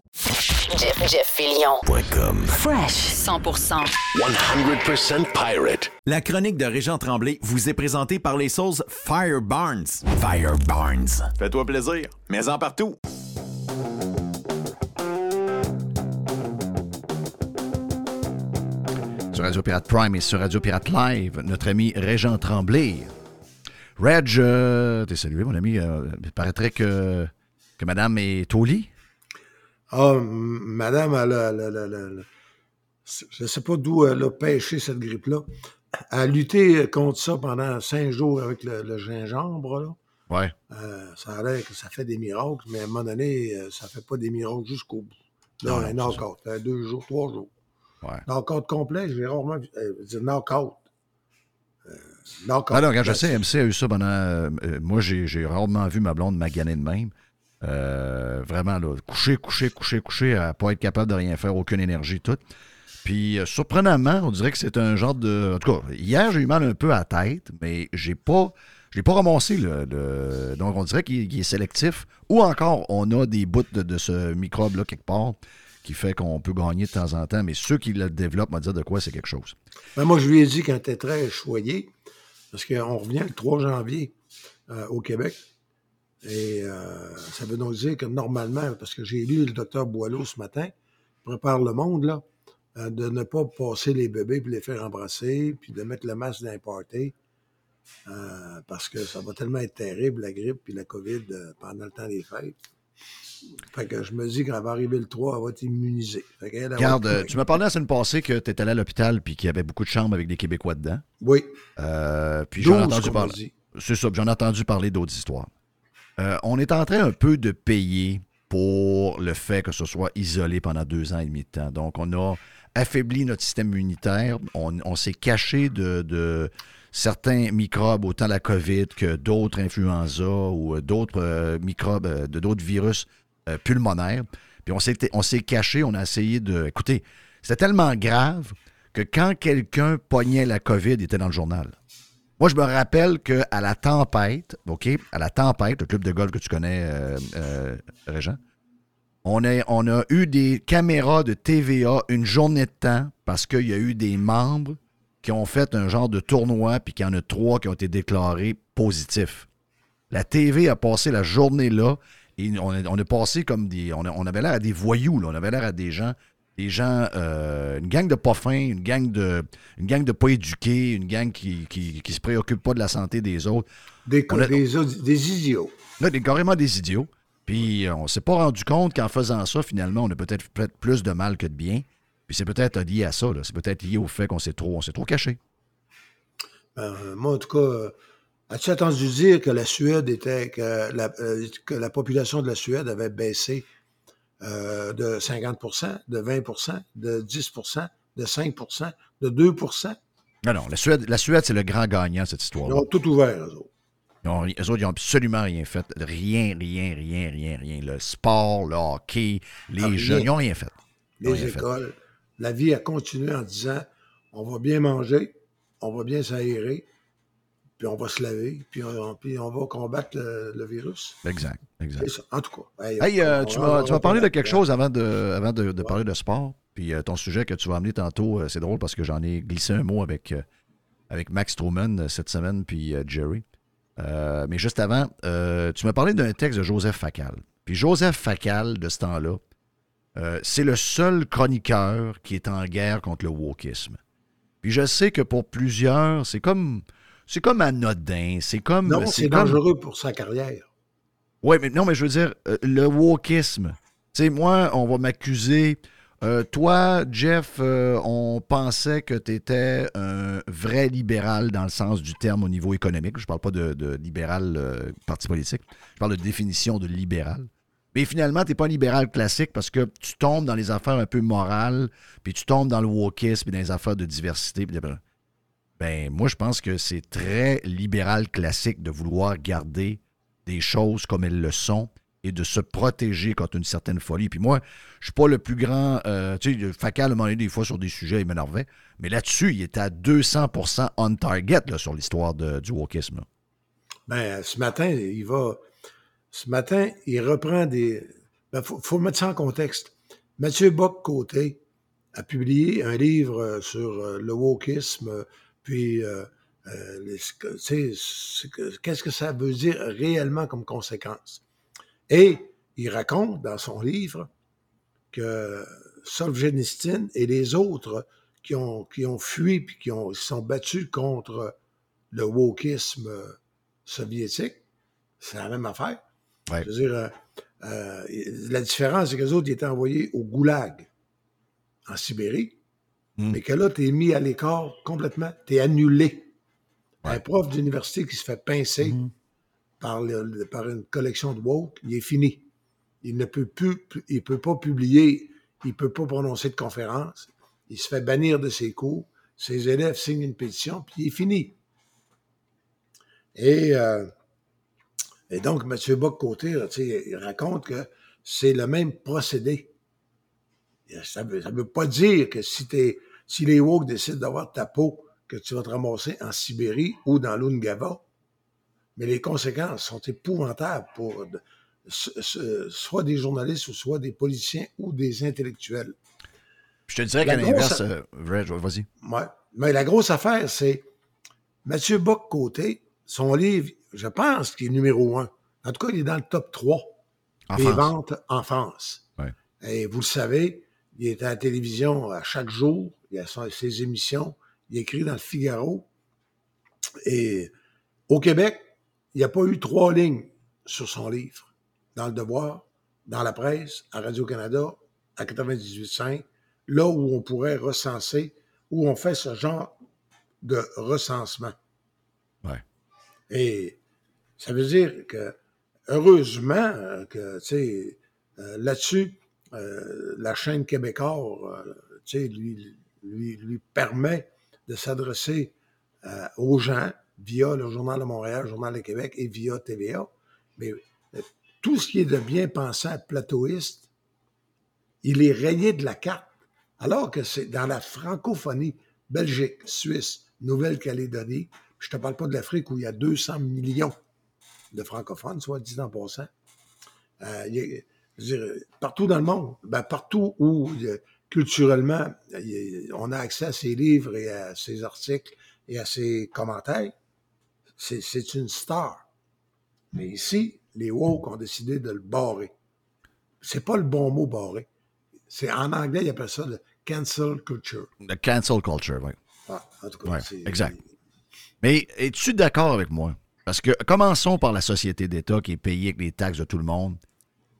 Jeff, Jeff Fillion. .com. Fresh 100%. 100% pirate. La chronique de Régent Tremblay vous est présentée par les sauces Fire Barnes. Fire Barnes. Fais-toi plaisir, mais en partout. Sur Radio Pirate Prime et sur Radio Pirate Live, notre ami Régent Tremblay. Reg, euh, t'es salué, mon ami. Euh, il paraîtrait que, que madame est au lit. Ah, madame, elle a, elle a- elle a- elle a- je ne sais pas d'où elle a pêché cette grippe-là. Elle a lutté contre ça pendant cinq jours avec le, le gingembre. Là. Ouais. Euh, ça a l'air que ça fait des miracles, mais à un moment donné, euh, ça fait pas des miracles jusqu'au bout. Là, Non, un knock-out. Deux jours, trois jours. Ouais. Knock-out complet, j'ai rarement vu. Euh, dire knock-out. Euh, knock-out. Ah regarde, je sais, MC a eu ça pendant. euh, moi, j'ai j'ai rarement vu ma blonde maganer de même. Euh, vraiment, là, coucher, coucher, coucher, coucher, à pas être capable de rien faire, aucune énergie, tout. Puis, euh, surprenamment, on dirait que c'est un genre de. En tout cas, hier, j'ai eu mal un peu à la tête, mais j'ai pas. Pas ramassé, Donc, on dirait qu'il est sélectif. Ou encore, on a des bouts de, de ce microbe-là quelque part qui fait qu'on peut gagner de temps en temps. Mais ceux qui le développent m'ont dit de quoi c'est quelque chose. Ben, moi, je lui ai dit quand était très choyé, parce qu'on revient le 3 janvier euh, au Québec. Et euh, ça veut donc dire que normalement, parce que j'ai lu le docteur Boileau ce matin, il prépare le monde, là, euh, de ne pas passer les bébés puis les faire embrasser, puis de mettre le masque dans les parties, euh, parce que ça va tellement être terrible, la grippe puis la COVID, euh, pendant le temps des fêtes. Fait que je me dis qu'elle va arriver le 3, elle va être immunisée. Regarde, être tu m'as parlé la semaine passée que tu étais allé à l'hôpital puis qu'il y avait beaucoup de chambres avec des Québécois dedans. Oui. Euh, puis j'en ai 12 entendu parler. C'est ça, j'en ai entendu parler d'autres histoires. Euh, on est en train un peu de payer pour le fait que ce soit isolé pendant deux ans et demi de temps. Donc, on a affaibli notre système immunitaire. On, s'est caché de, certains microbes, autant la COVID que d'autres influenza ou euh, d'autres euh, microbes, de d'autres virus pulmonaires. Puis on s'est, on s'est caché, on a essayé de. Écoutez, c'était tellement grave que quand quelqu'un pognait la COVID, il était dans le journal. Moi, je me rappelle qu'à la tempête, OK, à la tempête, le club de golf que tu connais, euh, euh, Régent, on a, on a eu des caméras de TVA une journée de temps parce qu'il y a eu des membres qui ont fait un genre de tournoi puis qu'il y en a trois qui ont été déclarés positifs. La TV a passé la journée là et on a, on a passé comme des. On, a- on avait l'air à des voyous, là. on avait l'air à des gens. Des gens, euh, une gang de pas fins, une gang de, une gang de pas éduqués, une gang qui, qui, qui se préoccupe pas de la santé des autres. Des, On a- des, audi- des idiots. Là, des, carrément des idiots. Puis euh, on s'est pas rendu compte qu'en faisant ça, finalement, on a peut-être fait plus de mal que de bien. Puis c'est peut-être lié à ça. C'est peut-être lié au fait qu'on s'est trop, on s'est trop caché. Ben, moi, en tout cas, euh, as-tu entendu dire que la Suède était, que la, que la population de la Suède avait baissé? Euh, de 50% de 20% de 10% de 5% de 2% Non, non, la Suède, la Suède c'est le grand gagnant, cette Ils histoire-là. ont tout ouvert, eux autres. Ils ont, eux autres, ils n'ont absolument rien fait. Rien, rien, rien, rien, rien. Le sport, le hockey, les Ah, ils n'ont rien fait. Ils Les rien fait. écoles. La vie a continué en disant on va bien manger, on va bien s'aérer, puis on va se laver, puis on, puis on va combattre le, le virus. Exact, exact. C'est ça. En tout cas. Hey, euh, tu m'as parlé de quelque chose avant de, avant de, de parler de sport. Puis euh, ton sujet que tu vas amener tantôt, euh, c'est drôle parce que j'en ai glissé un mot avec, avec Max Truman cette semaine, puis Jerry. Mais juste avant, tu m'as parlé d'un texte de Joseph Facal. Puis Joseph Facal, de ce temps-là, c'est le seul chroniqueur qui est en guerre contre le wokisme. Puis je sais que pour plusieurs, c'est comme c'est comme anodin, c'est comme Non, c'est comme- dangereux pour sa carrière. oui, mais non, mais je veux dire, euh, le wokisme. Tu sais, moi, on va m'accuser. euh, toi, Jeff, euh, on pensait que tu étais un vrai libéral dans le sens du terme au niveau économique. Je parle pas de, de libéral parti politique. Je parle de définition de libéral. Mais finalement, tu n'es pas un libéral classique parce que tu tombes dans les affaires un peu morales, puis tu tombes dans le wokisme, puis dans les affaires de diversité. puis de- Ben, moi, je pense que c'est très libéral classique de vouloir garder des choses comme elles le sont et de se protéger contre une certaine folie. Puis moi, je suis pas le plus grand... euh, tu sais, Facal, des fois, sur des sujets, il m'énervait. Mais là-dessus, il était à 200% on target là, sur l'histoire du wokisme. Ben, ce matin, il va. Ce matin, il reprend des. Il faut, faut mettre ça en contexte. Mathieu Bock-Côté a publié un livre euh, sur euh, le wokisme, puis euh, euh, qu'est-ce que ça veut dire réellement comme conséquence? Et il raconte dans son livre que Solzhenitsyn et les autres qui ont, qui ont fui puis qui ont, se sont battus contre le wokisme euh, soviétique, c'est la même affaire. Ouais. Je veux dire, euh, euh, la différence, c'est que les autres ils étaient envoyés au goulag en Sibérie, Mm. mais que là, tu es mis à l'écart complètement, tu es annulé. Un prof d'université qui se fait pincer par, le- le- par une collection de woke, il est fini. Il ne peut plus, il peut pas publier, il peut pas prononcer de conférence, il se fait bannir de ses cours, ses élèves signent une pétition, puis il est fini. Et, euh, et donc, M. Bock-Côté, tu il raconte que c'est le même procédé. Ça ne veut, veut pas dire que si, t'es- si les woke décident d'avoir ta peau, que tu vas te ramasser en Sibérie ou dans l'Ungava, mais les conséquences sont épouvantables pour soit des journalistes ou soit des politiciens ou des intellectuels. Je te dirais qu'à l'inverse, euh, vas-y. Ouais. Mais la grosse affaire, c'est Mathieu Bock-Côté, son livre, je pense qu'il est numéro un. En tout cas, il est dans le top 3 En des France. ventes en France. Ouais. Et vous le savez, il est à la télévision à chaque jour, il a ses émissions, il écrit dans le Figaro. Et au Québec, il n'y a pas eu trois lignes sur son livre. Dans le Devoir, dans la presse, à Radio-Canada, à 98.5, là où on pourrait recenser, où on fait ce genre de recensement. Ouais. Et ça veut dire que, heureusement, euh, que, tu sais, euh, là-dessus, euh, la chaîne québécoise, euh, tu sais, lui, lui, permet de s'adresser euh, aux gens via le Journal de Montréal, Journal de Québec et via TVA. Mais euh, tout ce qui est de bien pensant plateauiste, il est rayé de la carte. Alors que c'est dans la francophonie, Belgique, Suisse, Nouvelle-Calédonie, je te parle pas de l'Afrique où il y a 200 millions de francophones, soit dit en passant. Euh, je veux dire, partout dans le monde, ben, partout où a- culturellement on a accès à ses livres et à ses articles et à ses commentaires, c'est une star. Mais ici, les woke ont décidé de le barrer. C'est pas le bon mot barrer. C'est en anglais, ils appellent ça le cancel culture. The cancel culture, oui. Ah, en tout cas, Ouais, exact. Mais es-tu d'accord avec moi? Parce que commençons par la société d'État qui est payée avec les taxes de tout le monde.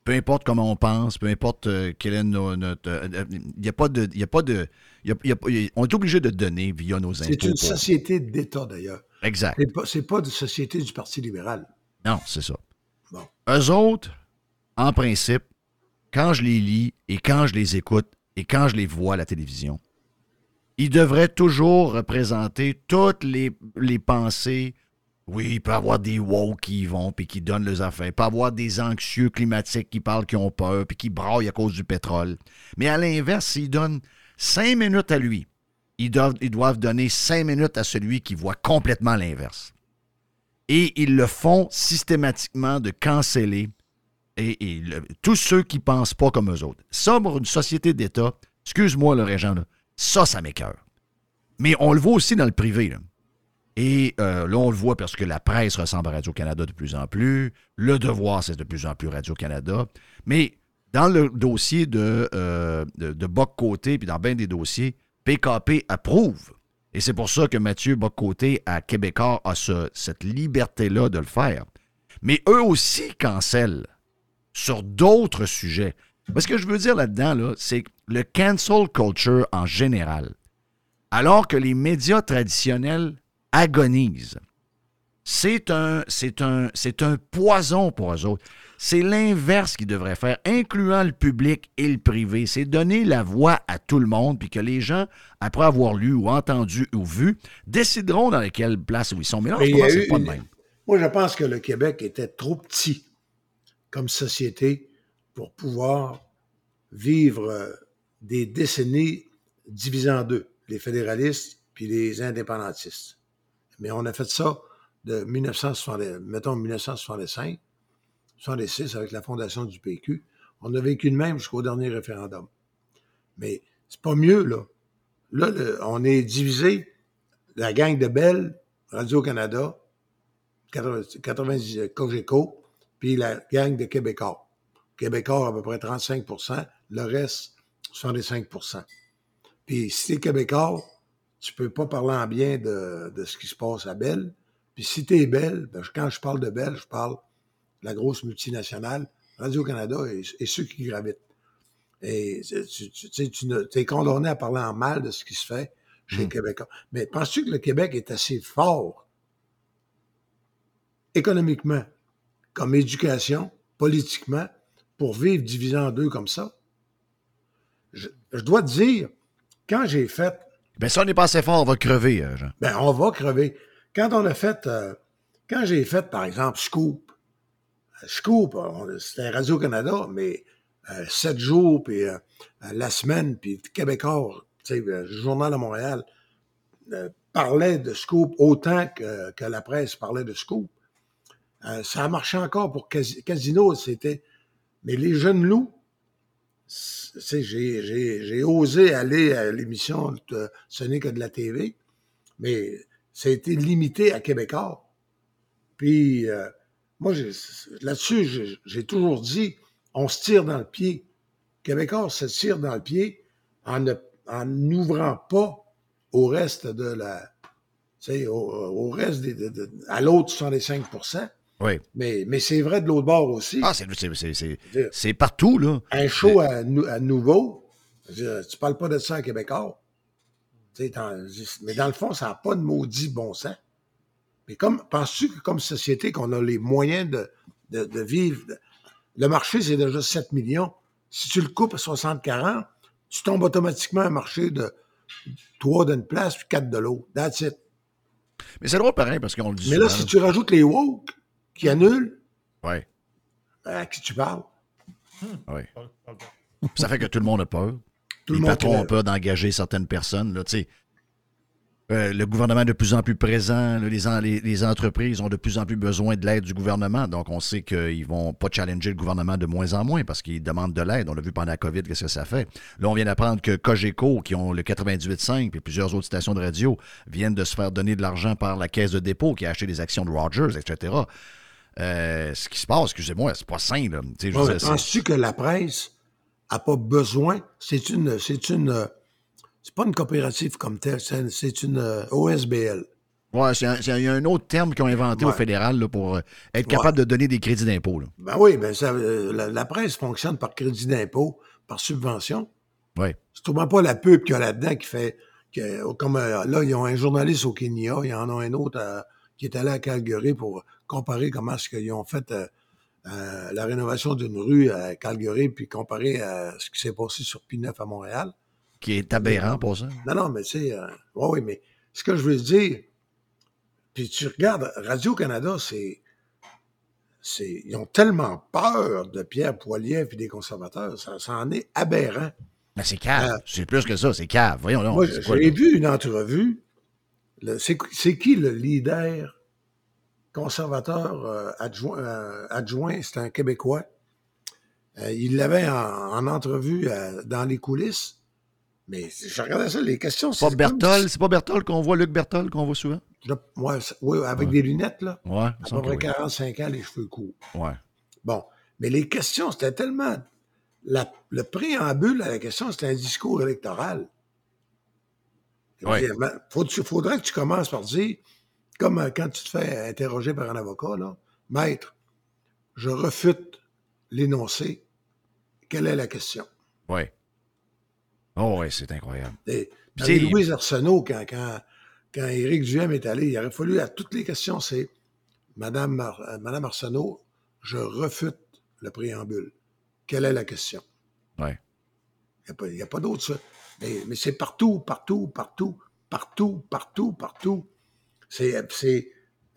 Peu importe comment on pense, peu importe euh, quelle est no- notre. euh, euh, Il n'y a pas de. Il y a pas de y a- y on est obligé de donner via nos impôts. C'est une société d'État, d'ailleurs. Exact. C'est pas, pas de société du Parti libéral. Non, c'est ça. Bon. Eux autres, en principe, quand je les lis et quand je les écoute et quand je les vois à la télévision, ils devraient toujours représenter toutes les, les pensées. Oui, il peut y avoir des woke qui y vont puis qui donnent leurs affaires. Il peut avoir des anxieux climatiques qui parlent, qui ont peur puis qui braillent à cause du pétrole. Mais à l'inverse, s'ils donnent cinq minutes à lui, ils doivent, donner cinq minutes à celui qui voit complètement l'inverse. Et ils le font systématiquement de canceller et, tous ceux qui ne pensent pas comme eux autres. Ça, pour une société d'État, excuse-moi le régent, là, ça, ça m'écœure. Mais on le voit aussi dans le privé. là. Et euh, là, on le voit parce que la presse ressemble à Radio-Canada de plus en plus. Le devoir, c'est de plus en plus Radio-Canada. Mais dans le dossier de, euh, de, Boc-Côté, puis dans bien des dossiers, PKP approuve. Et c'est pour ça que Mathieu Boc-Côté à Québécois a ce- cette liberté-là de le faire. Mais eux aussi cancellent sur d'autres sujets. Mais ce que je veux dire là-dedans, là, c'est le cancel culture en général, alors que les médias traditionnels agonisent, c'est un, c'est un, c'est un poison pour eux autres. C'est l'inverse qu'ils devraient faire, incluant le public et le privé. C'est donner la voix à tout le monde, puis que les gens, après avoir lu ou entendu ou vu, décideront dans quelle place où ils sont. Mais là, en Mais ce moment, pas de même. Moi, je pense que le Québec était trop petit comme société pour pouvoir vivre euh, des décennies divisées en deux, les fédéralistes puis les indépendantistes. Mais on a fait ça de 1960, mettons 1965, 66 avec la fondation du PQ. On a vécu de même jusqu'au dernier référendum. Mais c'est pas mieux, là. Là, on est divisé, la gang de Bell, Radio-Canada, 90 90 Cogeco, puis la gang de Québécois. Québécois, à peu près 35% le reste, 65% Puis si Québécois, tu peux pas parler en bien de, de ce qui se passe à Belle. Puis si t'es Belle, ben, quand je parle de Belle, je parle de la grosse multinationale, Radio-Canada et, et ceux qui gravitent. Et tu, tu, tu tu ne- t'es condamné à parler en mal de ce qui se fait chez les Québécois. Mais penses-tu que le Québec est assez fort économiquement, comme éducation, politiquement, pour vivre divisé en deux comme ça? Je, je dois te dire, quand j'ai fait Ben, si on n'est pas assez fort, on va crever, euh, Jean. ben, on va crever. Quand on a fait, euh, quand j'ai fait, par exemple, Scoop, euh, Scoop, c'était Radio-Canada, mais sept jours, puis la semaine, puis Québécois, tu sais, le Journal de Montréal, parlait de Scoop autant que, que la presse parlait de Scoop. Ça a marché encore pour Casi- Casino, c'était... Mais les jeunes loups, j'ai, osé aller à l'émission Ce n'est que de la TV, mais ça a été limité à Québécois. Puis, euh, moi, là-dessus, j'ai, toujours dit, on se tire dans le pied. Québécois se tire dans le pied en n'ouvrant pas au reste de la... Tu sais, au, au reste des, de- de- à l'autre 65 Oui. mais, mais c'est vrai de l'autre bord aussi. Ah, c'est, c'est, c'est, c'est, dire- c'est partout, là. Un show à, à nouveau, dire, tu parles pas de ça à Québécois. Mais dans le fond, ça n'a pas de maudit bon sens. Mais comme, penses-tu que comme société, qu'on a les moyens de, de, de vivre, le marché, c'est déjà 7 millions. Si tu le coupes à 60-40, tu tombes automatiquement à un marché de 3 d'une place puis 4 de l'autre. That's it. Mais c'est drôle pareil parce qu'on le dit Mais là, si tu rajoutes les woke qui annulent, Ouais, ben, à qui tu parles? ouais. Ça fait que tout le monde a peur. Tout les le monde patrons ont peur d'engager certaines personnes. Là, tu sais. Euh, le gouvernement est de plus en plus présent, là, les, en- les- les entreprises ont de plus en plus besoin de l'aide du gouvernement. Donc, on sait qu'ils vont pas challenger le gouvernement de moins en moins parce qu'ils demandent de l'aide. On l'a vu pendant la COVID, qu'est-ce que ça fait? Là, on vient d'apprendre que Cogeco, qui ont le 98.5 et plusieurs autres stations de radio, viennent de se faire donner de l'argent par la caisse de dépôt qui a acheté des actions de Rogers, etc. Euh, ce qui se passe, excusez-moi, c'est pas sain. Là. Je Ouais, Penses-tu que la presse a pas besoin? C'est une, c'est une, c'est pas une coopérative comme telle, c'est une euh, OSBL. Ouais, il y a un autre terme qu'ils ont inventé au fédéral là, pour euh, être Ouais. capable de donner des crédits d'impôt. Ben oui, ben ça, la, la presse fonctionne par crédit d'impôt, par subvention. Ouais. C'est sûrement pas la pub qu'il y a là-dedans qui fait, que, comme là, ils ont un journaliste au Kenya, il y en a un autre à- qui est allé à Calgary pour comparer comment est-ce qu'ils ont fait euh, euh, la rénovation d'une rue à Calgary, puis comparer à ce qui s'est passé sur P9 à Montréal. Qui est aberrant pour ça. Non, non, mais tu sais, euh, oui, mais ce que je veux dire, puis tu regardes, Radio-Canada, c'est, c'est, ils ont tellement peur de Pierre Poilievre et des conservateurs, ça, ça en est aberrant. Mais c'est cave. Euh, c'est plus que ça, c'est cave. Voyons. Moi, j'ai vu une entrevue, c'est qui le leader conservateur euh, adjoint, euh, adjoint, c'est un Québécois. Euh, il l'avait en, en entrevue dans les coulisses. Mais je regardais ça, les questions, C'est pas Bertol, c'est pas Bertol qu'on voit, Luc Bertol qu'on voit souvent? Ouais, c'est- ouais, avec des lunettes, là. Ouais, À peu près que oui. 45 ans, les cheveux courts. Ouais. Bon. Mais les questions, c'était tellement. la- le préambule à la question, c'était un discours électoral. Ouais. Il faudrait que tu commences par dire, comme euh, quand tu te fais interroger par un avocat, là, Maître, je refute l'énoncé. Quelle est la question? Ouais. Oh, ouais, c'est incroyable. Et, Puis Louise Arsenault, quand, quand, quand Éric Duhem est allé, il aurait fallu à toutes les questions, c'est Madame, Mar- euh, Madame Arsenault, je refute le préambule. Quelle est la question? Ouais. Il n'y a pas, pas d'autre, ça. Mais, mais c'est partout, partout, partout, partout, partout, partout. C'est,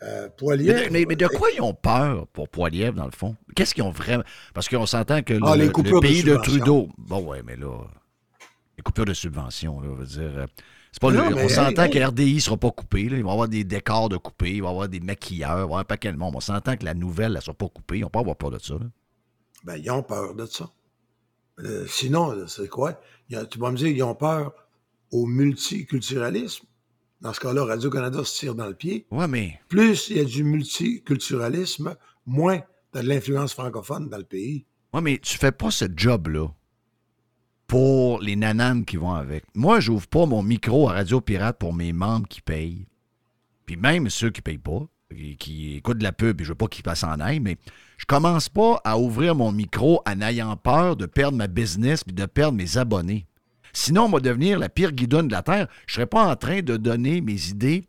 euh, Poilievre. Mais, mais- mais de quoi ils ont peur pour Poilievre, dans le fond? Qu'est-ce qu'ils ont vraiment. Parce qu'on s'entend que le, Ah, les le coupures de pays de. Trudeau. Bon, ouais, mais là. Les coupures de subventions, là, veut dire. euh, C'est pas Non, le- on s'entend que RDI ne sera pas coupé. là. Il va y avoir des décors de coupés, il va y avoir des maquilleurs, il va y avoir un paquet de monde. On s'entend que la nouvelle ne sera pas coupée. Ils n'ont pas avoir peur de ça. là. Ben, ils ont peur de ça. Euh, sinon, c'est quoi? Tu vas me dire, ils ont peur au multiculturalisme? Dans ce cas-là, Radio-Canada se tire dans le pied. Ouais, mais. Plus il y a du multiculturalisme, moins tu as de l'influence francophone dans le pays. Ouais, mais tu fais pas ce job-là pour les nananes qui vont avec. Moi, j'ouvre pas mon micro à Radio Pirate pour mes membres qui payent. Puis même ceux qui payent pas, qui, qui écoutent de la pub, et je veux pas qu'ils passent en aille, mais je commence pas à ouvrir mon micro en ayant peur de perdre ma business puis de perdre mes abonnés. Sinon, on va devenir la pire guidonne de la Terre. Je serais pas en train de donner mes idées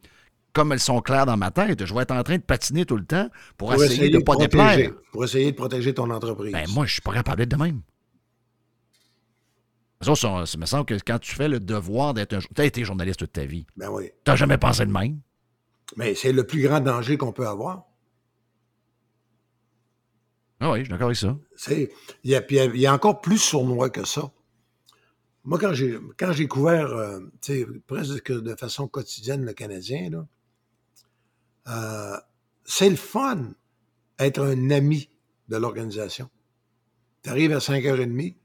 comme elles sont claires dans ma tête. Je vais être en train de patiner tout le temps pour, essayer, de ne pas déplaire. Pour essayer de protéger ton entreprise. Ben, moi, je suis pas capable d'être de même. Ça, ça, ça me semble que quand tu fais le devoir d'être un... Tu as été journaliste toute ta vie. Ben oui. Tu jamais pensé de même? Mais c'est le plus grand danger qu'on peut avoir. Ah oui, je suis d'accord avec ça. Il, y a, puis il y a- il y a encore plus sournois que ça. Moi, quand j'ai, quand j'ai couvert, euh, presque de façon quotidienne le Canadien, là, euh, c'est le fun être un ami de l'organisation. Tu arrives à 5h30,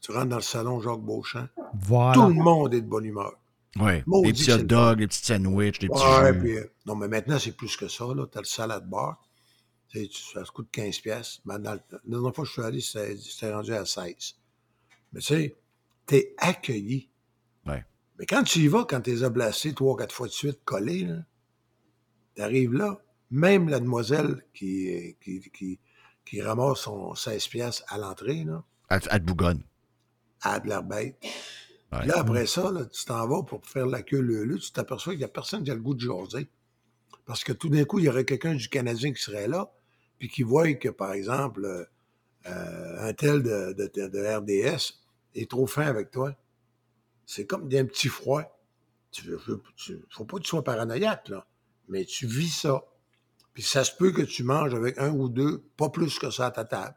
tu rentres dans le salon Jacques Beauchamp, Voilà. tout le monde est de bonne humeur. Oui. Des petits hot dogs, des petits sandwichs, des petits Ouais, puis, euh, non, mais maintenant, c'est plus que ça. Tu as le salade bar. Ça coûte 15 pièces. La dernière fois que je suis allé, c'était rendu à 16. Mais tu sais, tu es accueilli. Ouais. Mais quand tu y vas, quand as blastés trois, quatre fois de suite collés, tu arrives là, même la demoiselle qui, qui, qui, qui ramasse son 16 pièces à l'entrée, là, À, à te bougonne. a de l'air bête. Ouais. Puis Là, après ça, là, tu t'en vas pour faire la queue leu tu t'aperçois qu'il n'y a personne qui a le goût de jaser. Parce que tout d'un coup, il y aurait quelqu'un du Canadien qui serait là, puis qui voit que, par exemple, euh, euh, un tel de, de- de RDS est trop fin avec toi. C'est comme d'un petit froid. Tu veux, tu- faut pas que tu sois paranoïaque, là, mais tu vis ça. Puis ça se peut que tu manges avec un ou deux, pas plus que ça à ta table.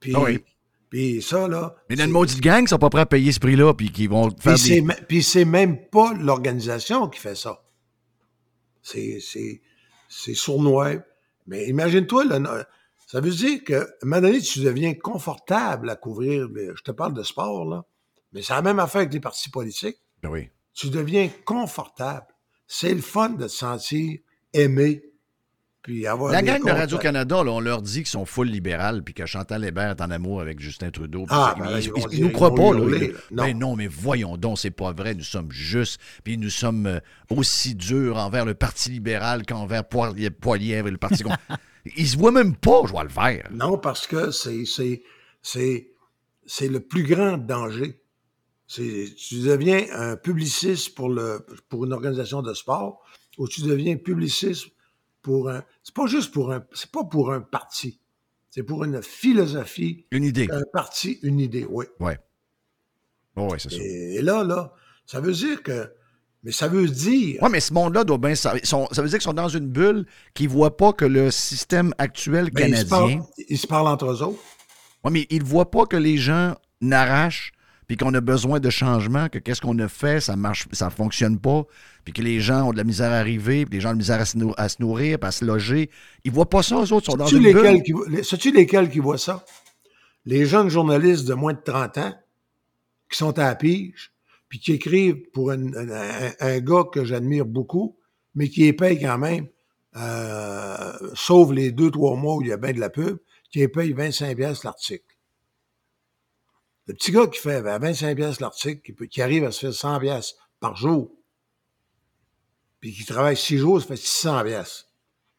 Puis, Ah oui. puis ça, là. Mais a une maudite gang sont pas prêts à payer ce prix-là, puis qui vont faire puis c'est, des... puis c'est même pas l'organisation qui fait ça. C'est, c'est, c'est sournois. Mais imagine-toi, là, ça veut dire que, à un moment donné, tu deviens confortable à couvrir. les- je te parle de sport, là. Mais c'est la même affaire avec les partis politiques. Ben oui. Tu deviens confortable. C'est le fun de te sentir aimé. Puis avoir La gang de. Radio-Canada, on leur dit qu'ils sont full libéral puis que Chantal Hébert est en amour avec Justin Trudeau. Ah, ben ils, nous croient pas. Là. Non. Ben non, mais voyons donc, c'est pas vrai. Nous sommes justes, puis nous sommes euh, aussi durs envers le Parti libéral qu'envers Poilievre et le Parti... ils se voient même pas jouer le vert. Non, parce que c'est, le plus grand danger. Tu deviens un publiciste pour, le, pour une organisation de sport ou tu deviens publiciste pour un. C'est pas juste pour un. C'est pas pour un parti. C'est pour une philosophie. Une idée. Un parti, une idée, oui. Ouais. Oh, ouais, c'est ça. Et, et là, là, ça veut dire que. Mais ça veut dire. Oui, mais ce monde-là doit bien. Ça, ça veut dire qu'ils sont dans une bulle qui ne voit pas que le système actuel ben, ils, se canadien. parlent, ils se parlent entre eux autres. Oui, mais ils ne voient pas que les gens n'arrachent, puis qu'on a besoin de changement, que qu'est-ce qu'on a fait, ça marche, ça fonctionne pas, puis que les gens ont de la misère à arriver, puis les gens ont de la misère à se, nou- à se nourrir, puis à se loger. Ils voient pas ça, eux autres, sont dans Sais-tu une lesquels qui vo- les- sais-tu lesquels qui voient ça? Les jeunes journalistes de moins de 30 ans qui sont à la pige, puis qui écrivent pour un, un- un- un gars que j'admire beaucoup, mais qui les paye quand même, euh, sauf les deux, trois mois où il y a bien de la pub, qui les paye 25 pièces l'article. Le petit gars qui fait à 25 pièces l'article, qui, peut- qui arrive à se faire 100 pièces par jour, puis qui travaille 6 jours, ça fait 600 pièces.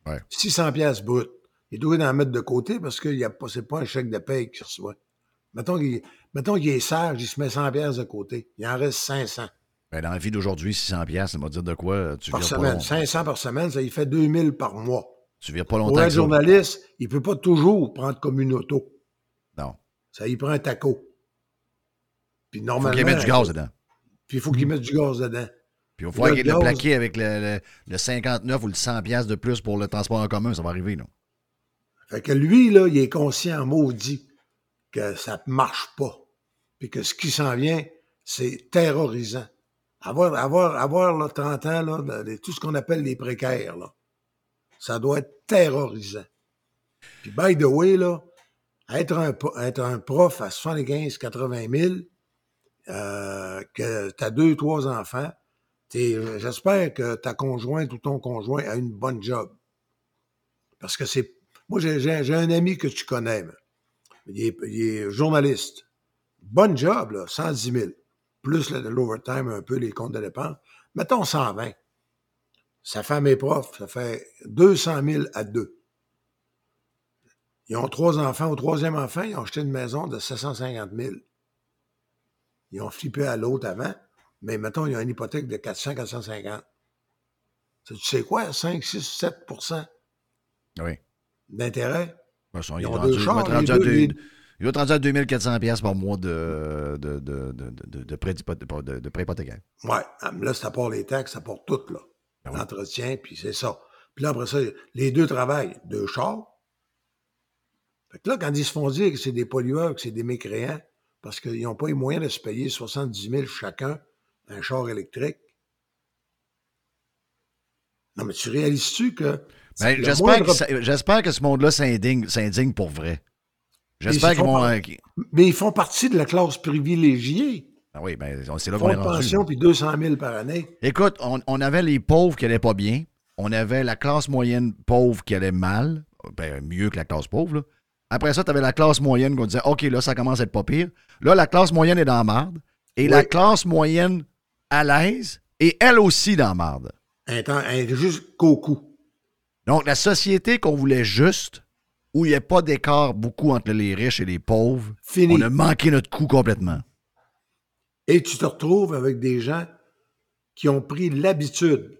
Ouais. 600 pièces brut. Il doit en mettre de côté parce que ce n'est pas un chèque de paye qu'il reçoit. Mettons qu'il mettons qu'il est sage, il se met 100 pièces de côté. Il en reste 500. Ben, dans la vie d'aujourd'hui, 600 pièces, ça va dire de quoi tu par vires semaine. long- 500 par semaine, ça y fait 2000 par mois. Tu vires pas Pour longtemps un que ça. journaliste, il ne peut pas toujours prendre comme une auto. Non. Ça y prend un taco. Puis Faut normalement. qu'il mette du gaz dedans. Puis il faut qu'il mette du gaz dedans. Puis il va falloir qu'il le plaqué avec le, le- le 59 ou le 100 pièces de plus pour le transport en commun. Ça va arriver, non? Fait que lui, là, il est conscient, maudit, que ça ne marche pas. Puis que ce qui s'en vient, c'est terrorisant. Avoir, avoir, avoir là, 30 ans, là, tout ce qu'on appelle les précaires, là, ça doit être terrorisant. Puis, by the way, là, être un, être un prof à 75, 80 000, euh, que tu as deux, trois enfants, t'es- j'espère que ta conjointe ou ton conjoint a une bonne job. Parce que c'est. Moi, j'ai- un ami que tu connais. Il est, il est journaliste. Bonne job, là, 110 000. Plus l'overtime, un peu les comptes de dépenses. Mettons 120. Sa femme est prof, ça fait 200 000 à deux. Ils ont trois enfants. Au troisième enfant, ils ont acheté une maison de 750 000. Ils ont flippé à l'autre avant, mais mettons, ils ont une hypothèque de 400, 450. Ça, Tu sais quoi? 5, 6, 7 Oui. d'intérêt? Ben, Ils il, ont deux rendu- chars, deux, deux- les- il doit être rendu à 2400 pièces par mois de, de, de, de, prêt hypothécaire. Ouais, ah, là, ça part les taxes, ça part tout, là. Ben oui. L'entretien, puis c'est ça. Puis là, après ça, les deux travaillent, deux chars. Fait que là, quand ils se font dire que c'est des pollueurs, que c'est des mécréants, parce qu'ils n'ont pas les moyens de se payer 70 000 chacun un char électrique. Non, mais tu réalises-tu que. Ben, J'espère moindre- que, j'espère que ce monde-là s'indigne, s'indigne pour vrai. J'espère Ils qu'ils vont. euh, Mais ils font partie de la classe privilégiée. Ah oui, ben, c'est là qu'on est rendu. pension, puis 200 000 par année. Écoute, on, on avait les pauvres qui allaient pas bien. On avait la classe moyenne pauvre qui allait mal. Ben, mieux que la classe pauvre, là. Après ça, tu avais la classe moyenne qu'on disait OK, là, ça commence à être pas pire. Là, la classe moyenne est dans la marde. Et la classe moyenne à l'aise et elle aussi dans la marde. Un temps, un, juste qu'au cou. Donc, la société qu'on voulait juste, où il n'y a pas d'écart beaucoup entre les riches et les pauvres, Fini. on a manqué notre coup complètement. Et tu te retrouves avec des gens qui ont pris l'habitude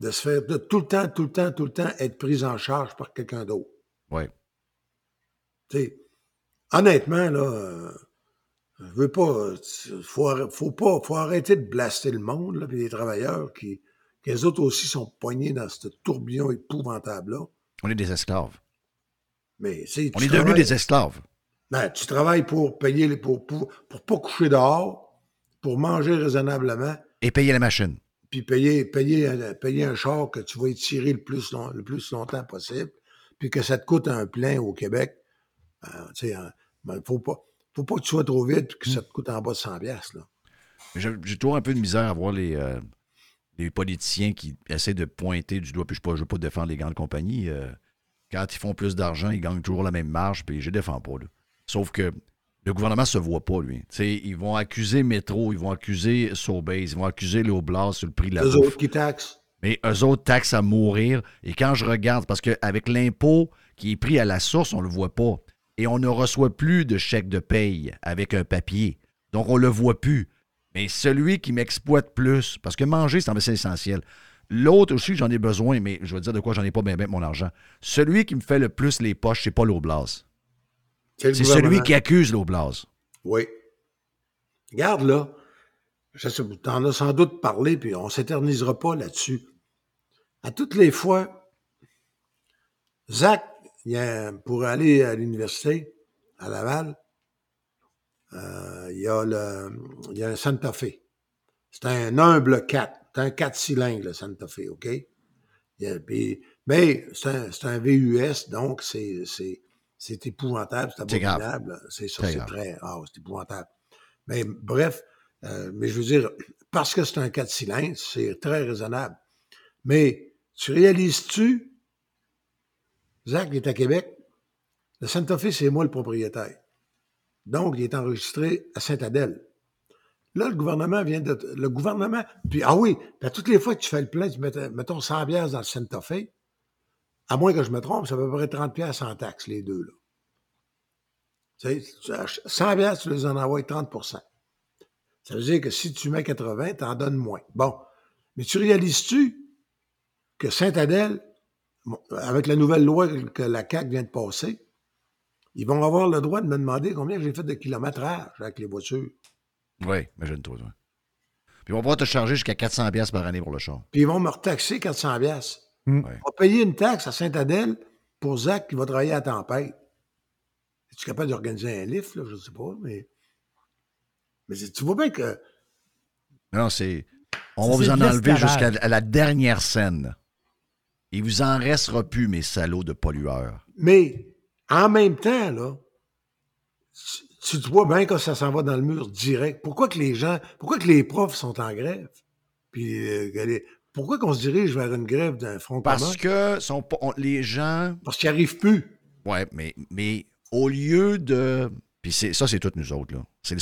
de se faire de tout le temps, tout le temps, tout le temps être pris en charge par quelqu'un d'autre. Oui. Tu sais, honnêtement, là, euh, je veux pas. euh, Faut, faut pas. Faut arrêter de blaster le monde, là, puis les travailleurs qui. les autres aussi sont poignés dans ce tourbillon épouvantable-là. On est des esclaves. Mais, tu On est devenus des esclaves. Ben, tu travailles pour payer, les- pour, pour, pour pas coucher dehors, pour manger raisonnablement, Et payer la machine. puis payer, payer, un- payer un char que tu vas étirer le plus, long- le plus longtemps possible, puis que ça te coûte un plein au Québec. Ben, tu sais, hein, faut pas, faut pas que tu sois trop vite que ça te coûte en bas de 100 piastres, là. J'ai toujours un peu de misère à voir les, euh, les politiciens qui essaient de pointer du doigt. Puis je ne veux pas défendre les grandes compagnies. euh, quand ils font plus d'argent, ils gagnent toujours la même marge. Puis je ne défends pas. là. Sauf que le gouvernement ne se voit pas, lui. Ils vont accuser Métro, ils vont accuser Sobeys, ils vont accuser Léo Blas sur le prix de la Eux autres qui taxent. Mais eux autres taxent à mourir. Et quand je regarde, parce qu'avec l'impôt qui est pris à la source, on ne le voit pas. Et on ne reçoit plus de chèque de paye avec un papier. Donc, on ne le voit plus. Mais celui qui m'exploite plus, parce que manger, c'est essentiel. L'autre aussi, j'en ai besoin, mais je vais dire de quoi j'en ai pas bien, bien mon argent. Celui qui me fait le plus les poches, c'est pas l'Oblast. C'est celui qui accuse l'Oblast. Oui. Regarde là, je sais, tu en as sans doute parlé, puis on s'éternisera pas là-dessus. À toutes les fois, Zach, il y a- pour aller à l'université, à Laval, euh, il, y a le, il y a un Santa Fe. C'est un humble 4. C'est un 4 cylindres, le Santa Fe, OK? Il y a- puis- mais c'est un, c'est un VUS, donc c'est, c'est, c'est épouvantable, c'est abominable. C'est ça, c'est très. Ah, c'est épouvantable. Mais bref, euh, mais je veux dire, parce que c'est un 4 cylindres, c'est très raisonnable. Mais tu réalises-tu, Zach, il est à Québec, le Santa Fe, c'est moi le propriétaire. Donc, il est enregistré à Saint-Adèle. Là, le gouvernement vient de. Le gouvernement. Puis, ah oui, puis toutes les fois que tu fais le plein, tu mets, mettons 100 piastres dans le Santa Fe, à moins que je me trompe, ça peut à peu près 30 piastres en taxes, les deux, là. Tu sais, tu ach- 100 piastres, tu les en envoies 30% Ça veut dire que si tu mets 80, tu en donnes moins. Bon. Mais tu réalises-tu que Saint-Adèle, bon, avec la nouvelle loi que la CAQ vient de passer, ils vont avoir le droit de me demander combien j'ai fait de kilométrage avec les voitures. Oui, imagine-toi. toi. Puis ils vont pouvoir te charger jusqu'à 400 pièces par année pour le char. Puis ils vont me retaxer 400 pièces. Mm. Ouais. On va payer une taxe à Saint-Adèle pour Zach qui va travailler à tempête. Es-tu capable d'organiser un lift, là? Je ne sais pas, mais. Mais c'est- tu vois bien que. Non, c'est. On va vous en enlever jusqu'à la dernière scène. Il vous en restera plus, mes salauds de pollueurs. Mais en même temps, là, tu, tu vois bien que ça s'en va dans le mur direct. Pourquoi que les gens, pourquoi que les profs sont en grève? Puis euh, pourquoi qu'on se dirige vers une grève d'un front commun? Parce que sont pas- on- les gens. Parce qu'ils arrivent plus. Ouais, mais, mais au lieu de. Puis c'est- ça, c'est toutes nous autres. là. C'est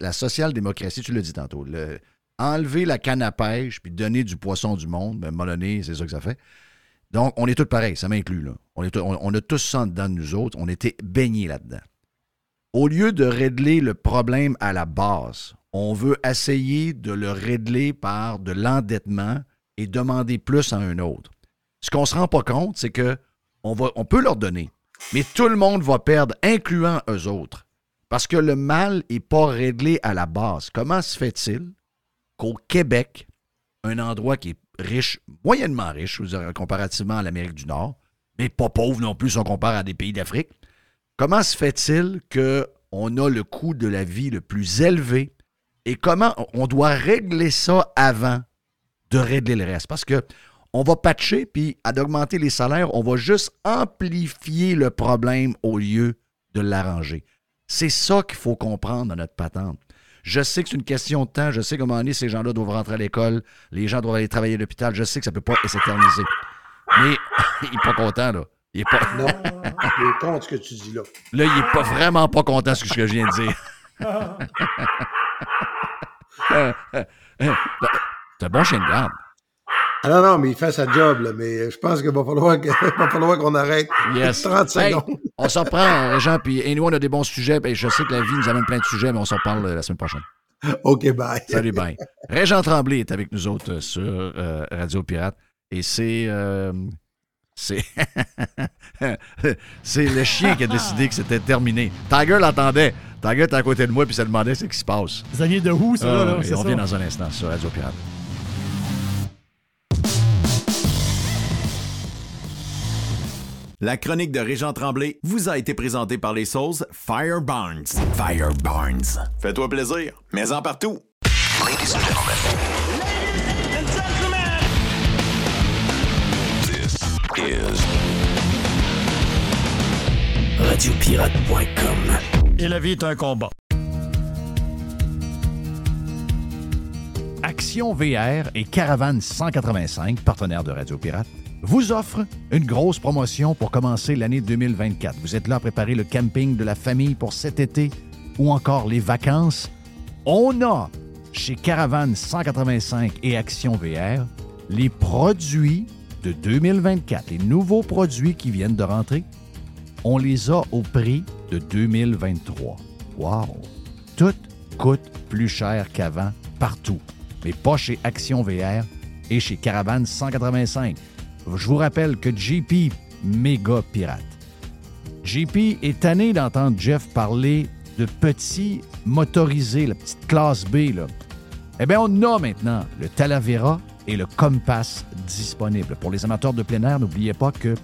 la social-démocratie, tu l'as dit tantôt. le- enlever la canne à pêche puis donner du poisson du monde, ben, à c'est ça que ça fait. Donc, on est tous pareils, ça m'inclut. Là. On, a tous ça dedans de nous autres. On était baignés là-dedans. Au lieu de régler le problème à la base, on veut essayer de le régler par de l'endettement et demander plus à un autre. Ce qu'on ne se rend pas compte, c'est que on, va, on peut leur donner, mais tout le monde va perdre, incluant eux autres. Parce que le mal n'est pas réglé à la base. Comment se fait-il qu'au Québec, un endroit qui est riche, moyennement riche, comparativement à l'Amérique du Nord, mais pas pauvre non plus si on compare à des pays d'Afrique, comment se fait-il qu'on a le coût de la vie le plus élevé et comment on doit régler ça avant de régler le reste? Parce que on va patcher, puis à d'augmenter les salaires, on va juste amplifier le problème au lieu de l'arranger. C'est ça qu'il faut comprendre dans notre patente. Je sais que c'est une question de temps. Je sais qu'à un moment donné, ces gens-là doivent rentrer à l'école. Les gens doivent aller travailler à l'hôpital. Je sais que ça ne peut pas s'éterniser. Mais il n'est pas content, là. Il est pas... Non, il est contre ce que tu dis là. Là, il n'est pas vraiment pas content de ce que je viens de dire. C'est un bon chien de garde. Ah non, non, mais il fait sa job, là, mais je pense qu'il va falloir qu'on arrête Yes. 30 Hey, secondes. on s'en prend, Régent, puis et nous, on a des bons sujets. Ben, je sais que la vie nous amène plein de sujets, mais on s'en parle euh, la semaine prochaine. OK, bye. Salut, bye. Régent Tremblay est avec nous autres euh, sur euh, Radio Pirate. Et c'est. euh, c'est. c'est le chien qui a décidé que c'était terminé. Tiger l'entendait. Tiger était à côté de moi puis se demandait ce qui se passe. Ça vient de où, ça? Ah, là, et on ça? vient dans un instant sur Radio Pirate. La chronique de Régent Tremblay vous a été présentée par les sauces Fire Barnes. Fire Barnes. Fais-toi plaisir, mais en partout. Ladies and gentlemen. This is Radiopirate.com. Et la vie est un combat. Action VR et Caravane 185, partenaire de Radio Pirate, vous offrent une grosse promotion pour commencer l'année 2024. Vous êtes là à préparer le camping de la famille pour cet été ou encore les vacances. On a chez Caravane 185 et Action VR les produits de 2024, les nouveaux produits qui viennent de rentrer. On les a au prix de 2023. Wow! Tout coûte plus cher qu'avant partout, mais pas chez Action VR et chez Caravane 185. Je vous rappelle que JP, méga pirate. JP est tanné d'entendre Jeff parler de petits motorisés, la petite classe B. Eh bien, on a maintenant le Talavera et le Compass disponibles. Pour les amateurs de plein air, n'oubliez pas que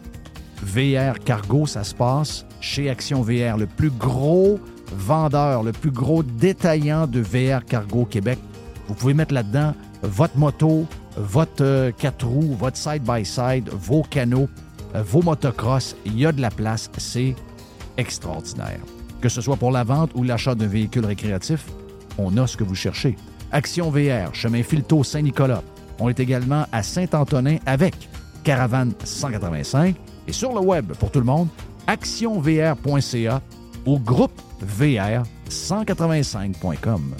VR Cargo, ça se passe chez Action VR, le plus gros vendeur, le plus gros détaillant de VR Cargo Québec. Vous pouvez mettre là-dedans votre moto, votre 4 roues, votre side-by-side, vos canaux, euh, vos motocross. Il y a de la place. C'est extraordinaire. Que ce soit pour la vente ou l'achat d'un véhicule récréatif, on a ce que vous cherchez. Action VR, chemin Filto Saint-Nicolas. On est également à Saint-Antonin avec Caravane 185 et sur le web pour tout le monde, actionvr.ca ou groupe VR 185.com.